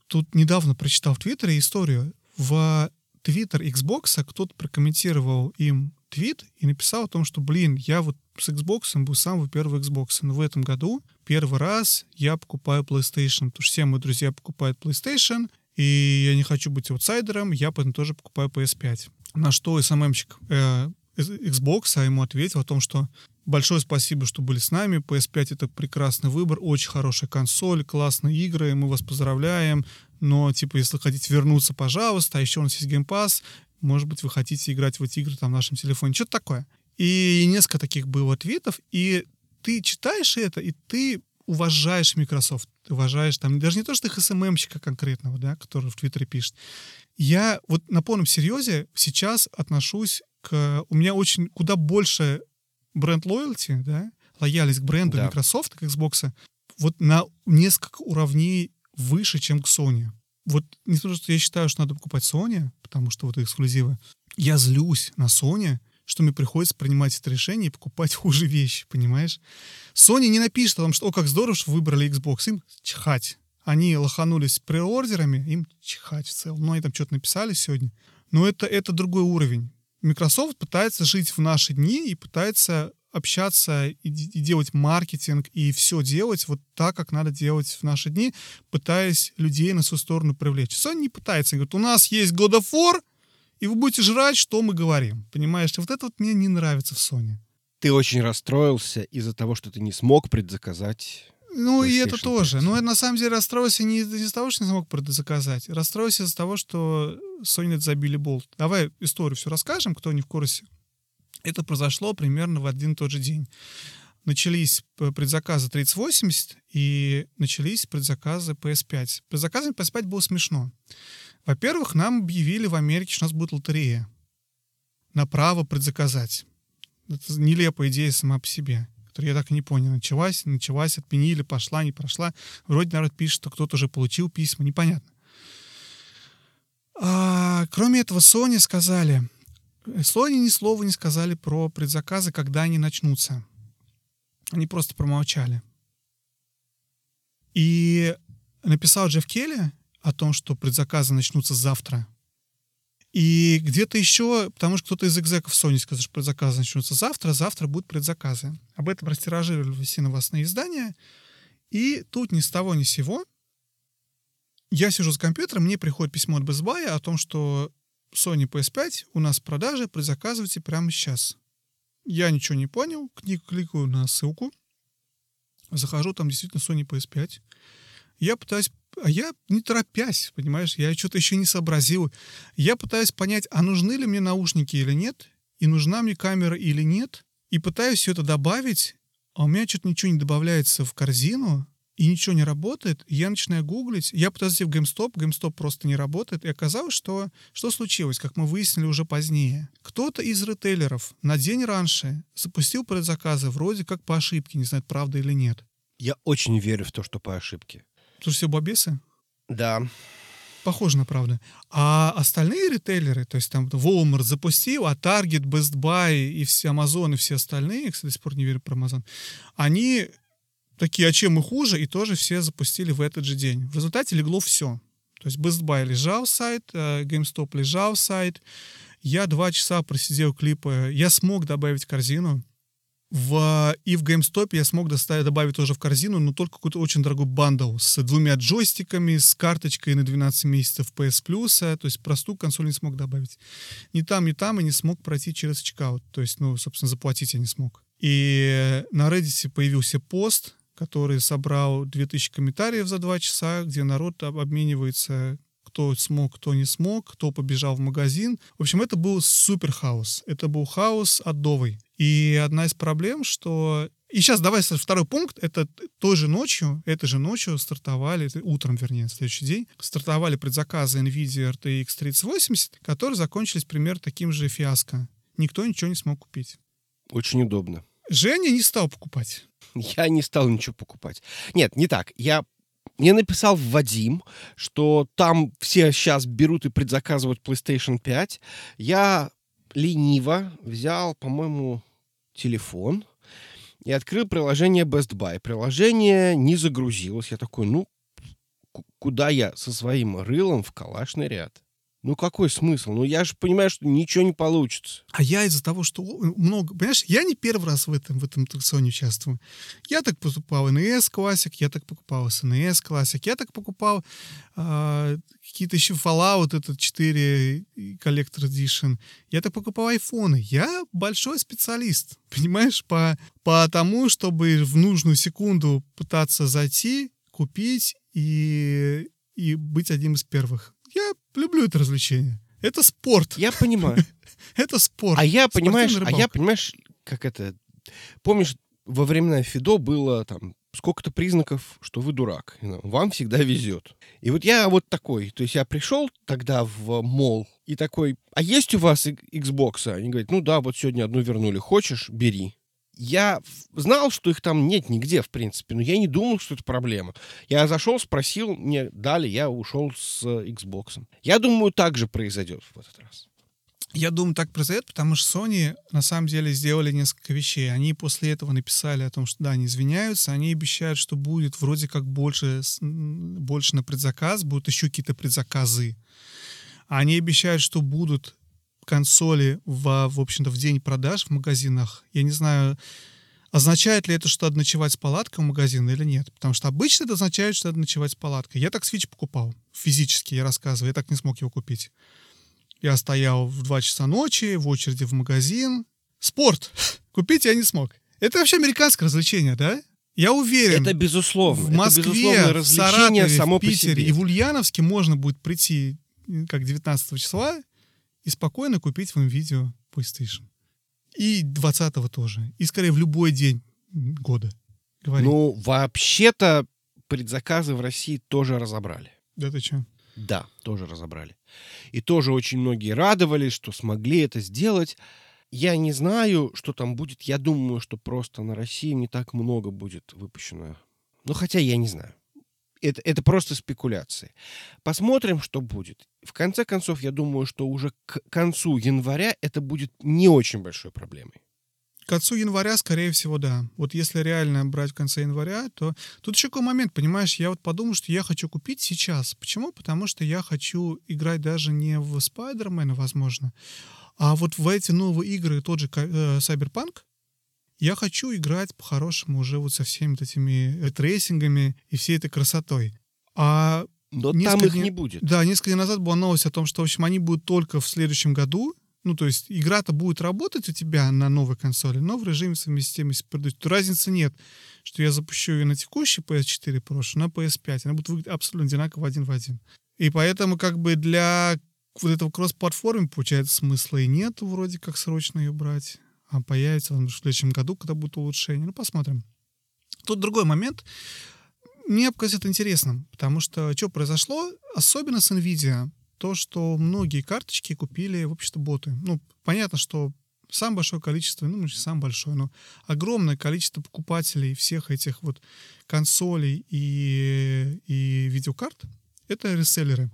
тут недавно прочитал в Твиттере историю. В Твиттер Xbox кто-то прокомментировал им твит и написал о том, что, блин, я вот с Xbox был самого первого Xbox. Но в этом году первый раз я покупаю PlayStation, потому что все мои друзья покупают PlayStation, и я не хочу быть аутсайдером, я поэтому тоже покупаю PS5. На что СММщик э, Xbox ему ответил о том, что большое спасибо, что были с нами, PS5 это прекрасный выбор, очень хорошая консоль, классные игры, мы вас поздравляем, но, типа, если хотите вернуться, пожалуйста, а еще у нас есть Game Pass, может быть, вы хотите играть в эти игры там в нашем телефоне, что-то такое. И несколько таких было ответов, и ты читаешь это, и ты уважаешь Microsoft, ты уважаешь там, даже не то, что их СММщика конкретного, да, который в Твиттере пишет. Я вот на полном серьезе сейчас отношусь к... У меня очень куда больше бренд лоялти, да, лояльность к бренду Да. Microsoft, к Xbox, вот на несколько уровней выше, чем к Sony. Вот не то, что я считаю, что надо покупать Sony, потому что вот эксклюзивы. Я злюсь на Sony, что мне приходится принимать это решение и покупать хуже вещи, понимаешь? Sony не напишет о том, что «О, как здорово, что выбрали Xbox». Им чихать. Они лоханулись преордерами, им чихать в целом. Ну, они там что-то написали сегодня. Но это, это другой уровень. Microsoft пытается жить в наши дни и пытается общаться и, и делать маркетинг и все делать вот так, как надо делать в наши дни, пытаясь людей на свою сторону привлечь. Sony не пытается. Говорит, у нас есть God of War, и вы будете жрать, что мы говорим. Понимаешь? Вот это вот мне не нравится в Sony. Ты очень расстроился из-за того, что ты не смог предзаказать. Ну, и это тоже. 5. Но я на самом деле расстроился не из- из-за того, что не смог заказать. Расстроился из-за того, что Sony забили болт. Давай историю все расскажем, кто не в курсе. Это произошло примерно в один и тот же день. Начались предзаказы 3080 и начались предзаказы PS5. Предзаказами PS5 было смешно. Во-первых, нам объявили в Америке, что у нас будет лотерея на право предзаказать. Это нелепая идея сама по себе, которую я так и не понял. Началась, началась, отменили, пошла, не прошла. Вроде народ пишет, что кто-то уже получил письма, непонятно. А, кроме этого, Sony сказали, Sony ни слова не сказали про предзаказы, когда они начнутся. Они просто промолчали. И написал Джефф Келли о том, что предзаказы начнутся завтра. И где-то еще, потому что кто-то из экзеков Sony сказал, что предзаказы начнутся завтра, завтра будут предзаказы. Об этом растиражировали все новостные издания. И тут ни с того ни с сего я сижу с компьютером, мне приходит письмо от Best Buy о том, что Sony PS5 у нас в продаже, предзаказывайте прямо сейчас. Я ничего не понял, книг кликаю на ссылку, захожу, там действительно Sony PS5. Я пытаюсь, а я не торопясь, понимаешь, я что-то еще не сообразил. Я пытаюсь понять, а нужны ли мне наушники или нет, и нужна мне камера или нет, и пытаюсь все это добавить, а у меня что-то ничего не добавляется в корзину, и ничего не работает, я начинаю гуглить, я пытаюсь зайти в GameStop, GameStop просто не работает, и оказалось, что что случилось, как мы выяснили уже позднее. Кто-то из ритейлеров на день раньше запустил предзаказы вроде как по ошибке, не знаю, правда или нет. Я очень верю в то, что по ошибке. Что все бобесы? Да. Похоже на правду. А остальные ритейлеры, то есть там Walmart запустил, а Target, Best Buy и все Amazon и все остальные, кстати, до сих пор не верю про Amazon, они такие, а чем мы хуже, и тоже все запустили в этот же день. В результате легло все. То есть Best Buy лежал сайт, э, GameStop лежал сайт. Я два часа просидел кликая. Я смог добавить корзину. В, и в GameStop я смог доставить, добавить тоже в корзину, но только какой-то очень дорогой bundle с двумя джойстиками, с карточкой на 12 месяцев PS Plus, то есть простую консоль не смог добавить. Ни там, ни там и не смог пройти через checkout, то есть, ну, собственно, заплатить я не смог. И на Reddit появился пост, который собрал 2000 комментариев за два часа, где народ обменивается кто смог, кто не смог, кто побежал в магазин. В общем, это был супер хаос. Это был хаос адовый. И одна из проблем, что... И сейчас давай второй пункт. Это той же ночью, этой же ночью стартовали, утром, вернее, следующий день, стартовали предзаказы NVIDIA RTX 3080, которые закончились примерно таким же фиаско. Никто ничего не смог купить. Очень удобно. Женя не стал покупать. Я не стал ничего покупать. Нет, не так. Я мне написал Вадим, что там все сейчас берут и предзаказывают PlayStation 5. Я лениво взял, по-моему, телефон и открыл приложение Best Buy. Приложение не загрузилось. Я такой, ну, куда я со своим рылом в калашный ряд? Ну какой смысл? Ну я же понимаю, что ничего не получится. А я из-за того, что много... Понимаешь, я не первый раз в этом, в этом аттракционе участвую. Я так покупал NES Classic, я так покупал SNES Classic, я так покупал э, какие-то еще Fallout, этот 4 Collector Edition. Я так покупал айфоны. Я большой специалист, понимаешь, по, по тому, чтобы в нужную секунду пытаться зайти, купить и, и быть одним из первых. Я люблю это развлечение. Это спорт. Я понимаю. это спорт. А я, понимаешь, а я, понимаешь, как это... Помнишь, во времена Фидо было там сколько-то признаков, что вы дурак. Вам всегда везет. И вот я вот такой. То есть я пришел тогда в мол и такой, а есть у вас Xbox? Они говорят, ну да, вот сегодня одну вернули. Хочешь, бери я знал, что их там нет нигде, в принципе, но я не думал, что это проблема. Я зашел, спросил, мне дали, я ушел с Xbox. Я думаю, так же произойдет в этот раз. Я думаю, так произойдет, потому что Sony на самом деле сделали несколько вещей. Они после этого написали о том, что да, они извиняются, они обещают, что будет вроде как больше, больше на предзаказ, будут еще какие-то предзаказы. Они обещают, что будут консоли в, в общем-то, в день продаж в магазинах, я не знаю, означает ли это, что надо ночевать с палаткой в магазине или нет. Потому что обычно это означает, что надо ночевать с палаткой. Я так Switch покупал. Физически, я рассказываю. Я так не смог его купить. Я стоял в 2 часа ночи в очереди в магазин. Спорт. Купить я не смог. Это вообще американское развлечение, да? Я уверен. Это безусловно. В Москве, это в Саратове, само в Питере и в Ульяновске можно будет прийти как 19 числа и спокойно купить вам видео PlayStation. И 20-го тоже. И скорее в любой день года. Говори. Ну, вообще-то предзаказы в России тоже разобрали. Да ты что? Да, тоже разобрали. И тоже очень многие радовались, что смогли это сделать. Я не знаю, что там будет. Я думаю, что просто на России не так много будет выпущено. Ну, хотя я не знаю это, это просто спекуляции. Посмотрим, что будет. В конце концов, я думаю, что уже к концу января это будет не очень большой проблемой. К концу января, скорее всего, да. Вот если реально брать в конце января, то тут еще какой момент, понимаешь, я вот подумал, что я хочу купить сейчас. Почему? Потому что я хочу играть даже не в Спайдермена, возможно, а вот в эти новые игры, тот же э, Cyberpunk, я хочу играть по-хорошему уже вот со всеми вот этими трейсингами и всей этой красотой. А Но Несколько там их дней- не будет. Да, несколько дней назад была новость о том, что, в общем, они будут только в следующем году. Ну, то есть игра-то будет работать у тебя на новой консоли, но в режиме совместимости предыдущей. Разницы нет, что я запущу ее на текущей PS4 Pro, на PS5. Она будет выглядеть абсолютно одинаково один в один. И поэтому как бы для вот этого кросс-платформы, получается, смысла и нет вроде как срочно ее брать. А появится в следующем году, когда будет улучшение. Ну, посмотрим. Тут другой момент. Мне это интересным, потому что что произошло, особенно с NVIDIA, то, что многие карточки купили, в общем-то, боты. Ну, понятно, что самое большое количество, ну, не самое большое, но огромное количество покупателей всех этих вот консолей и, и видеокарт — это реселлеры,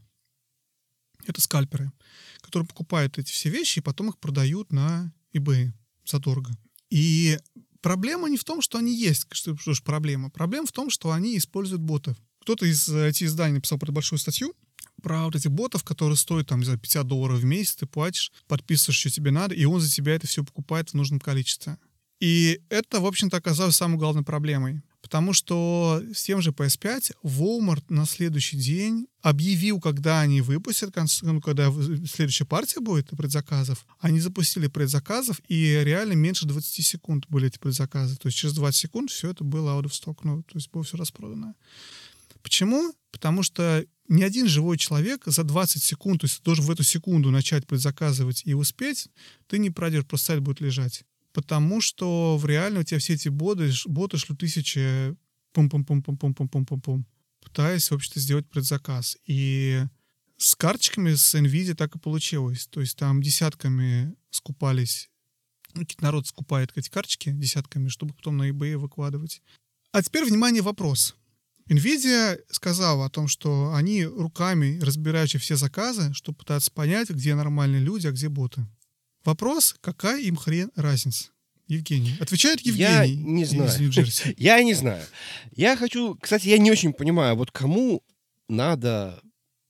это скальперы, которые покупают эти все вещи и потом их продают на eBay задорого. И проблема не в том, что они есть, что, что ж проблема. Проблема в том, что они используют ботов. Кто-то из IT-изданий написал про большую статью про вот этих ботов, которые стоят там за 50 долларов в месяц, ты платишь, подписываешь, что тебе надо, и он за тебя это все покупает в нужном количестве. И это, в общем-то, оказалось самой главной проблемой. Потому что с тем же PS5 Walmart на следующий день объявил, когда они выпустят, ну, когда следующая партия будет предзаказов. Они запустили предзаказов, и реально меньше 20 секунд были эти предзаказы. То есть через 20 секунд все это было out of stock, ну, то есть было все распродано. Почему? Потому что ни один живой человек за 20 секунд, то есть должен в эту секунду начать предзаказывать и успеть, ты не пройдешь, просто сайт будет лежать. Потому что в реально у тебя все эти боты, боты шлют тысячи пум-пум-пум-пум-пум-пум-пум-пум, пытаясь, в общем-то, сделать предзаказ. И с карточками с NVIDIA так и получилось. То есть там десятками скупались, ну, народ скупает эти карточки десятками, чтобы потом на eBay выкладывать. А теперь, внимание, вопрос. NVIDIA сказала о том, что они руками разбирают все заказы, чтобы пытаться понять, где нормальные люди, а где боты. Вопрос, какая им хрен разница? Евгений. Отвечает Я Евгений не из знаю. Я не знаю. Я хочу... Кстати, я не очень понимаю, вот кому надо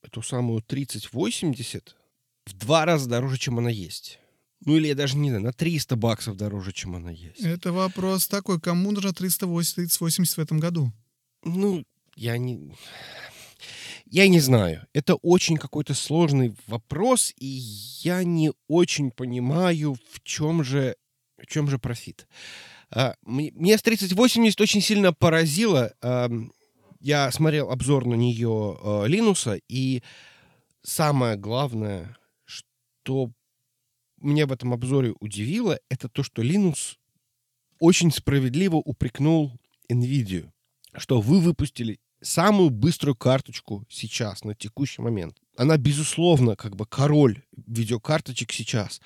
эту самую 3080 в два раза дороже, чем она есть? Ну или я даже не знаю, на 300 баксов дороже, чем она есть. Это вопрос такой, кому нужно 380, 3080 в этом году? Ну, я не... Я не знаю. Это очень какой-то сложный вопрос, и я не очень понимаю, в чем же, в чем же профит. А, м- Меня с 3080 очень сильно поразило. Я смотрел обзор на нее Линуса, и самое главное, что меня в этом обзоре удивило, это то, что Linux очень справедливо упрекнул NVIDIA, что вы выпустили самую быструю карточку сейчас, на текущий момент. Она, безусловно, как бы король видеокарточек сейчас.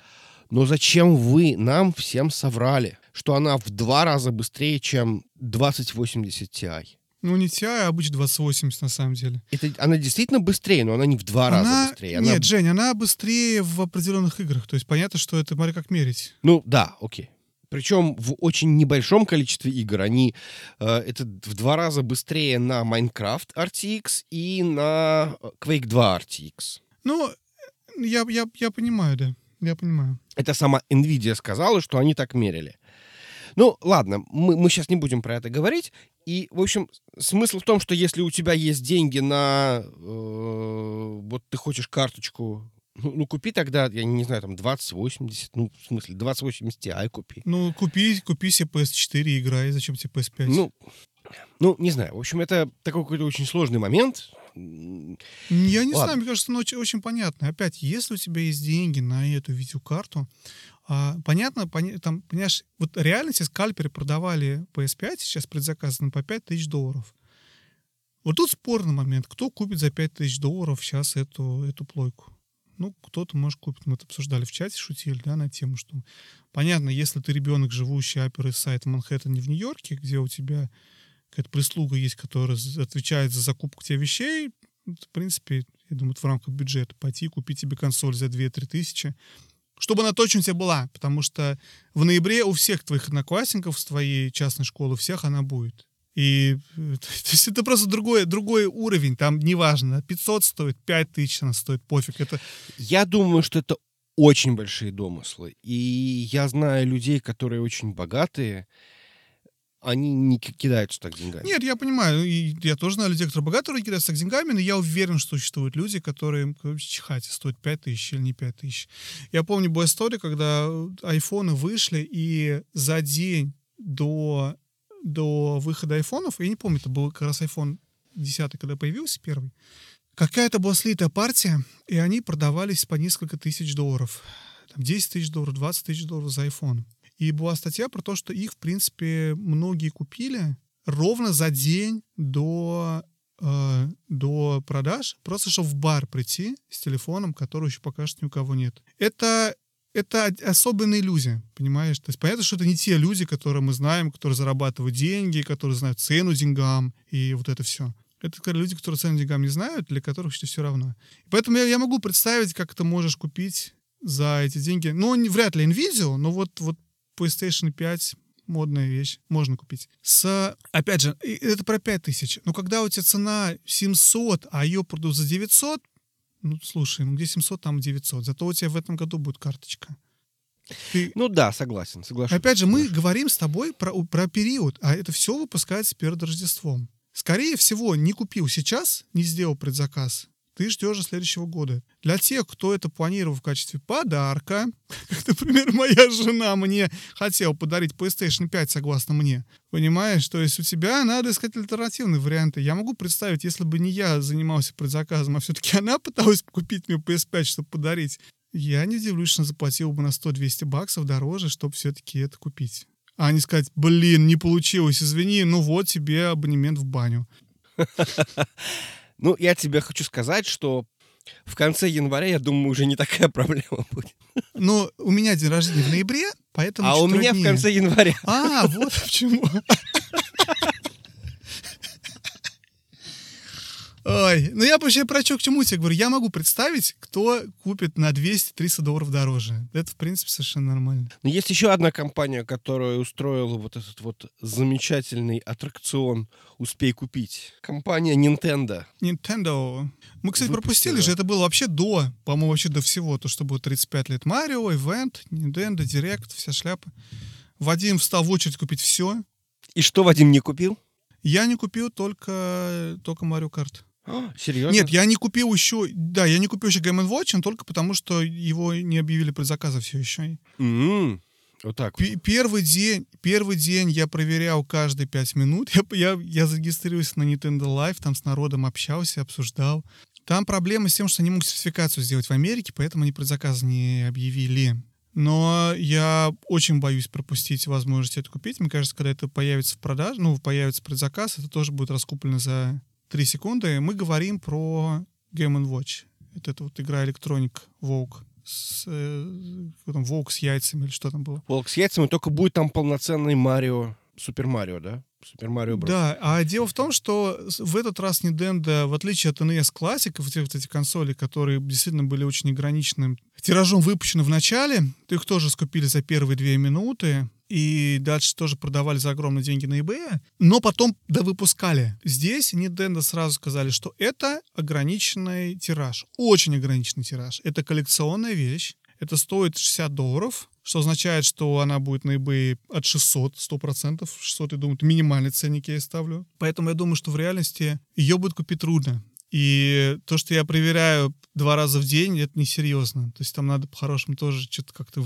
Но зачем вы нам всем соврали, что она в два раза быстрее, чем 2080 Ti? Ну, не TI, а обычно 2080 на самом деле. Это, она действительно быстрее, но она не в два она... раза быстрее. Она- Нет, Жень, она быстрее в определенных играх. То есть понятно, что это, смотри, как мерить. Ну да, окей. Причем в очень небольшом количестве игр они э, это в два раза быстрее на Minecraft RTX и на э, Quake 2 RTX. Ну, я, я, я понимаю, да. Я понимаю. Это сама Nvidia сказала, что они так мерили. Ну, ладно, мы, мы сейчас не будем про это говорить. И, в общем, смысл в том, что если у тебя есть деньги на... э, вот ты хочешь карточку... Ну, ну, купи тогда, я не знаю, там 2080, ну, в смысле, 2080 Ti купи. Ну, купи, купи себе PS4 и играй. Зачем тебе PS5? Ну, ну, не знаю. В общем, это такой какой-то очень сложный момент. Я не Ладно. знаю, мне кажется, оно очень, очень понятно. Опять, если у тебя есть деньги на эту видеокарту, а, понятно, поня- там, понимаешь, вот реально все скальперы продавали PS5 сейчас предзаказано по 5 тысяч долларов. Вот тут спорный момент, кто купит за 5 тысяч долларов сейчас эту, эту плойку. Ну, кто-то, может, купит. Мы это обсуждали в чате, шутили, да, на тему, что понятно, если ты ребенок, живущий East Side в Манхэттене в Нью-Йорке, где у тебя какая-то прислуга есть, которая отвечает за закупку тебе вещей, ну, в принципе, я думаю, в рамках бюджета пойти купить тебе консоль за 2-3 тысячи, чтобы она точно у тебя была, потому что в ноябре у всех твоих одноклассников с твоей частной школы, у всех она будет. И э, то есть это просто другой, другой уровень, там неважно, 500 стоит, 5 тысяч она стоит, пофиг, это Я думаю, что это очень большие домыслы. И я знаю людей, которые очень богатые. они не ки- кидаются так деньгами. Нет, я понимаю, и я тоже знаю людей, которые богатые, которые кидаются так деньгами, но я уверен, что существуют люди, которые чихать, стоят 5 тысяч или не 5 тысяч. Я помню, была история, когда айфоны вышли, и за день до, до выхода айфонов, я не помню, это был как раз iPhone 10, когда появился первый, какая-то была слитая партия, и они продавались по несколько тысяч долларов. Там 10 тысяч долларов, 20 тысяч долларов за iPhone. И была статья про то, что их, в принципе, многие купили ровно за день до, э, до продаж, просто чтобы в бар прийти с телефоном, который еще пока что ни у кого нет. Это это особенная иллюзия, понимаешь? То есть понятно, что это не те люди, которые мы знаем, которые зарабатывают деньги, которые знают цену деньгам и вот это все. Это люди, которые цену деньгам не знают, для которых это все равно. Поэтому я, я могу представить, как ты можешь купить за эти деньги. Ну, не, вряд ли NVIDIA, но вот, вот PlayStation 5 модная вещь, можно купить. С, опять же, это про 5000. Но когда у тебя цена 700, а ее продают за 900, ну, слушай, ну где 700, там 900. Зато у тебя в этом году будет карточка. Ты- Ну да, согласен, соглашусь. Опять же, мы соглашусь. говорим с тобой про, про период, а это все выпускается перед Рождеством. Скорее всего, не купил сейчас, не сделал предзаказ, ты ждешь до следующего года. Для тех, кто это планировал в качестве подарка, как, например, моя жена мне хотела подарить PlayStation 5, согласно мне, понимаешь? То есть у тебя надо искать альтернативные варианты. Я могу представить, если бы не я занимался предзаказом, а все-таки она пыталась купить мне PS5, чтобы подарить, я не удивлюсь, что она заплатила бы на 100-200 баксов дороже, чтобы все-таки это купить. А не сказать, блин, не получилось, извини, ну вот тебе абонемент в баню. Ну, я тебе хочу сказать, что в конце января, я думаю, уже не такая проблема будет. Но у меня день рождения в ноябре, поэтому а у меня в труднее. конце января. А, вот почему. Ой, ну я вообще про что к чему тебе говорю. Я могу представить, кто купит на 200-300 долларов дороже. Это, в принципе, совершенно нормально. Но есть еще одна компания, которая устроила вот этот вот замечательный аттракцион «Успей купить». Компания Nintendo. Nintendo. Мы, кстати, Выпустила. пропустили же, это было вообще до, по-моему, вообще до всего, то, что будет 35 лет Марио, Ивент, Nintendo, Direct, вся шляпа. Вадим встал в очередь купить все. И что Вадим не купил? Я не купил только, только Mario Kart. А, серьезно? Нет, я не купил еще, да, я не купил еще Game Watch, только потому, что его не объявили предзаказа все еще. М, Вот так. П- Первый день, первый день я проверял каждые пять минут. Я, я, я зарегистрировался на Nintendo Live, там с народом общался, обсуждал. Там проблема с тем, что они могут сертификацию сделать в Америке, поэтому они предзаказ не объявили. Но я очень боюсь пропустить возможность это купить. Мне кажется, когда это появится в продаже, ну, появится предзаказ, это тоже будет раскуплено за 3 секунды. Мы говорим про Game Watch. Это, это вот игра Electronic Vogue. С, э, там, Vogue с яйцами или что там было. Волк с яйцами, только будет там полноценный Марио, Супер Марио, да? Супер Марио Брос. Да, а дело в том, что в этот раз Nintendo, в отличие от NES Classic, вот эти, консоли, которые действительно были очень ограниченным тиражом выпущены в начале, их тоже скупили за первые две минуты, и дальше тоже продавали за огромные деньги на eBay, но потом довыпускали. Здесь Nintendo сразу сказали, что это ограниченный тираж, очень ограниченный тираж. Это коллекционная вещь, это стоит 60 долларов, что означает, что она будет на eBay от 600, 100%. 600, я думаю, это минимальный ценник я ставлю. Поэтому я думаю, что в реальности ее будет купить трудно. И то, что я проверяю два раза в день, это несерьезно. То есть там надо по-хорошему тоже что-то как-то,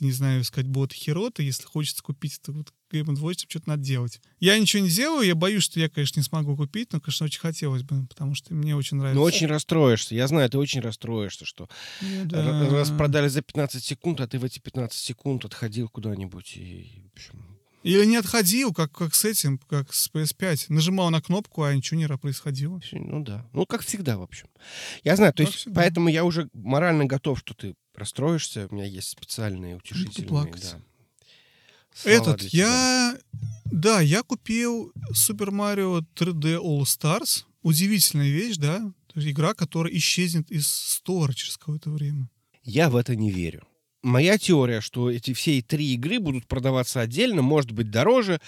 не знаю, искать боты хероты. Если хочется купить это вот Game Watch, что-то надо делать. Я ничего не делаю, я боюсь, что я, конечно, не смогу купить, но, конечно, очень хотелось бы, потому что мне очень нравится. Ну, очень расстроишься. Я знаю, ты очень расстроишься, что Ну да. раз продали за 15 секунд, а ты в эти 15 секунд отходил куда-нибудь. И, в общем, Или не отходил, как, как с этим, как с PS5. Нажимал на кнопку, а ничего не происходило. ну да. Ну, как всегда, в общем. Я знаю, то Как есть, всегда. поэтому я уже морально готов, что ты расстроишься. У меня есть специальные утешительные, плакать. да. слова Этот, я... Да, я купил Super Mario 3D All Stars. Удивительная вещь, да? Игра, которая исчезнет из стора через какое-то время. Я в это не верю. Моя теория, что эти все три игры будут продаваться отдельно, может быть, дороже,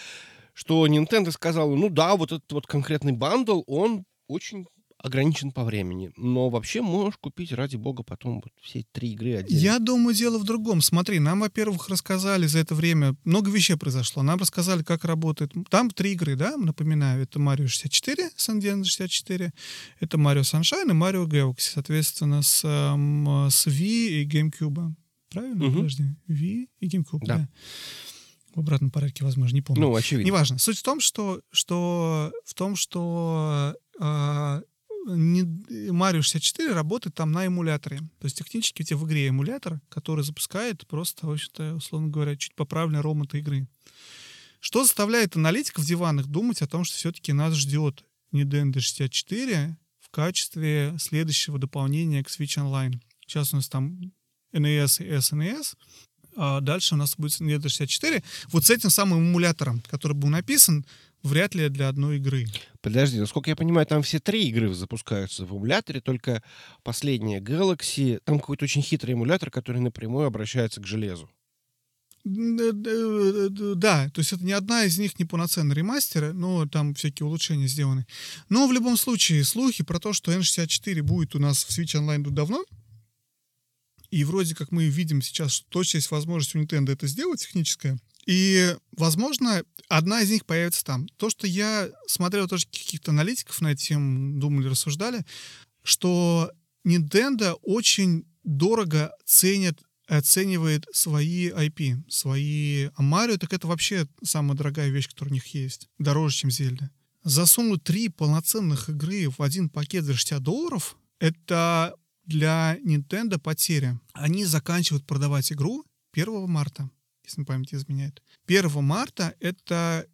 что Nintendo сказала, ну да, вот этот вот конкретный бандл, он очень ограничен по времени. Но вообще можешь купить, ради бога, потом вот все три игры отдельно. Я думаю, дело в другом. Смотри, нам, во-первых, рассказали за это время, много вещей произошло. Нам рассказали, как работает. Там три игры, да, напоминаю. Это Mario 64, Сан 64, это Mario Sunshine и Mario Galaxy, соответственно, с, эм, с Wii и GameCube. Правильно? Мгм. Подожди. Wii и GameCube, Да. да. В обратном порядке, возможно, не помню. Ну, очевидно. Неважно. Суть в том, что, что в том, что а, не, Mario 64 работает там на эмуляторе. То есть технически у тебя в игре эмулятор, который запускает просто, в общем-то, условно говоря, чуть поправленный ром этой игры. Что заставляет аналитиков диванных думать о том, что все-таки нас ждет Nintendo 64 в качестве следующего дополнения к Switch Online. Сейчас у нас там NES и SNES, а дальше у нас будет Nintendo 64. Вот с этим самым эмулятором, который был написан, вряд ли для одной игры. Подожди, насколько я понимаю, там все три игры запускаются в эмуляторе, только последняя Galaxy, там какой-то очень хитрый эмулятор, который напрямую обращается к железу. Д- д- д- Да, то есть это ни одна из них не полноценный ремастер, но там всякие улучшения сделаны. Но в любом случае, слухи про то, что N64 будет у нас в Switch Online давно, и вроде как мы видим сейчас, что точно есть возможность у Nintendo это сделать, техническая. И, возможно, одна из них появится там. То, что я смотрел тоже каких-то аналитиков на эту тему, думали, рассуждали, что Nintendo очень дорого ценит оценивает свои IP, свои... А Марио, так это вообще самая дорогая вещь, которая у них есть. Дороже, чем Зельда. Засунуть три полноценных игры в один пакет за 60 долларов — это для Nintendo потеря. Они заканчивают продавать игру 1 марта, если память изменяет. 1 марта — это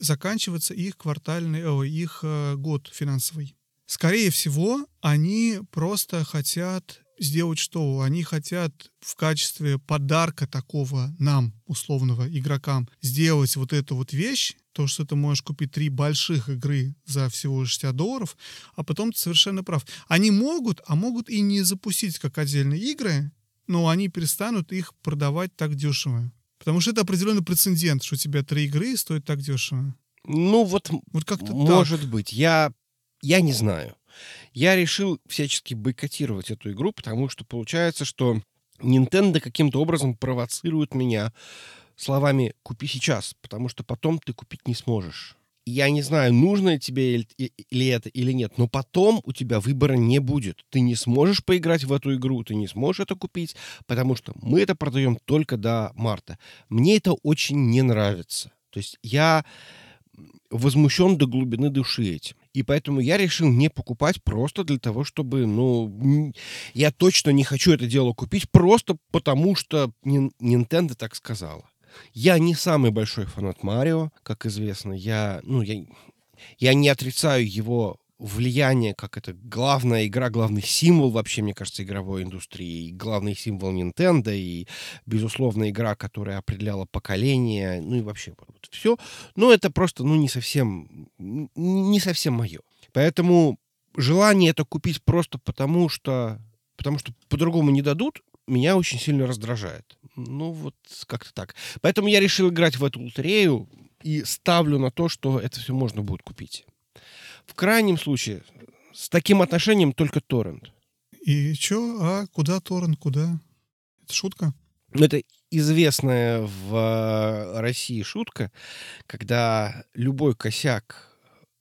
заканчивается их квартальный, о, их э, год финансовый. Скорее всего, они просто хотят сделать что? Они хотят в качестве подарка такого нам, условного игрокам, сделать вот эту вот вещь, то, что ты можешь купить три больших игры за всего 60 долларов, а потом ты совершенно прав. Они могут, а могут и не запустить как отдельные игры, но они перестанут их продавать так дешево. Потому что это определенный прецедент, что у тебя три игры стоят так дешево. Ну вот, Вот как-то так. может быть. Я, я не знаю. Я решил всячески бойкотировать эту игру, потому что получается, что Nintendo каким-то образом провоцирует меня словами «купи сейчас», потому что потом ты купить не сможешь. Я не знаю, нужно тебе или это или нет, но потом у тебя выбора не будет. Ты не сможешь поиграть в эту игру, ты не сможешь это купить, потому что мы это продаем только до марта. Мне это очень не нравится. То есть я возмущен до глубины души этим. И поэтому я решил не покупать просто для того, чтобы, ну, я точно не хочу это дело купить просто потому, что Nintendo так сказала. Я не самый большой фанат Марио, как известно. Я, ну, я, я не отрицаю его влияние, как это главная игра, главный символ вообще, мне кажется, игровой индустрии, и главный символ Nintendo, и, безусловно, игра, которая определяла поколение, ну и вообще вот все. Но это просто, ну, не совсем, не совсем мое. Поэтому желание это купить просто потому, что, потому что по-другому не дадут, меня очень сильно раздражает. Ну, вот как-то так. Поэтому я решил играть в эту лотерею и ставлю на то, что это все можно будет купить. В крайнем случае, с таким отношением только торрент. И чё? А куда торрент? Куда? Это шутка? Ну, Это известная в э, России шутка, когда любой косяк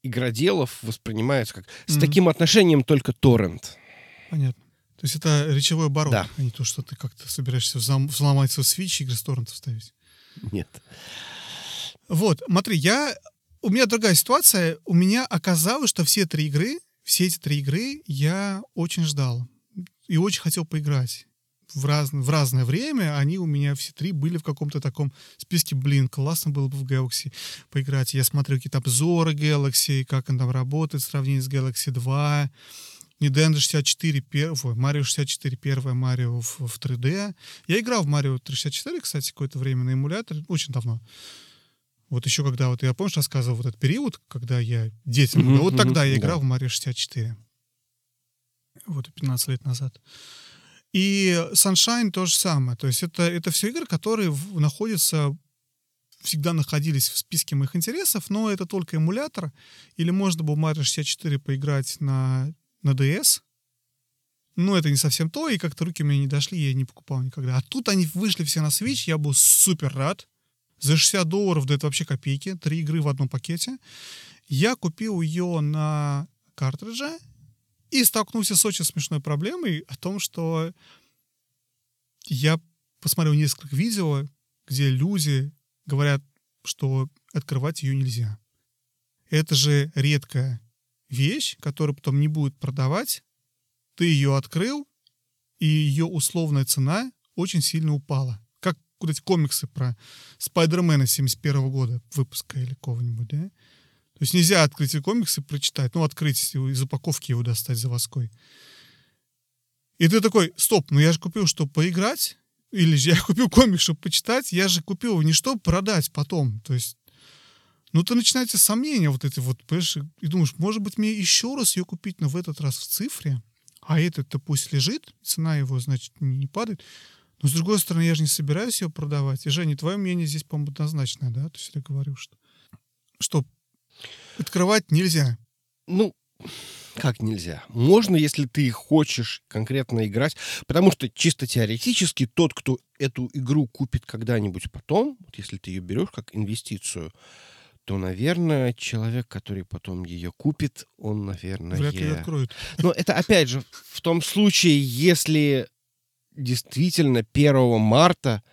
игроделов воспринимается как с таким отношением только торрент. Понятно. То есть это речевой оборот, Да. а не то, что ты как-то собираешься взлом- взломать свой свич и игры с торрента вставить. Нет. Вот, смотри, я... У меня другая ситуация. У меня оказалось, что все три игры, все эти три игры я очень ждал. И очень хотел поиграть. В, раз... в разное время они у меня все три были в каком-то таком списке. Блин, классно было бы в Galaxy поиграть. Я смотрел какие-то обзоры Galaxy, как он там работает в сравнении с Galaxy 2. Nintendo 64, пер... ой, Mario 64, первое Марио в, в 3D. Я играл в Mario 64, кстати, какое-то время на эмуляторе, очень давно. Вот еще когда, вот я, помнишь, рассказывал вот этот период, когда я детям, был, вот тогда я да. играл в Mario 64. Вот 15 лет назад. И Sunshine то же самое. То есть это, это все игры, которые в- находятся всегда находились в списке моих интересов, но это только эмулятор. Или можно было Mario 64 поиграть на на DS. Ну, это не совсем то, и как-то руки у меня не дошли, я не покупал никогда. А тут они вышли все на Switch, я был супер рад. За 60 долларов, да это вообще копейки, три игры в одном пакете. Я купил ее на картридже и столкнулся с очень смешной проблемой о том, что я посмотрел несколько видео, где люди говорят, что открывать ее нельзя. Это же редкая вещь, которую потом не будут продавать. Ты ее открыл, и ее условная цена очень сильно упала. Вот эти комиксы про Спайдермена 71 года выпуска или кого-нибудь, да? То есть нельзя открыть эти комиксы прочитать. Ну, открыть из упаковки его достать заводской. И ты такой, стоп, ну я же купил, чтобы поиграть, или же я купил комик, чтобы почитать, я же купил его не чтобы продать потом. То есть ну, то начинаются сомнения вот эти вот, понимаешь, и думаешь, может быть, мне еще раз ее купить, но в этот раз в цифре, а этот-то пусть лежит, цена его, значит, не падает. Но, с другой стороны, я же не собираюсь ее продавать. И, Женя, твое мнение здесь, по-моему, однозначное, да? То есть я говорю, что, что открывать нельзя. Ну, как нельзя? Можно, если ты хочешь конкретно играть, потому что чисто теоретически тот, кто эту игру купит когда-нибудь потом, вот если ты ее берешь как инвестицию, то, наверное, человек, который потом ее купит, он, наверное... Вряд ли откроет. Но это, опять же, в том случае, если действительно 1 марта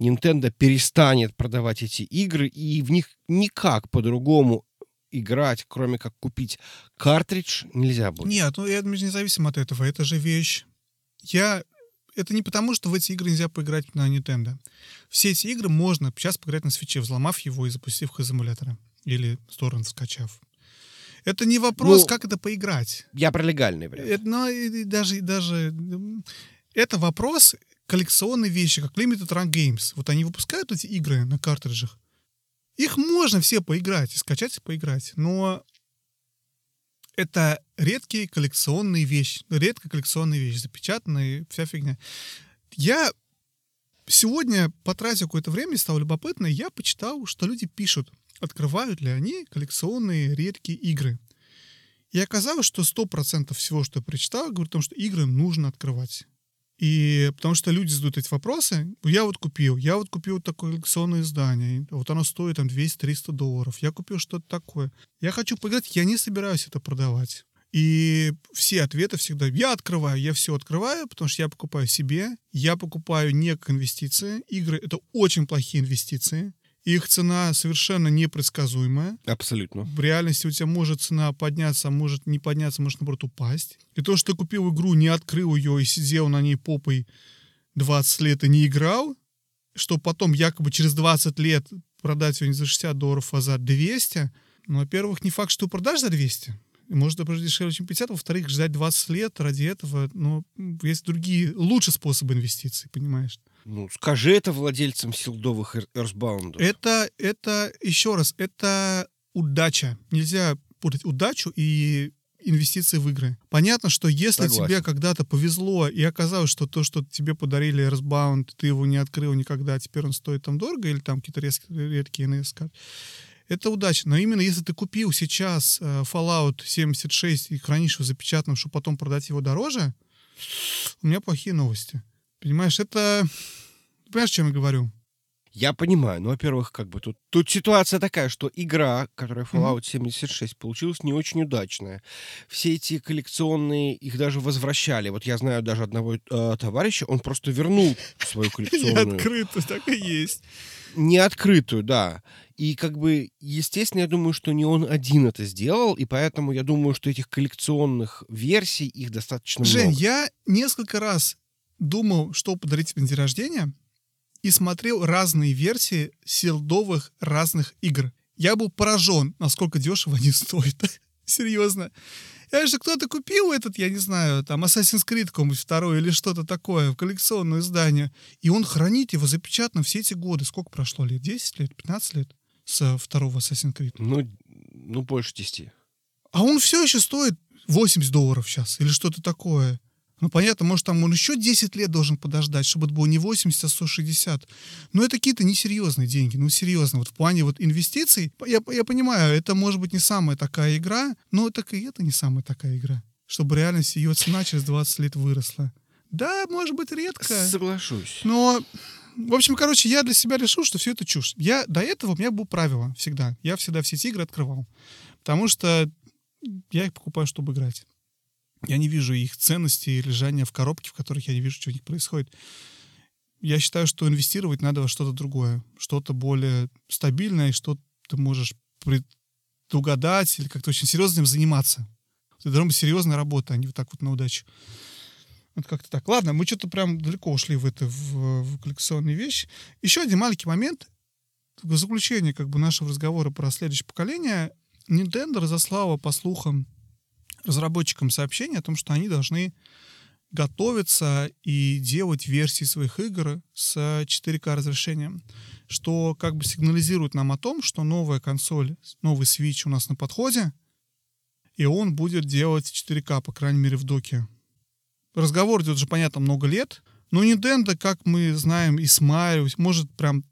Nintendo перестанет продавать эти игры, и в них никак по-другому играть, кроме как купить картридж, нельзя будет. Нет, ну это независимо от этого. Это же вещь. Я это не потому, что в эти игры нельзя поиграть на Nintendo. Все эти игры можно сейчас поиграть на свече, взломав его и запустив их из эмулятора. Или сторону скачав. Это не вопрос, ну, как это поиграть. Я про легальный вариант. Это, но и даже, даже это вопрос коллекционной вещи, как Limited Run Games. Вот они выпускают эти игры на картриджах. Их можно все поиграть, и скачать и поиграть. Но это редкие коллекционные вещи. Редкая коллекционная вещь, запечатанная, вся фигня. Я сегодня потратил какое-то время, стало любопытно, я почитал, что люди пишут, открывают ли они коллекционные редкие игры. И оказалось, что 100% всего, что я прочитал, говорит о том, что игры нужно открывать. И потому что люди задают эти вопросы, я вот купил, я вот купил такое коллекционное издание, вот оно стоит там 200-300 долларов, я купил что-то такое. Я хочу поиграть, я не собираюсь это продавать. И все ответы всегда, я открываю, я все открываю, потому что я покупаю себе, я покупаю не как инвестиции. Игры — это очень плохие инвестиции. Их цена совершенно непредсказуемая. Абсолютно. В реальности у тебя может цена подняться, а может не подняться, может, наоборот, упасть. И то, что ты купил игру, не открыл ее и сидел на ней попой 20 лет и не играл, что потом якобы через 20 лет продать ее не за 60 долларов, а за 200, ну, во-первых, не факт, что ты продашь за 200. Может, это дешевле, чем 50. Во-вторых, ждать 20 лет ради этого, ну, есть другие, лучше способы инвестиций, понимаешь? Ну, скажи это владельцам силдовых Earthbound. Это, это, еще раз, это удача. Нельзя путать удачу и инвестиции в игры. Понятно, что если Согласен. тебе когда-то повезло и оказалось, что то, что тебе подарили Earthbound, ты его не открыл никогда, а теперь он стоит там дорого, или там какие-то редкие NS это удача. Но именно если ты купил сейчас э, Fallout 76 и хранишь его запечатанным, чтобы потом продать его дороже, у меня плохие новости. Понимаешь, это... Понимаешь, о чем я говорю? Я понимаю. Ну, во-первых, как бы тут, тут ситуация такая, что игра, которая Fallout mm-hmm. 76, получилась не очень удачная. Все эти коллекционные, их даже возвращали. Вот я знаю даже одного э, товарища, он просто вернул свою коллекционную. Открытую, так и есть. Не открытую, да. И как бы, естественно, я думаю, что не он один это сделал, и поэтому я думаю, что этих коллекционных версий, их достаточно Жень, много. Жень, я несколько раз думал, что подарить тебе на день рождения, и смотрел разные версии силдовых разных игр. Я был поражен, насколько дешево они стоят. Серьезно. Я же кто-то купил этот, я не знаю, там Assassin's Creed какой-нибудь второй или что-то такое в коллекционное издание, и он хранит его запечатано все эти годы. Сколько прошло лет? 10 лет? 15 лет с второго Assassin's Creed? Ну, ну больше 10. А он все еще стоит 80 долларов сейчас или что-то такое. Ну, понятно, может, там он еще 10 лет должен подождать, чтобы это было не 80, а 160. Но это какие-то несерьезные деньги. Ну, серьезно, вот в плане вот инвестиций, я, я понимаю, это может быть не самая такая игра, но так и это не самая такая игра. чтобы реально ее цена через 20 лет выросла. Да, может быть, редко. Соглашусь. Но, в общем, короче, я для себя решил, что все это чушь. Я до этого у меня было правило всегда. Я всегда все эти игры открывал. Потому что я их покупаю, чтобы играть. Я не вижу их ценности и лежания в коробке, в которых я не вижу, что у них происходит. Я считаю, что инвестировать надо во что-то другое, что-то более стабильное, что ты можешь предугадать или как-то очень серьезно им заниматься. Это должна быть серьезная работа, а не вот так вот на удачу. Вот как-то так. Ладно, мы что-то прям далеко ушли в это, в, в коллекционные вещи. Еще один маленький момент. В заключение как бы нашего разговора про следующее поколение. Nintendo разослала, по слухам, разработчикам сообщение о том, что они должны готовиться и делать версии своих игр с 4К разрешением, что как бы сигнализирует нам о том, что новая консоль, новый Switch у нас на подходе, и он будет делать 4К, по крайней мере, в доке. Разговор идет уже, понятно, много лет, но Nintendo, как мы знаем, и с Mario, может прям...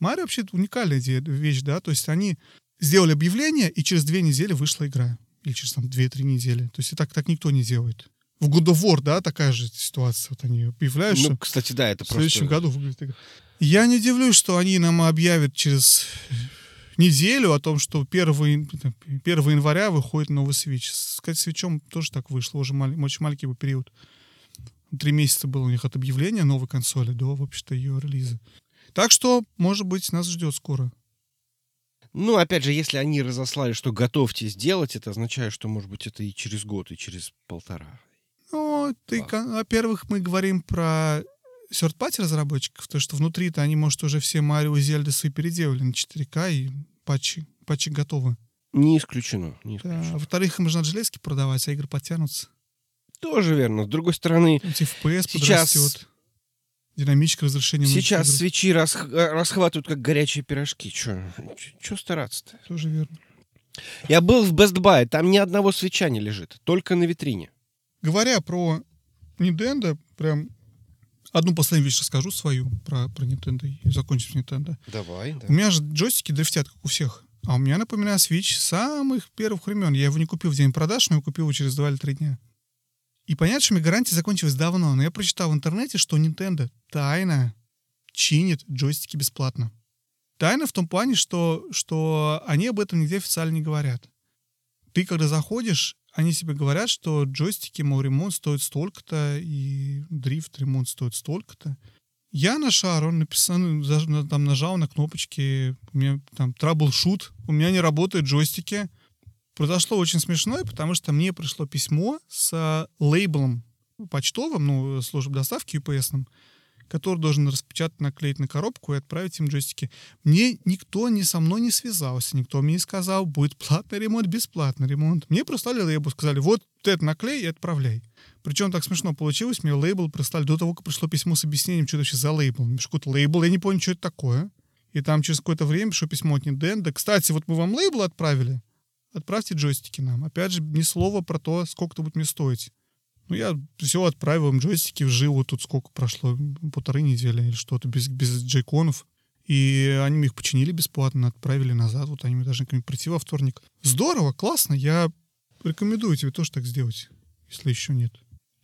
Mario вообще уникальная вещь, да, то есть они сделали объявление, и через две недели вышла игра. Или через там две-три недели. То есть и так, так никто не делает. В God of War, да, такая же ситуация. Вот они объявляют, Ну, кстати, да, это в следующем просто... году выглядит. Я не удивлюсь, что они нам объявят через неделю о том, что 1, 1 января выходит новый Switch. С кстати, свечом тоже так вышло, уже мал- очень маленький был период. Три месяца было у них от объявления новой консоли до, в общем-то, ее релиза. Так что, может быть, нас ждет скоро. Ну, опять же, если они разослали, что готовьтесь делать, это означает, что, может быть, это и через год, и через полтора. Ну, ты, во-первых, мы говорим про third-party разработчиков, то что внутри-то они, может, уже все Марио и Зельды свои переделали на 4К, и патчи, патчи готовы. Не исключено. Не Да. исключено. А Во-вторых, им же надо железки продавать, а игры подтянутся. Тоже верно. С другой стороны, FPS Сейчас- подрастет. Динамическое разрешение. сейчас игр. свечи э, расхватывают как горячие пирожки. Че Че стараться-то? Тоже верно. Я был в Best Buy, там ни одного свеча не лежит, только на витрине. Говоря про Nintendo, прям одну последнюю вещь расскажу свою про, про Nintendo и закончим с Nintendo. Давай, да. У меня же джойстики дрифтят, как у всех. А у меня, напоминаю, Switch самых первых времен. Я его не купил в день продаж, но я купил его через 2 или 3 дня. И понятно, что у меня гарантия закончилась давно, но я прочитал в интернете, что Nintendo тайно чинит джойстики бесплатно. Тайна в том плане, что, что они об этом нигде официально не говорят. Ты, когда заходишь, они тебе говорят, что джойстики, мол, ремонт стоит столько-то, и дрифт, ремонт стоит столько-то. Я на шар, он написал, ну, заж- на- там нажал на кнопочки, у меня там troubleshoot, у меня не работают джойстики. Произошло очень смешное, потому что мне пришло письмо с лейблом почтовым, ну, службы доставки UPS, который должен распечатать, наклеить на коробку и отправить им джойстики. Мне никто ни со мной не связался, никто мне не сказал, будет платный ремонт, бесплатный ремонт. Мне прислали лейбл, сказали, вот это наклей и отправляй. Причем так смешно получилось, мне лейбл прислали до того, как пришло письмо с объяснением, что это вообще за лейбл. Мне какой-то лейбл, я не понял, что это такое. И там через какое-то время пришло письмо от Nintendo. Кстати, вот мы вам лейбл отправили, отправьте джойстики нам. Опять же, ни слова про то, сколько это будет мне стоить. Ну, я все отправил им джойстики вживую. Тут сколько прошло? Полторы недели или что-то без, без джейконов. И они мне их починили бесплатно, отправили назад. Вот они мне должны ко мне прийти во вторник. Здорово, классно. Я рекомендую тебе тоже так сделать, если еще нет.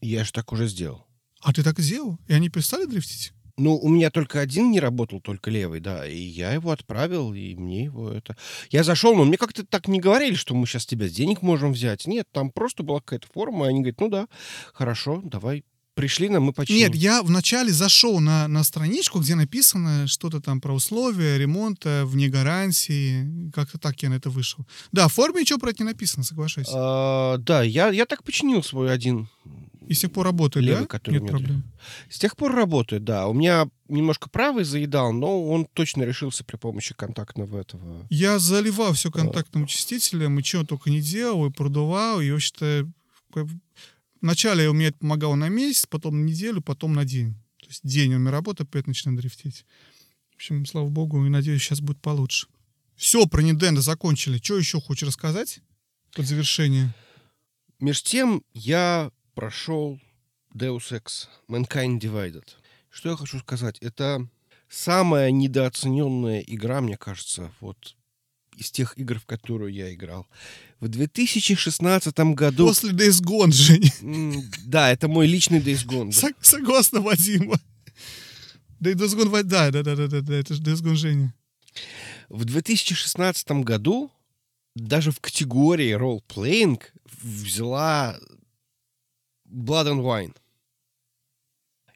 Я же так уже сделал. А ты так сделал? И они перестали дрифтить? Ну, у меня только один не работал, только левый, да. И я его отправил, и мне его это... Я зашел, но мне как-то так не говорили, что мы сейчас тебя с денег можем взять. Нет, там просто была какая-то форма, и они говорят, ну да, хорошо, давай. Пришли нам, мы починим. Нет, я вначале зашел на, на страничку, где написано что-то там про условия ремонта вне гарантии. Как-то так я на это вышел. Да, в форме ничего про это не написано, соглашайся. А, да, я, я так починил свой один. И с тех пор работает, левый, да? который Нет меня проблем. С тех пор работает, да. У меня немножко правый заедал, но он точно решился при помощи контактного этого. Я заливал все контактным очистителем, и чего только не делал, и продувал, и вообще-то вначале у меня это помогало на месяц, потом на неделю, потом на день. То есть день у меня работает, опять начинает дрифтить. В общем, слава богу, и надеюсь, сейчас будет получше. Все, про Nintendo закончили. Что еще хочешь рассказать под завершение? Меж тем я прошел Deus Ex Mankind Divided. Что я хочу сказать? Это самая недооцененная игра, мне кажется, вот из тех игр, в которую я играл. В 2016 году... После Days Gone, Жень. Да, это мой личный Days Gone. Да. Согласна, Вадима. Days Gone, да, да, да, да, да, да, это же Days Gone Женя. В 2016 году даже в категории role-playing взяла Blood and Wine.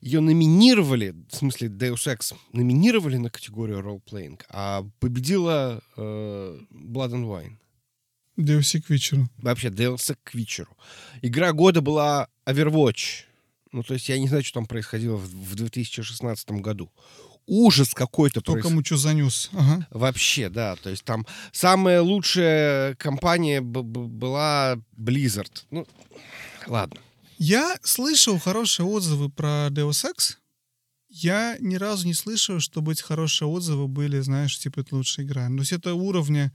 Ее номинировали, в смысле Deus Ex, номинировали на категорию role-playing, а победила э, Blood and Wine. Deus к вечеру. Вообще, Deus к вечеру. Игра года была Overwatch. Ну, то есть я не знаю, что там происходило в, в 2016 году. Ужас какой-то. Кто проис... кому что занес. Ага. Вообще, да. То есть там самая лучшая компания была Blizzard. Ну, ладно. Я слышал хорошие отзывы про Deus Ex. Я ни разу не слышал, чтобы эти хорошие отзывы были, знаешь, типа, это лучшая игра. То есть это уровня...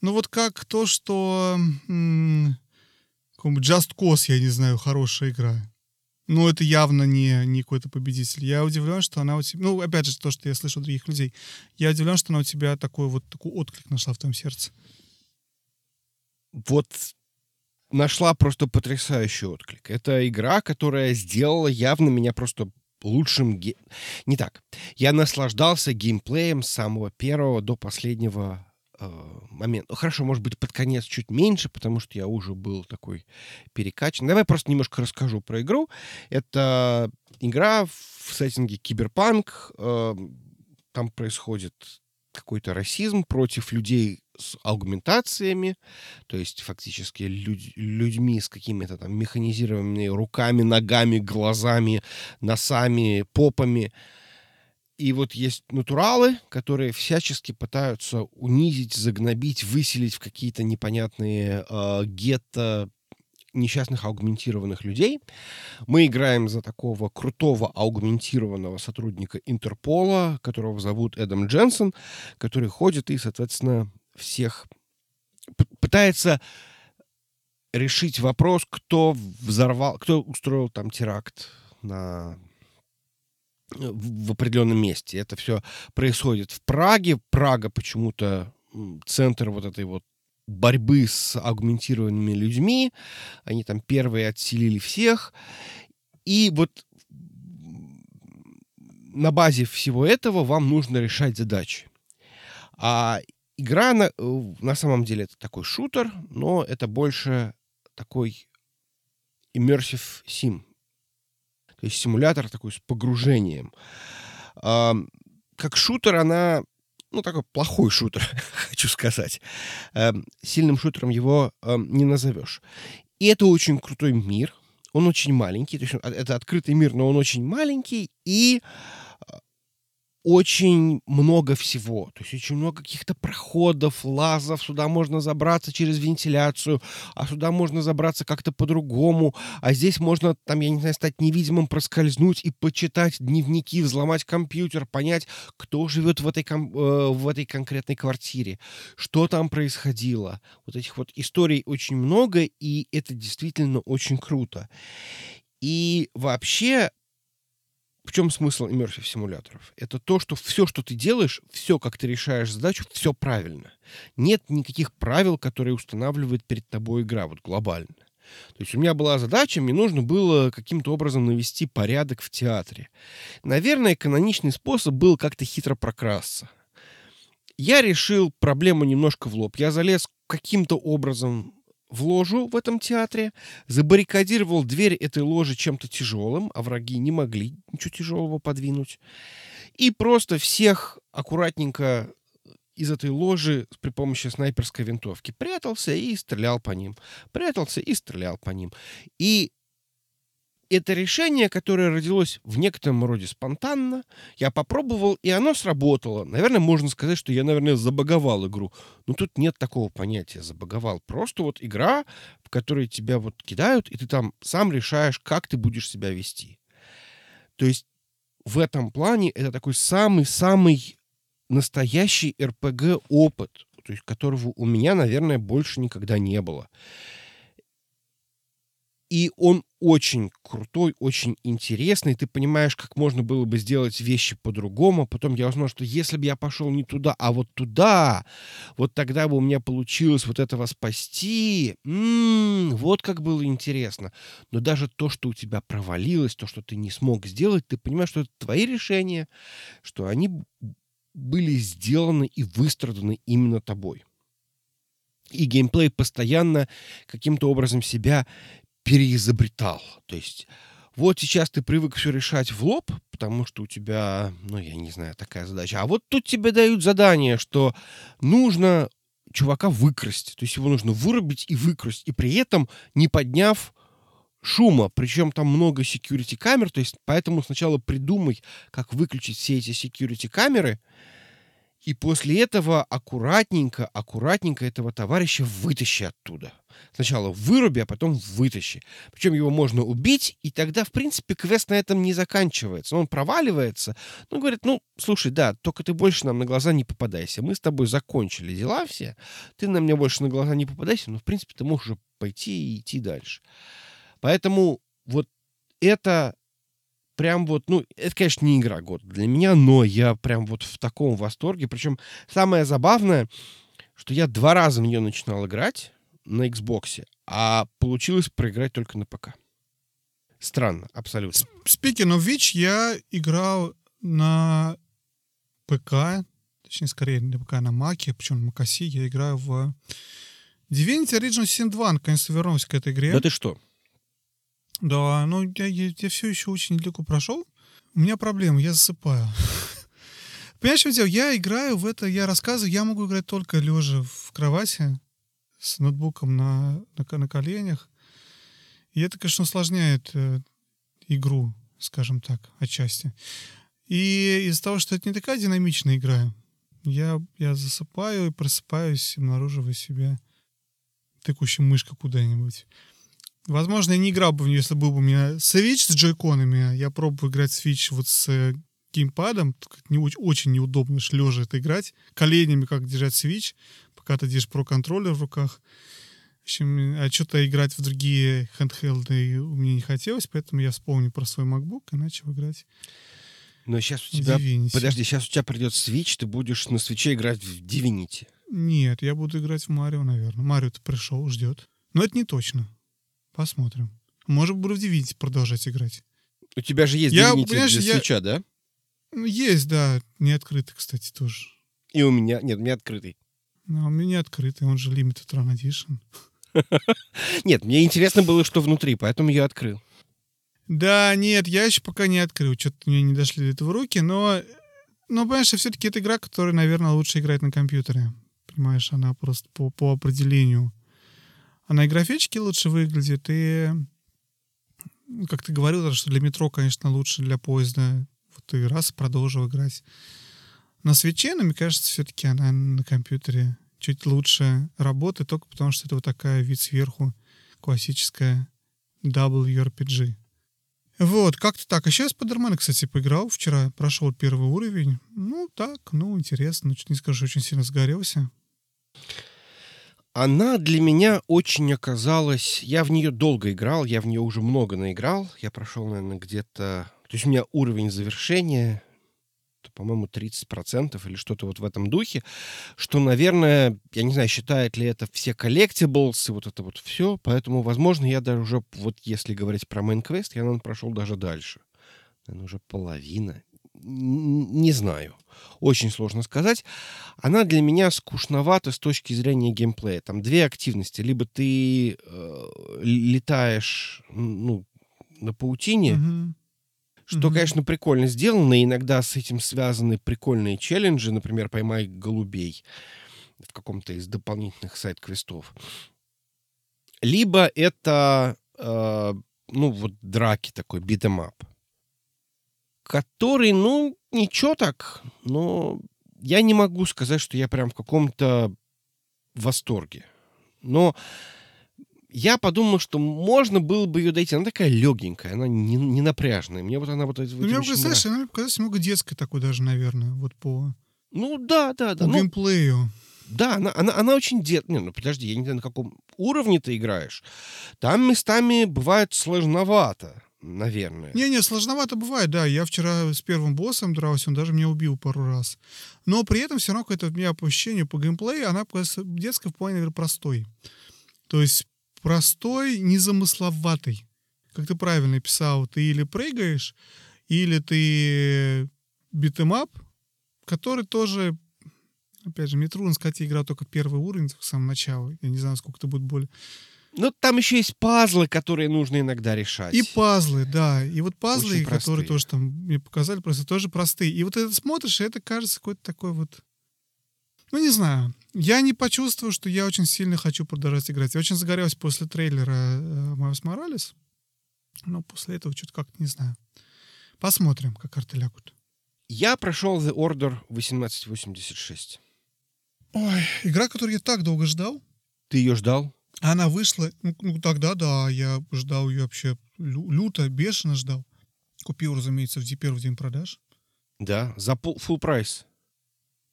Ну вот как то, что... М- Just Cause, я не знаю, хорошая игра. Ну, это явно не, не какой-то победитель. Я удивлен, что она у тебя... Ну, опять же, то, что я слышу от других людей. Я удивлен, что она у тебя такой вот такой отклик нашла в твоем сердце. Вот нашла просто потрясающий отклик. Это игра, которая сделала явно меня просто лучшим... Ге... Не так. Я наслаждался геймплеем с самого первого до последнего э, момента. Ну, хорошо, может быть, под конец чуть меньше, потому что я уже был такой перекачан. Давай просто немножко расскажу про игру. Это игра в сеттинге киберпанк. Э, там происходит какой-то расизм против людей с аугментациями, то есть фактически люд, людьми с какими-то там механизированными руками, ногами, глазами, носами, попами. И вот есть натуралы, которые всячески пытаются унизить, загнобить, выселить в какие-то непонятные э, гетто несчастных аугментированных людей. Мы играем за такого крутого аугментированного сотрудника Интерпола, которого зовут Эдам Дженсен, который ходит и, соответственно, всех пытается решить вопрос, кто взорвал, кто устроил там теракт на в определенном месте. Это все происходит в Праге. Прага почему-то центр вот этой вот борьбы с агментированными людьми. Они там первые отселили всех. И вот на базе всего этого вам нужно решать задачи. А игра на, э, на самом деле это такой шутер, но это больше такой immersive sim. То есть симулятор такой с погружением. Как шутер она ну, такой плохой шутер, хочу сказать. Эм, сильным шутером его эм, не назовешь. И это очень крутой мир. Он очень маленький. То есть это открытый мир, но он очень маленький. И очень много всего. То есть очень много каких-то проходов, лазов. Сюда можно забраться через вентиляцию, а сюда можно забраться как-то по-другому. А здесь можно, там, я не знаю, стать невидимым, проскользнуть и почитать дневники, взломать компьютер, понять, кто живет в этой, ком- э, в этой конкретной квартире, что там происходило. Вот этих вот историй очень много, и это действительно очень круто. И вообще в чем смысл immersive симуляторов? Это то, что все, что ты делаешь, все, как ты решаешь задачу, все правильно. Нет никаких правил, которые устанавливает перед тобой игра, вот глобально. То есть у меня была задача, мне нужно было каким-то образом навести порядок в театре. Наверное, каноничный способ был как-то хитро прокрасться. Я решил проблему немножко в лоб. Я залез каким-то образом в ложу в этом театре, забаррикадировал дверь этой ложи чем-то тяжелым, а враги не могли ничего тяжелого подвинуть. И просто всех аккуратненько из этой ложи при помощи снайперской винтовки прятался и стрелял по ним. Прятался и стрелял по ним. И это решение, которое родилось в некотором роде спонтанно. Я попробовал, и оно сработало. Наверное, можно сказать, что я, наверное, забаговал игру. Но тут нет такого понятия забаговал. Просто вот игра, в которой тебя вот кидают, и ты там сам решаешь, как ты будешь себя вести. То есть в этом плане это такой самый-самый настоящий РПГ-опыт, то есть которого у меня, наверное, больше никогда не было. И он очень крутой, очень интересный. Ты понимаешь, как можно было бы сделать вещи по-другому. Потом я узнал, что если бы я пошел не туда, а вот туда, вот тогда бы у меня получилось вот этого спасти. М-м, вот как было интересно. Но даже то, что у тебя провалилось, то, что ты не смог сделать, ты понимаешь, что это твои решения, что они были сделаны и выстраданы именно тобой. И геймплей постоянно каким-то образом себя переизобретал. То есть вот сейчас ты привык все решать в лоб, потому что у тебя, ну, я не знаю, такая задача. А вот тут тебе дают задание, что нужно чувака выкрасть. То есть его нужно вырубить и выкрасть. И при этом не подняв шума. Причем там много security камер. То есть поэтому сначала придумай, как выключить все эти security камеры — и после этого аккуратненько, аккуратненько этого товарища вытащи оттуда. Сначала выруби, а потом вытащи. Причем его можно убить, и тогда, в принципе, квест на этом не заканчивается. Он проваливается, но говорит, ну, слушай, да, только ты больше нам на глаза не попадайся. Мы с тобой закончили дела все. Ты на меня больше на глаза не попадайся, но, в принципе, ты можешь уже пойти и идти дальше. Поэтому вот это прям вот, ну, это, конечно, не игра года для меня, но я прям вот в таком восторге. Причем самое забавное, что я два раза в нее начинал играть на Xbox, а получилось проиграть только на ПК. Странно, абсолютно. Speaking of which, я играл на ПК, точнее, скорее на ПК, на Маке, причем на Макаси, я играю в Divinity Original Sin 2, наконец-то вернулся к этой игре. Да ты что? Да, ну я, я, я все еще очень далеко прошел. У меня проблема, я засыпаю. Понимаешь, что дело? Я играю в это, я рассказываю, я могу играть только лежа в кровати с ноутбуком на, на, на коленях. И это, конечно, усложняет э, игру, скажем так, отчасти. И из-за того, что это не такая динамичная игра, я, я засыпаю и просыпаюсь, обнаруживая себя тыкущим мышкой куда-нибудь. Возможно, я не играл бы в нее, если был бы у меня Switch с джойконами. Я пробую играть Switch вот с э, геймпадом. Не, очень неудобно лежа это играть. Коленями как держать Switch, пока ты держишь про контроллер в руках. В общем, а что-то играть в другие хендхелды у меня не хотелось, поэтому я вспомнил про свой MacBook и начал играть. Но сейчас у тебя... Divinity. Подожди, сейчас у тебя придет Switch, ты будешь на свече играть в Divinity. Нет, я буду играть в Марио, наверное. Марио-то пришел, ждет. Но это не точно. Посмотрим. Может, буду в Divinity продолжать играть. У тебя же есть я, Divinity для я... свеча, да? Ну, есть, да. Не открытый, кстати, тоже. И у меня... Нет, у меня открытый. Ну, у меня открытый, он же Limited Run Edition. Нет, мне интересно было, что внутри, поэтому я открыл. Да, нет, я еще пока не открыл. Что-то мне не дошли до этого руки, но... Но, понимаешь, все-таки это игра, которая, наверное, лучше играть на компьютере. Понимаешь, она просто по, по определению она и графически лучше выглядит, и, как ты говорил, что для метро, конечно, лучше для поезда. Вот и раз продолжил играть. На свече, но мне кажется, все-таки она на компьютере чуть лучше работает, только потому что это вот такая вид сверху классическая WRPG. Вот, как-то так. А сейчас Спайдермен, кстати, поиграл вчера, прошел первый уровень. Ну, так, ну, интересно. Ну, не скажу, очень сильно сгорелся она для меня очень оказалась... Я в нее долго играл, я в нее уже много наиграл. Я прошел, наверное, где-то... То есть у меня уровень завершения, по-моему, 30% или что-то вот в этом духе, что, наверное, я не знаю, считает ли это все коллектиблс и вот это вот все, поэтому, возможно, я даже уже, вот если говорить про quest, я, наверное, прошел даже дальше. Наверное, уже половина не знаю. Очень сложно сказать. Она для меня скучновата с точки зрения геймплея. Там две активности. Либо ты э, летаешь ну, на паутине, mm-hmm. что, mm-hmm. конечно, прикольно сделано. Иногда с этим связаны прикольные челленджи. Например, поймай голубей в каком-то из дополнительных side quest ов. Либо это, э, ну, вот драки такой, beat 'em up который, ну, ничего так, но я не могу сказать, что я прям в каком-то восторге. Но я подумал, что можно было бы ее дойти. Она такая легенькая, она не, не напряжная. Мне вот она вот... Ну, мне показалось, она показалась немного детской такой даже, наверное, вот по... Ну, да, да, да. По ну, геймплею. Да, она, она, она очень дет... Не, ну подожди, я не знаю, на каком... уровне ты играешь, там местами бывает сложновато, наверное. Не-не, сложновато бывает, да. Я вчера с первым боссом дрался, он даже меня убил пару раз. Но при этом все равно какое-то у меня по ощущению по геймплею, она детская в плане, наверное, простой. То есть простой, незамысловатый. Как ты правильно писал, ты или прыгаешь, или ты beat 'em up, который тоже Опять же, мне трудно сказать, я играл только первый уровень в самом начале. Я не знаю, сколько это будет более. Ну, там еще есть пазлы, которые нужно иногда решать. И пазлы, да. И вот пазлы, которые тоже там мне показали, просто тоже простые. И вот это смотришь, и это кажется какой-то такой вот... Ну, не знаю. Я не почувствовал, что я очень сильно хочу продолжать играть. Я очень загорелся после трейлера Майос Моралес. Но после этого что-то как-то не знаю. Посмотрим, как карты лягут. Я прошел The Order 1886. Ой, игра, которую я так долго ждал. Ты ее ждал? Она вышла, ну, ну тогда да, я ждал ее вообще лю- люто, бешено ждал. Купил, разумеется, в первый день продаж. Да, за пол, full прайс.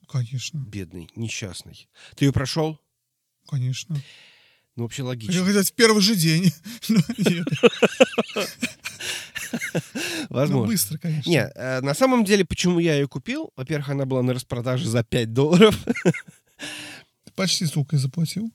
Конечно. Бедный, несчастный. Ты ее прошел? Конечно. Ну, вообще логично. Хотел сказать, в первый же день. Возможно. Ну, быстро, конечно. Не, э, на самом деле, почему я ее купил? Во-первых, она была на распродаже за 5 долларов. Почти столько и заплатил.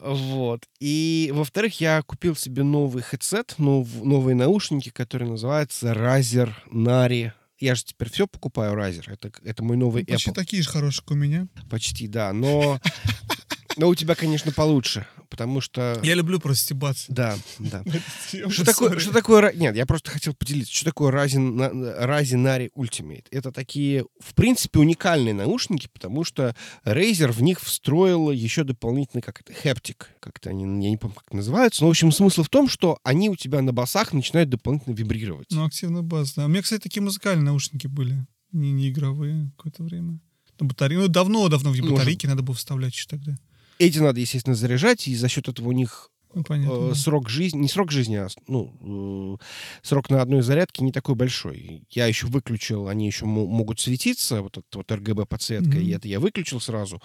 Вот. И, во-вторых, я купил себе новый хедсет, нов, новые наушники, которые называются Razer Nari. Я же теперь все покупаю Razer. Это, это мой новый ну, Почти Apple. такие же хорошие, как у меня. Почти, да. Но, но у тебя, конечно, получше потому что... Я люблю просто стебаться. Да, да. Что такое, что такое... Нет, я просто хотел поделиться. Что такое Razer Ultimate? Это такие, в принципе, уникальные наушники, потому что Razer в них встроил еще дополнительный, как это, хептик. Как-то они, я не помню, как называются. Но, в общем, смысл в том, что они у тебя на басах начинают дополнительно вибрировать. Ну, активный бас, да. У меня, кстати, такие музыкальные наушники были. Не, не игровые какое-то время. Батарее. Ну, давно-давно в батарейки надо было вставлять еще тогда. Эти надо, естественно, заряжать, и за счет этого у них ну, понятно, э, да. срок жизни, не срок жизни, а ну, э, срок на одной зарядке не такой большой. Я еще выключил, они еще могут светиться, вот эта вот RGB-подсветка, mm-hmm. и это я выключил сразу.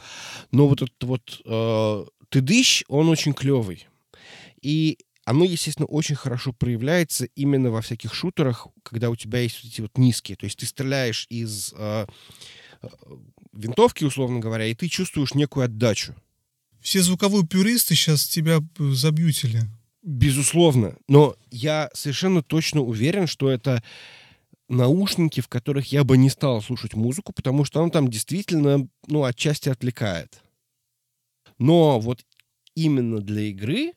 Но вот этот вот э, тыдыщ, он очень клевый. И оно, естественно, очень хорошо проявляется именно во всяких шутерах, когда у тебя есть вот эти вот низкие. То есть ты стреляешь из э, э винтовки, условно говоря, и ты чувствуешь некую отдачу все звуковые пюристы сейчас тебя забьютили. Безусловно. Но я совершенно точно уверен, что это наушники, в которых я бы не стал слушать музыку, потому что он там действительно, ну, отчасти отвлекает. Но вот именно для игры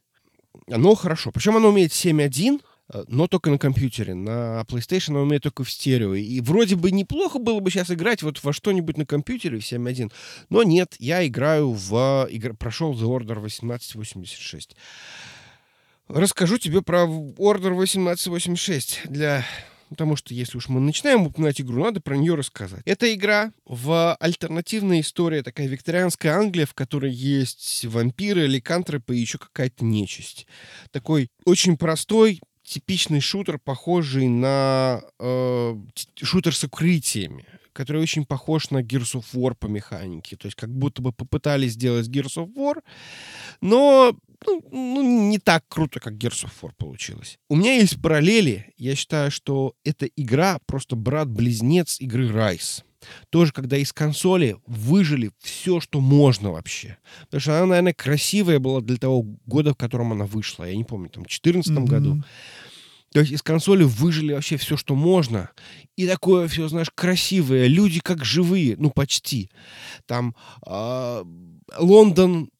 оно хорошо. Причем оно умеет 7.1, Э, но только на компьютере. На PlayStation он умеет только в стерео. И вроде бы неплохо было бы сейчас играть вот во что-нибудь на компьютере в 7.1. Но нет, я играю в... Игр... Прошел The Order 1886. Расскажу тебе про Order 1886 для потому что если уж мы начинаем упоминать игру, надо про нее рассказать. Это игра в альтернативная история, такая викторианская Англия, в которой есть вампиры, ликантропы и еще какая-то нечисть. Такой очень простой, типичный шутер, похожий на э, шутер с укрытиями, который очень похож на Gears of War по механике. То есть как будто бы попытались сделать Gears of War, но ну, ну, не так круто, как Gears of War получилось. У меня есть параллели. Я считаю, что эта игра просто брат-близнец игры Rise. Тоже, когда из консоли выжили все, что можно вообще. Потому что она, наверное, красивая была для того года, в котором она вышла. Я не помню, там, в 2014 mm-hmm. году. То есть из консоли выжили вообще все, что можно. И такое все, знаешь, красивое. Люди как живые, ну почти. Там э, Лондон,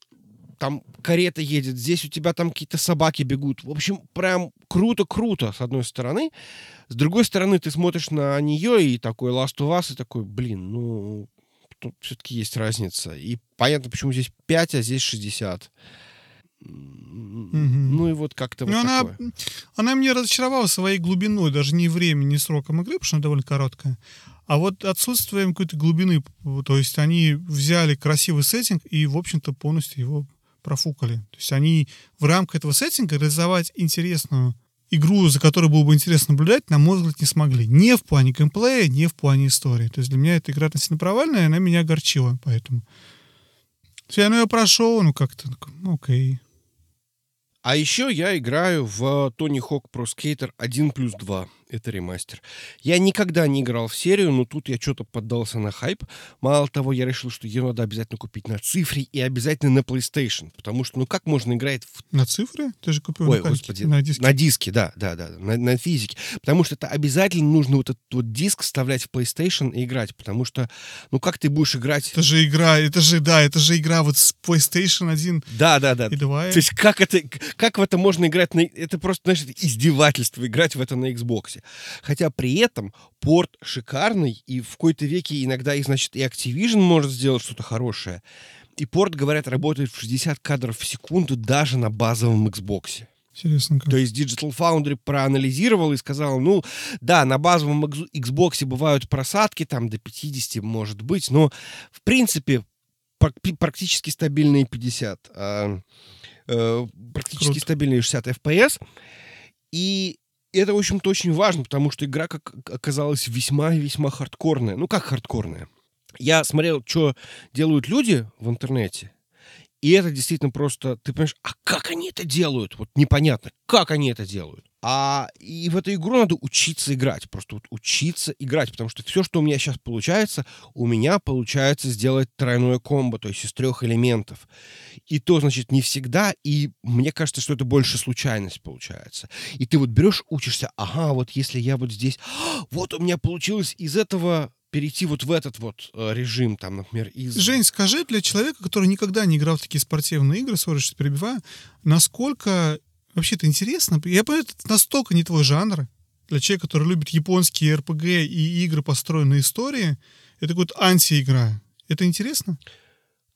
там карета едет, здесь у тебя там какие-то собаки бегут. В общем, прям круто-круто, с одной стороны. С другой стороны, ты смотришь на нее и такой Last of Us, и такой, блин, ну, тут все-таки есть разница. И понятно, почему здесь 5, а здесь 60. Mm-hmm. Ну и вот как-то вот она, такое. она меня разочаровала своей глубиной, даже не времени, не сроком игры, потому что она довольно короткая, а вот отсутствием какой-то глубины. То есть они взяли красивый сеттинг и, в общем-то, полностью его профукали. То есть они в рамках этого сеттинга реализовать интересную игру, за которой было бы интересно наблюдать, на мой взгляд, не смогли. Не в плане геймплея, не в плане истории. То есть для меня эта игра относительно провальная, и она меня огорчила, поэтому. Я ну, я прошел, ну как-то, ну окей. А еще я играю в Tony Hawk Pro Skater 1 плюс 2. Это ремастер. Я никогда не играл в серию, но тут я что-то поддался на хайп. Мало того, я решил, что ее надо обязательно купить на цифре и обязательно на PlayStation. Потому что, ну как можно играть в... На цифре? Ты же купил Ой, на, господи, на диске. На диске, да, да, да, на, на физике. Потому что это обязательно нужно вот этот вот диск вставлять в PlayStation и играть. Потому что, ну как ты будешь играть... Это же игра, это же, да, это же игра вот с PlayStation 1 Да, да, да. и 2. То есть как это, как в это можно играть? На, это просто, знаешь, издевательство играть в это на Xbox. Хотя при этом порт шикарный, и в какой-то веке иногда и, значит, и Activision может сделать что-то хорошее. И порт, говорят, работает в 60 кадров в секунду даже на базовом Xbox. Интересно как. То есть Digital Foundry проанализировал и сказал, ну, да, на базовом Xbox бывают просадки, там до 50 может быть, но, в принципе, прак- практически стабильные 50. а, э, практически Круто. стабильные 60 FPS. И это, в общем-то, очень важно, потому что игра как оказалась весьма и весьма хардкорная. Ну, как хардкорная? Я смотрел, что делают люди в интернете, и это действительно просто, ты понимаешь, а как они это делают? Вот непонятно, как они это делают. А и в эту игру надо учиться играть, просто вот учиться играть, потому что все, что у меня сейчас получается, у меня получается сделать тройное комбо, то есть из трех элементов. И то, значит, не всегда, и мне кажется, что это больше случайность получается. И ты вот берешь, учишься, ага, вот если я вот здесь, вот у меня получилось из этого перейти вот в этот вот э, режим, там, например, из... Жень, скажи для человека, который никогда не играл в такие спортивные игры, сори, что перебиваю, насколько вообще это интересно? Я понимаю, это настолько не твой жанр. Для человека, который любит японские РПГ и игры, построенные истории, это какая-то анти-игра. Это интересно?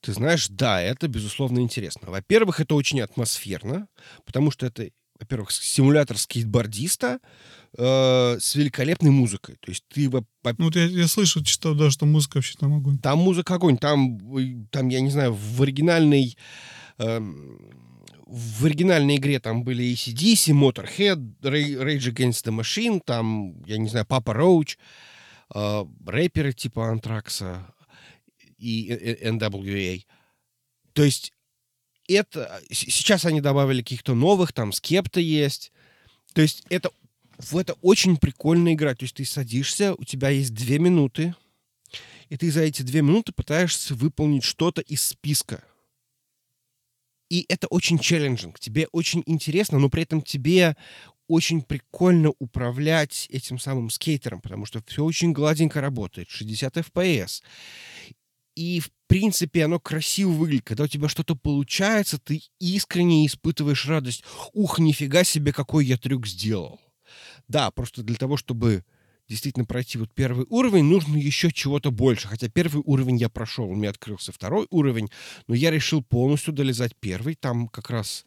Ты знаешь, да, это, безусловно, интересно. Во-первых, это очень атмосферно, потому что это, во-первых, симулятор скейтбордиста э, с великолепной музыкой. То есть ты Ну, вот я, я слышал, читал, да, что музыка вообще там огонь. Там музыка огонь, там, э, там, я не знаю, в оригинальной... эм, в оригинальной игре там были ACDC, Motorhead, Ra- Rage Against the Machine, там, я не знаю, Папа Роуч, э, рэперы типа Антракса и э, э, NWA. То есть это... Сейчас они добавили каких-то новых, там Скепта есть. То есть это, в это очень прикольно играть. То есть ты садишься, у тебя есть две минуты, и ты за эти две минуты пытаешься выполнить что-то из списка. И это очень челленджинг. Тебе очень интересно, но при этом тебе очень прикольно управлять этим самым скейтером, потому что все очень гладенько работает, 60 FPS. И, в принципе, оно красиво выглядит. Когда у тебя что-то получается, ты искренне испытываешь радость. Ух, нифига себе, какой я трюк сделал. Да, просто для того, чтобы действительно пройти вот первый уровень, нужно еще чего-то больше. Хотя первый уровень я прошел, у меня открылся второй уровень, но я решил полностью долезать первый. Там как раз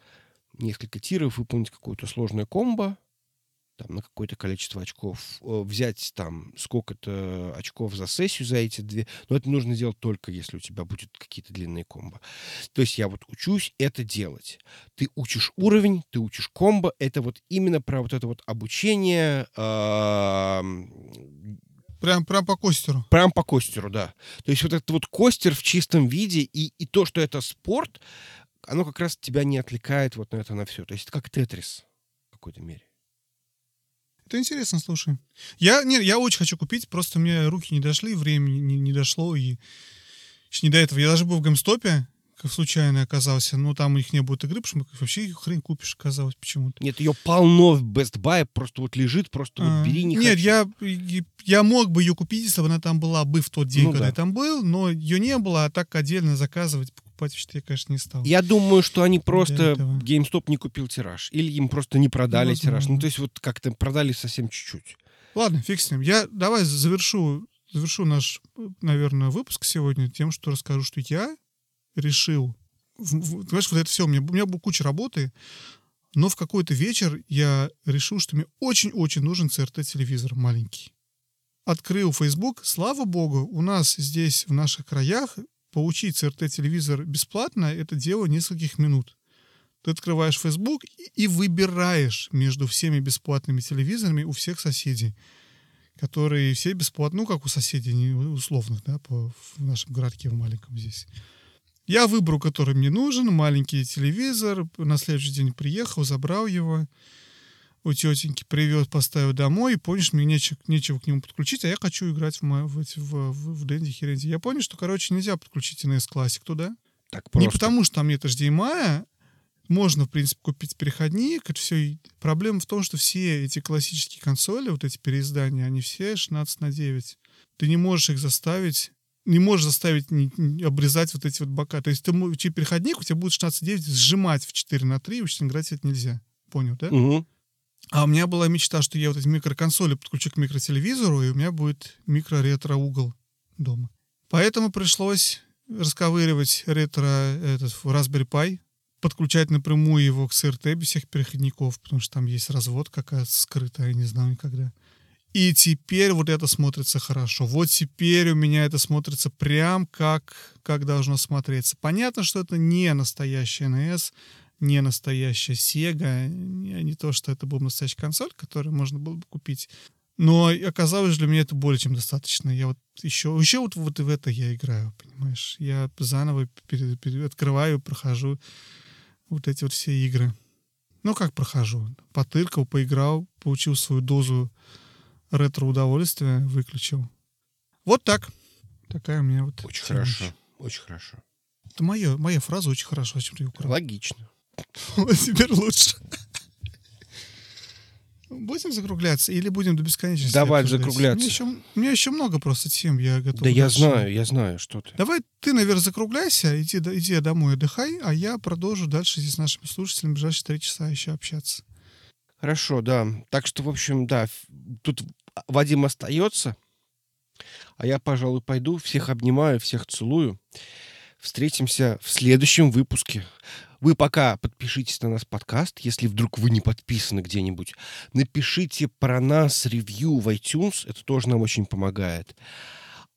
несколько тиров, выполнить какое-то сложное комбо, там на какое-то количество очков, э, взять там сколько-то очков за сессию за эти две, но это нужно делать только если у тебя будут какие-то длинные комбо. То есть я вот учусь это делать. Ты учишь уровень, ты учишь комбо, это вот именно про вот это вот обучение, Прям, прям по костеру. Прям по костеру, да. То есть вот этот вот костер в чистом виде и, и то, что это спорт, оно как раз тебя не отвлекает вот на это на все. То есть это как тетрис в какой-то мере. Это интересно, слушай. Я, нет, я очень хочу купить, просто мне руки не дошли, время не, не дошло, и еще не до этого. Я даже был в Гамстопе, как случайно оказался, но там у них не будет игры, потому что вообще их хрень купишь, оказалось почему-то. Нет, ее полно в Best Buy, просто вот лежит, просто А, вот бери, не Нет, хочу. я, я мог бы ее купить, если бы она там была бы в тот день, Ну когда да. я там был, но ее не было, а так отдельно заказывать, покупать, что я, конечно, не стал. Я думаю, что они просто... GameStop не купил тираж. Или им просто не продали Возможно. тираж. Ну, то есть вот как-то продали совсем чуть-чуть. Ладно, фиг с ним. Я давай завершу, завершу наш, наверное, выпуск сегодня тем, что расскажу, что я решил. Знаешь, вот это все, у меня, у меня была куча работы, но в какой-то вечер я решил, что мне очень-очень нужен CRT-телевизор маленький. Открыл Facebook, слава богу, у нас здесь, в наших краях, получить CRT-телевизор бесплатно — это дело нескольких минут. Ты открываешь Facebook и- выбираешь между всеми бесплатными телевизорами у всех соседей, которые все бесплатно, ну, как у соседей, условных, да, по, в нашем городке в маленьком здесь. Я выбрал, который мне нужен, маленький телевизор. На следующий день приехал, забрал его у тетеньки, привез, поставил домой, и понял, что мне нечего, нечего к нему подключить, а я хочу играть в, в, в, в, в Дэнди Херенди. Я понял, что, короче, нельзя подключить NS Classic туда. Так просто. Не потому, что там нет HDMI, можно, в принципе, купить переходник, это все. И проблема в том, что все эти классические консоли, вот эти переиздания, они все 16 на 9. Ты не можешь их заставить не можешь заставить не, не обрезать вот эти вот бока. То есть ты переходник у тебя будет 16.9 сжимать в 4 на 3, в играть это нельзя. Понял, да? Угу. А у меня была мечта, что я вот эти микроконсоли подключу к микротелевизору, и у меня будет микро-ретро-угол дома. Поэтому пришлось расковыривать ретро этот Raspberry Pi, подключать напрямую его к CRT без всех переходников, потому что там есть развод какая-то скрытая, я не знаю никогда. И теперь вот это смотрится хорошо. Вот теперь у меня это смотрится прям как, как должно смотреться. Понятно, что это не настоящий NES, не настоящая Sega, не, то, что это был настоящая консоль, которую можно было бы купить. Но оказалось, для меня это более чем достаточно. Я вот еще, еще вот, вот в это я играю, понимаешь? Я заново пере, пере, открываю, прохожу вот эти вот все игры. Ну, как прохожу? Потыркал, поиграл, получил свою дозу ретро-удовольствия, выключил. Вот так. Такая у меня вот... Очень хорошо, очень хорошо. Это моя, моя фраза очень хорошо, о чем ты украл. Логично. Теперь лучше. Будем закругляться или будем до бесконечности? Давай обсуждать? закругляться. У меня, еще, у меня еще много просто тем, я готов. Да я знаю, я знаю, что ты. Давай ты, наверное, закругляйся, иди, иди домой отдыхай, а я продолжу дальше здесь с нашими слушателями в ближайшие три часа еще общаться. Хорошо, да. Так что, в общем, да, тут Вадим остается, а я, пожалуй, пойду. Всех обнимаю, всех целую. Встретимся в следующем выпуске. Вы пока подпишитесь на нас подкаст, если вдруг вы не подписаны где-нибудь. Напишите про нас ревью в iTunes, это тоже нам очень помогает.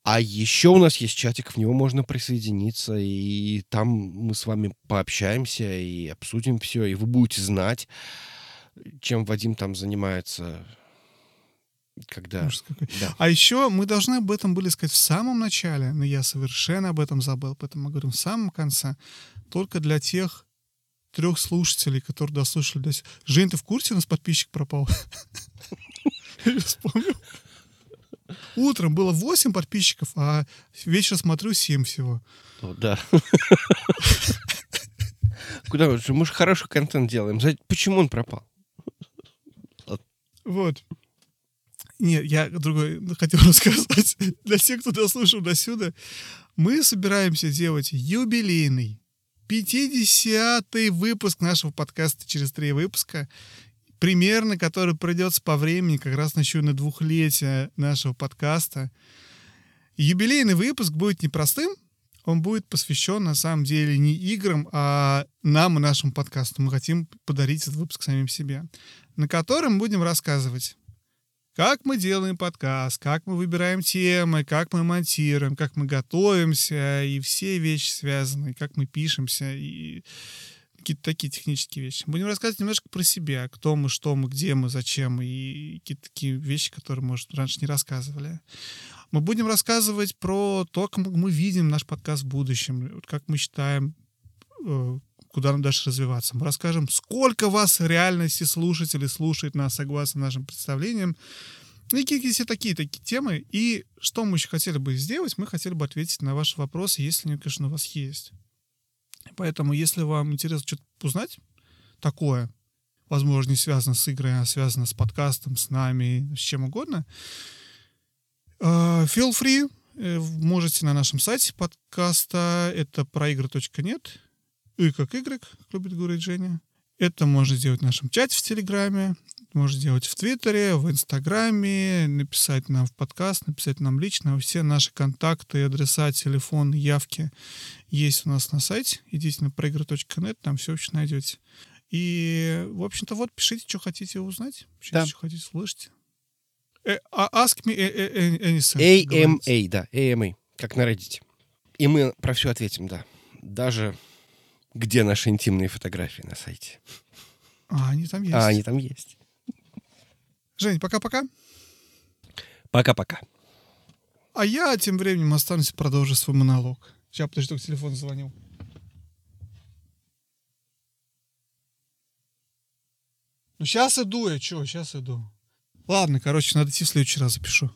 А еще у нас есть чатик, в него можно присоединиться, и там мы с вами пообщаемся и обсудим все, и вы будете знать, чем Вадим там занимается когда... Да. А еще мы должны об этом были сказать в самом начале, но я совершенно об этом забыл, поэтому мы говорим в самом конце. Только для тех трех слушателей, которые дослушали до сих Жень, ты в курсе, у нас подписчик пропал? Я вспомнил. Утром было 8 подписчиков, а вечером смотрю 7 всего. О, да. Куда мы же? Мы же хороший контент делаем. Почему он пропал? Вот. Нет, я другой хотел рассказать. Для тех, кто дослушал до сюда, мы собираемся делать юбилейный 50-й выпуск нашего подкаста через три выпуска, примерно который придется по времени как раз еще на двухлетие нашего подкаста. Юбилейный выпуск будет непростым, он будет посвящен на самом деле не играм, а нам и нашему подкасту. Мы хотим подарить этот выпуск самим себе, на котором будем рассказывать как мы делаем подкаст, как мы выбираем темы, как мы монтируем, как мы готовимся, и все вещи связаны, как мы пишемся, и какие-то такие технические вещи. Будем рассказывать немножко про себя, кто мы, что мы, где мы, зачем, и какие-то такие вещи, которые, может, раньше не рассказывали. Мы будем рассказывать про то, как мы видим наш подкаст в будущем, как мы считаем, э, куда нам дальше развиваться. Мы расскажем, сколько вас в реальности слушателей слушает нас согласно нашим представлениям. И какие все такие, такие темы. И что мы еще хотели бы сделать? Мы хотели бы ответить на ваши вопросы, если они, конечно, у вас есть. Поэтому, если вам интересно что-то узнать такое, возможно, не связано с игрой, а связано с подкастом, с нами, с чем угодно, uh, feel free, э, можете на нашем сайте подкаста, это проигры.нет, и как Y, как любит говорить Женя. Это можно сделать в нашем чате в Телеграме, можно сделать в Твиттере, в Инстаграме, написать нам в подкаст, написать нам лично. Все наши контакты, адреса, телефон, явки есть у нас на сайте. Идите на proigr.net, там все вообще найдете. И, в общем-то, вот, пишите, что хотите узнать, пишите, да. что хотите слышать. Э, а, ask me anything. AMA, да, AMA, как на Reddit. И мы про все ответим, да. Даже где наши интимные фотографии на сайте? А, они там а, есть. А, они там есть. Жень, пока-пока. Пока-пока. А я тем временем останусь и продолжу свой монолог. Сейчас, подожди, только телефон звонил. Ну, сейчас иду я, что, сейчас иду. Ладно, короче, надо идти в следующий раз запишу.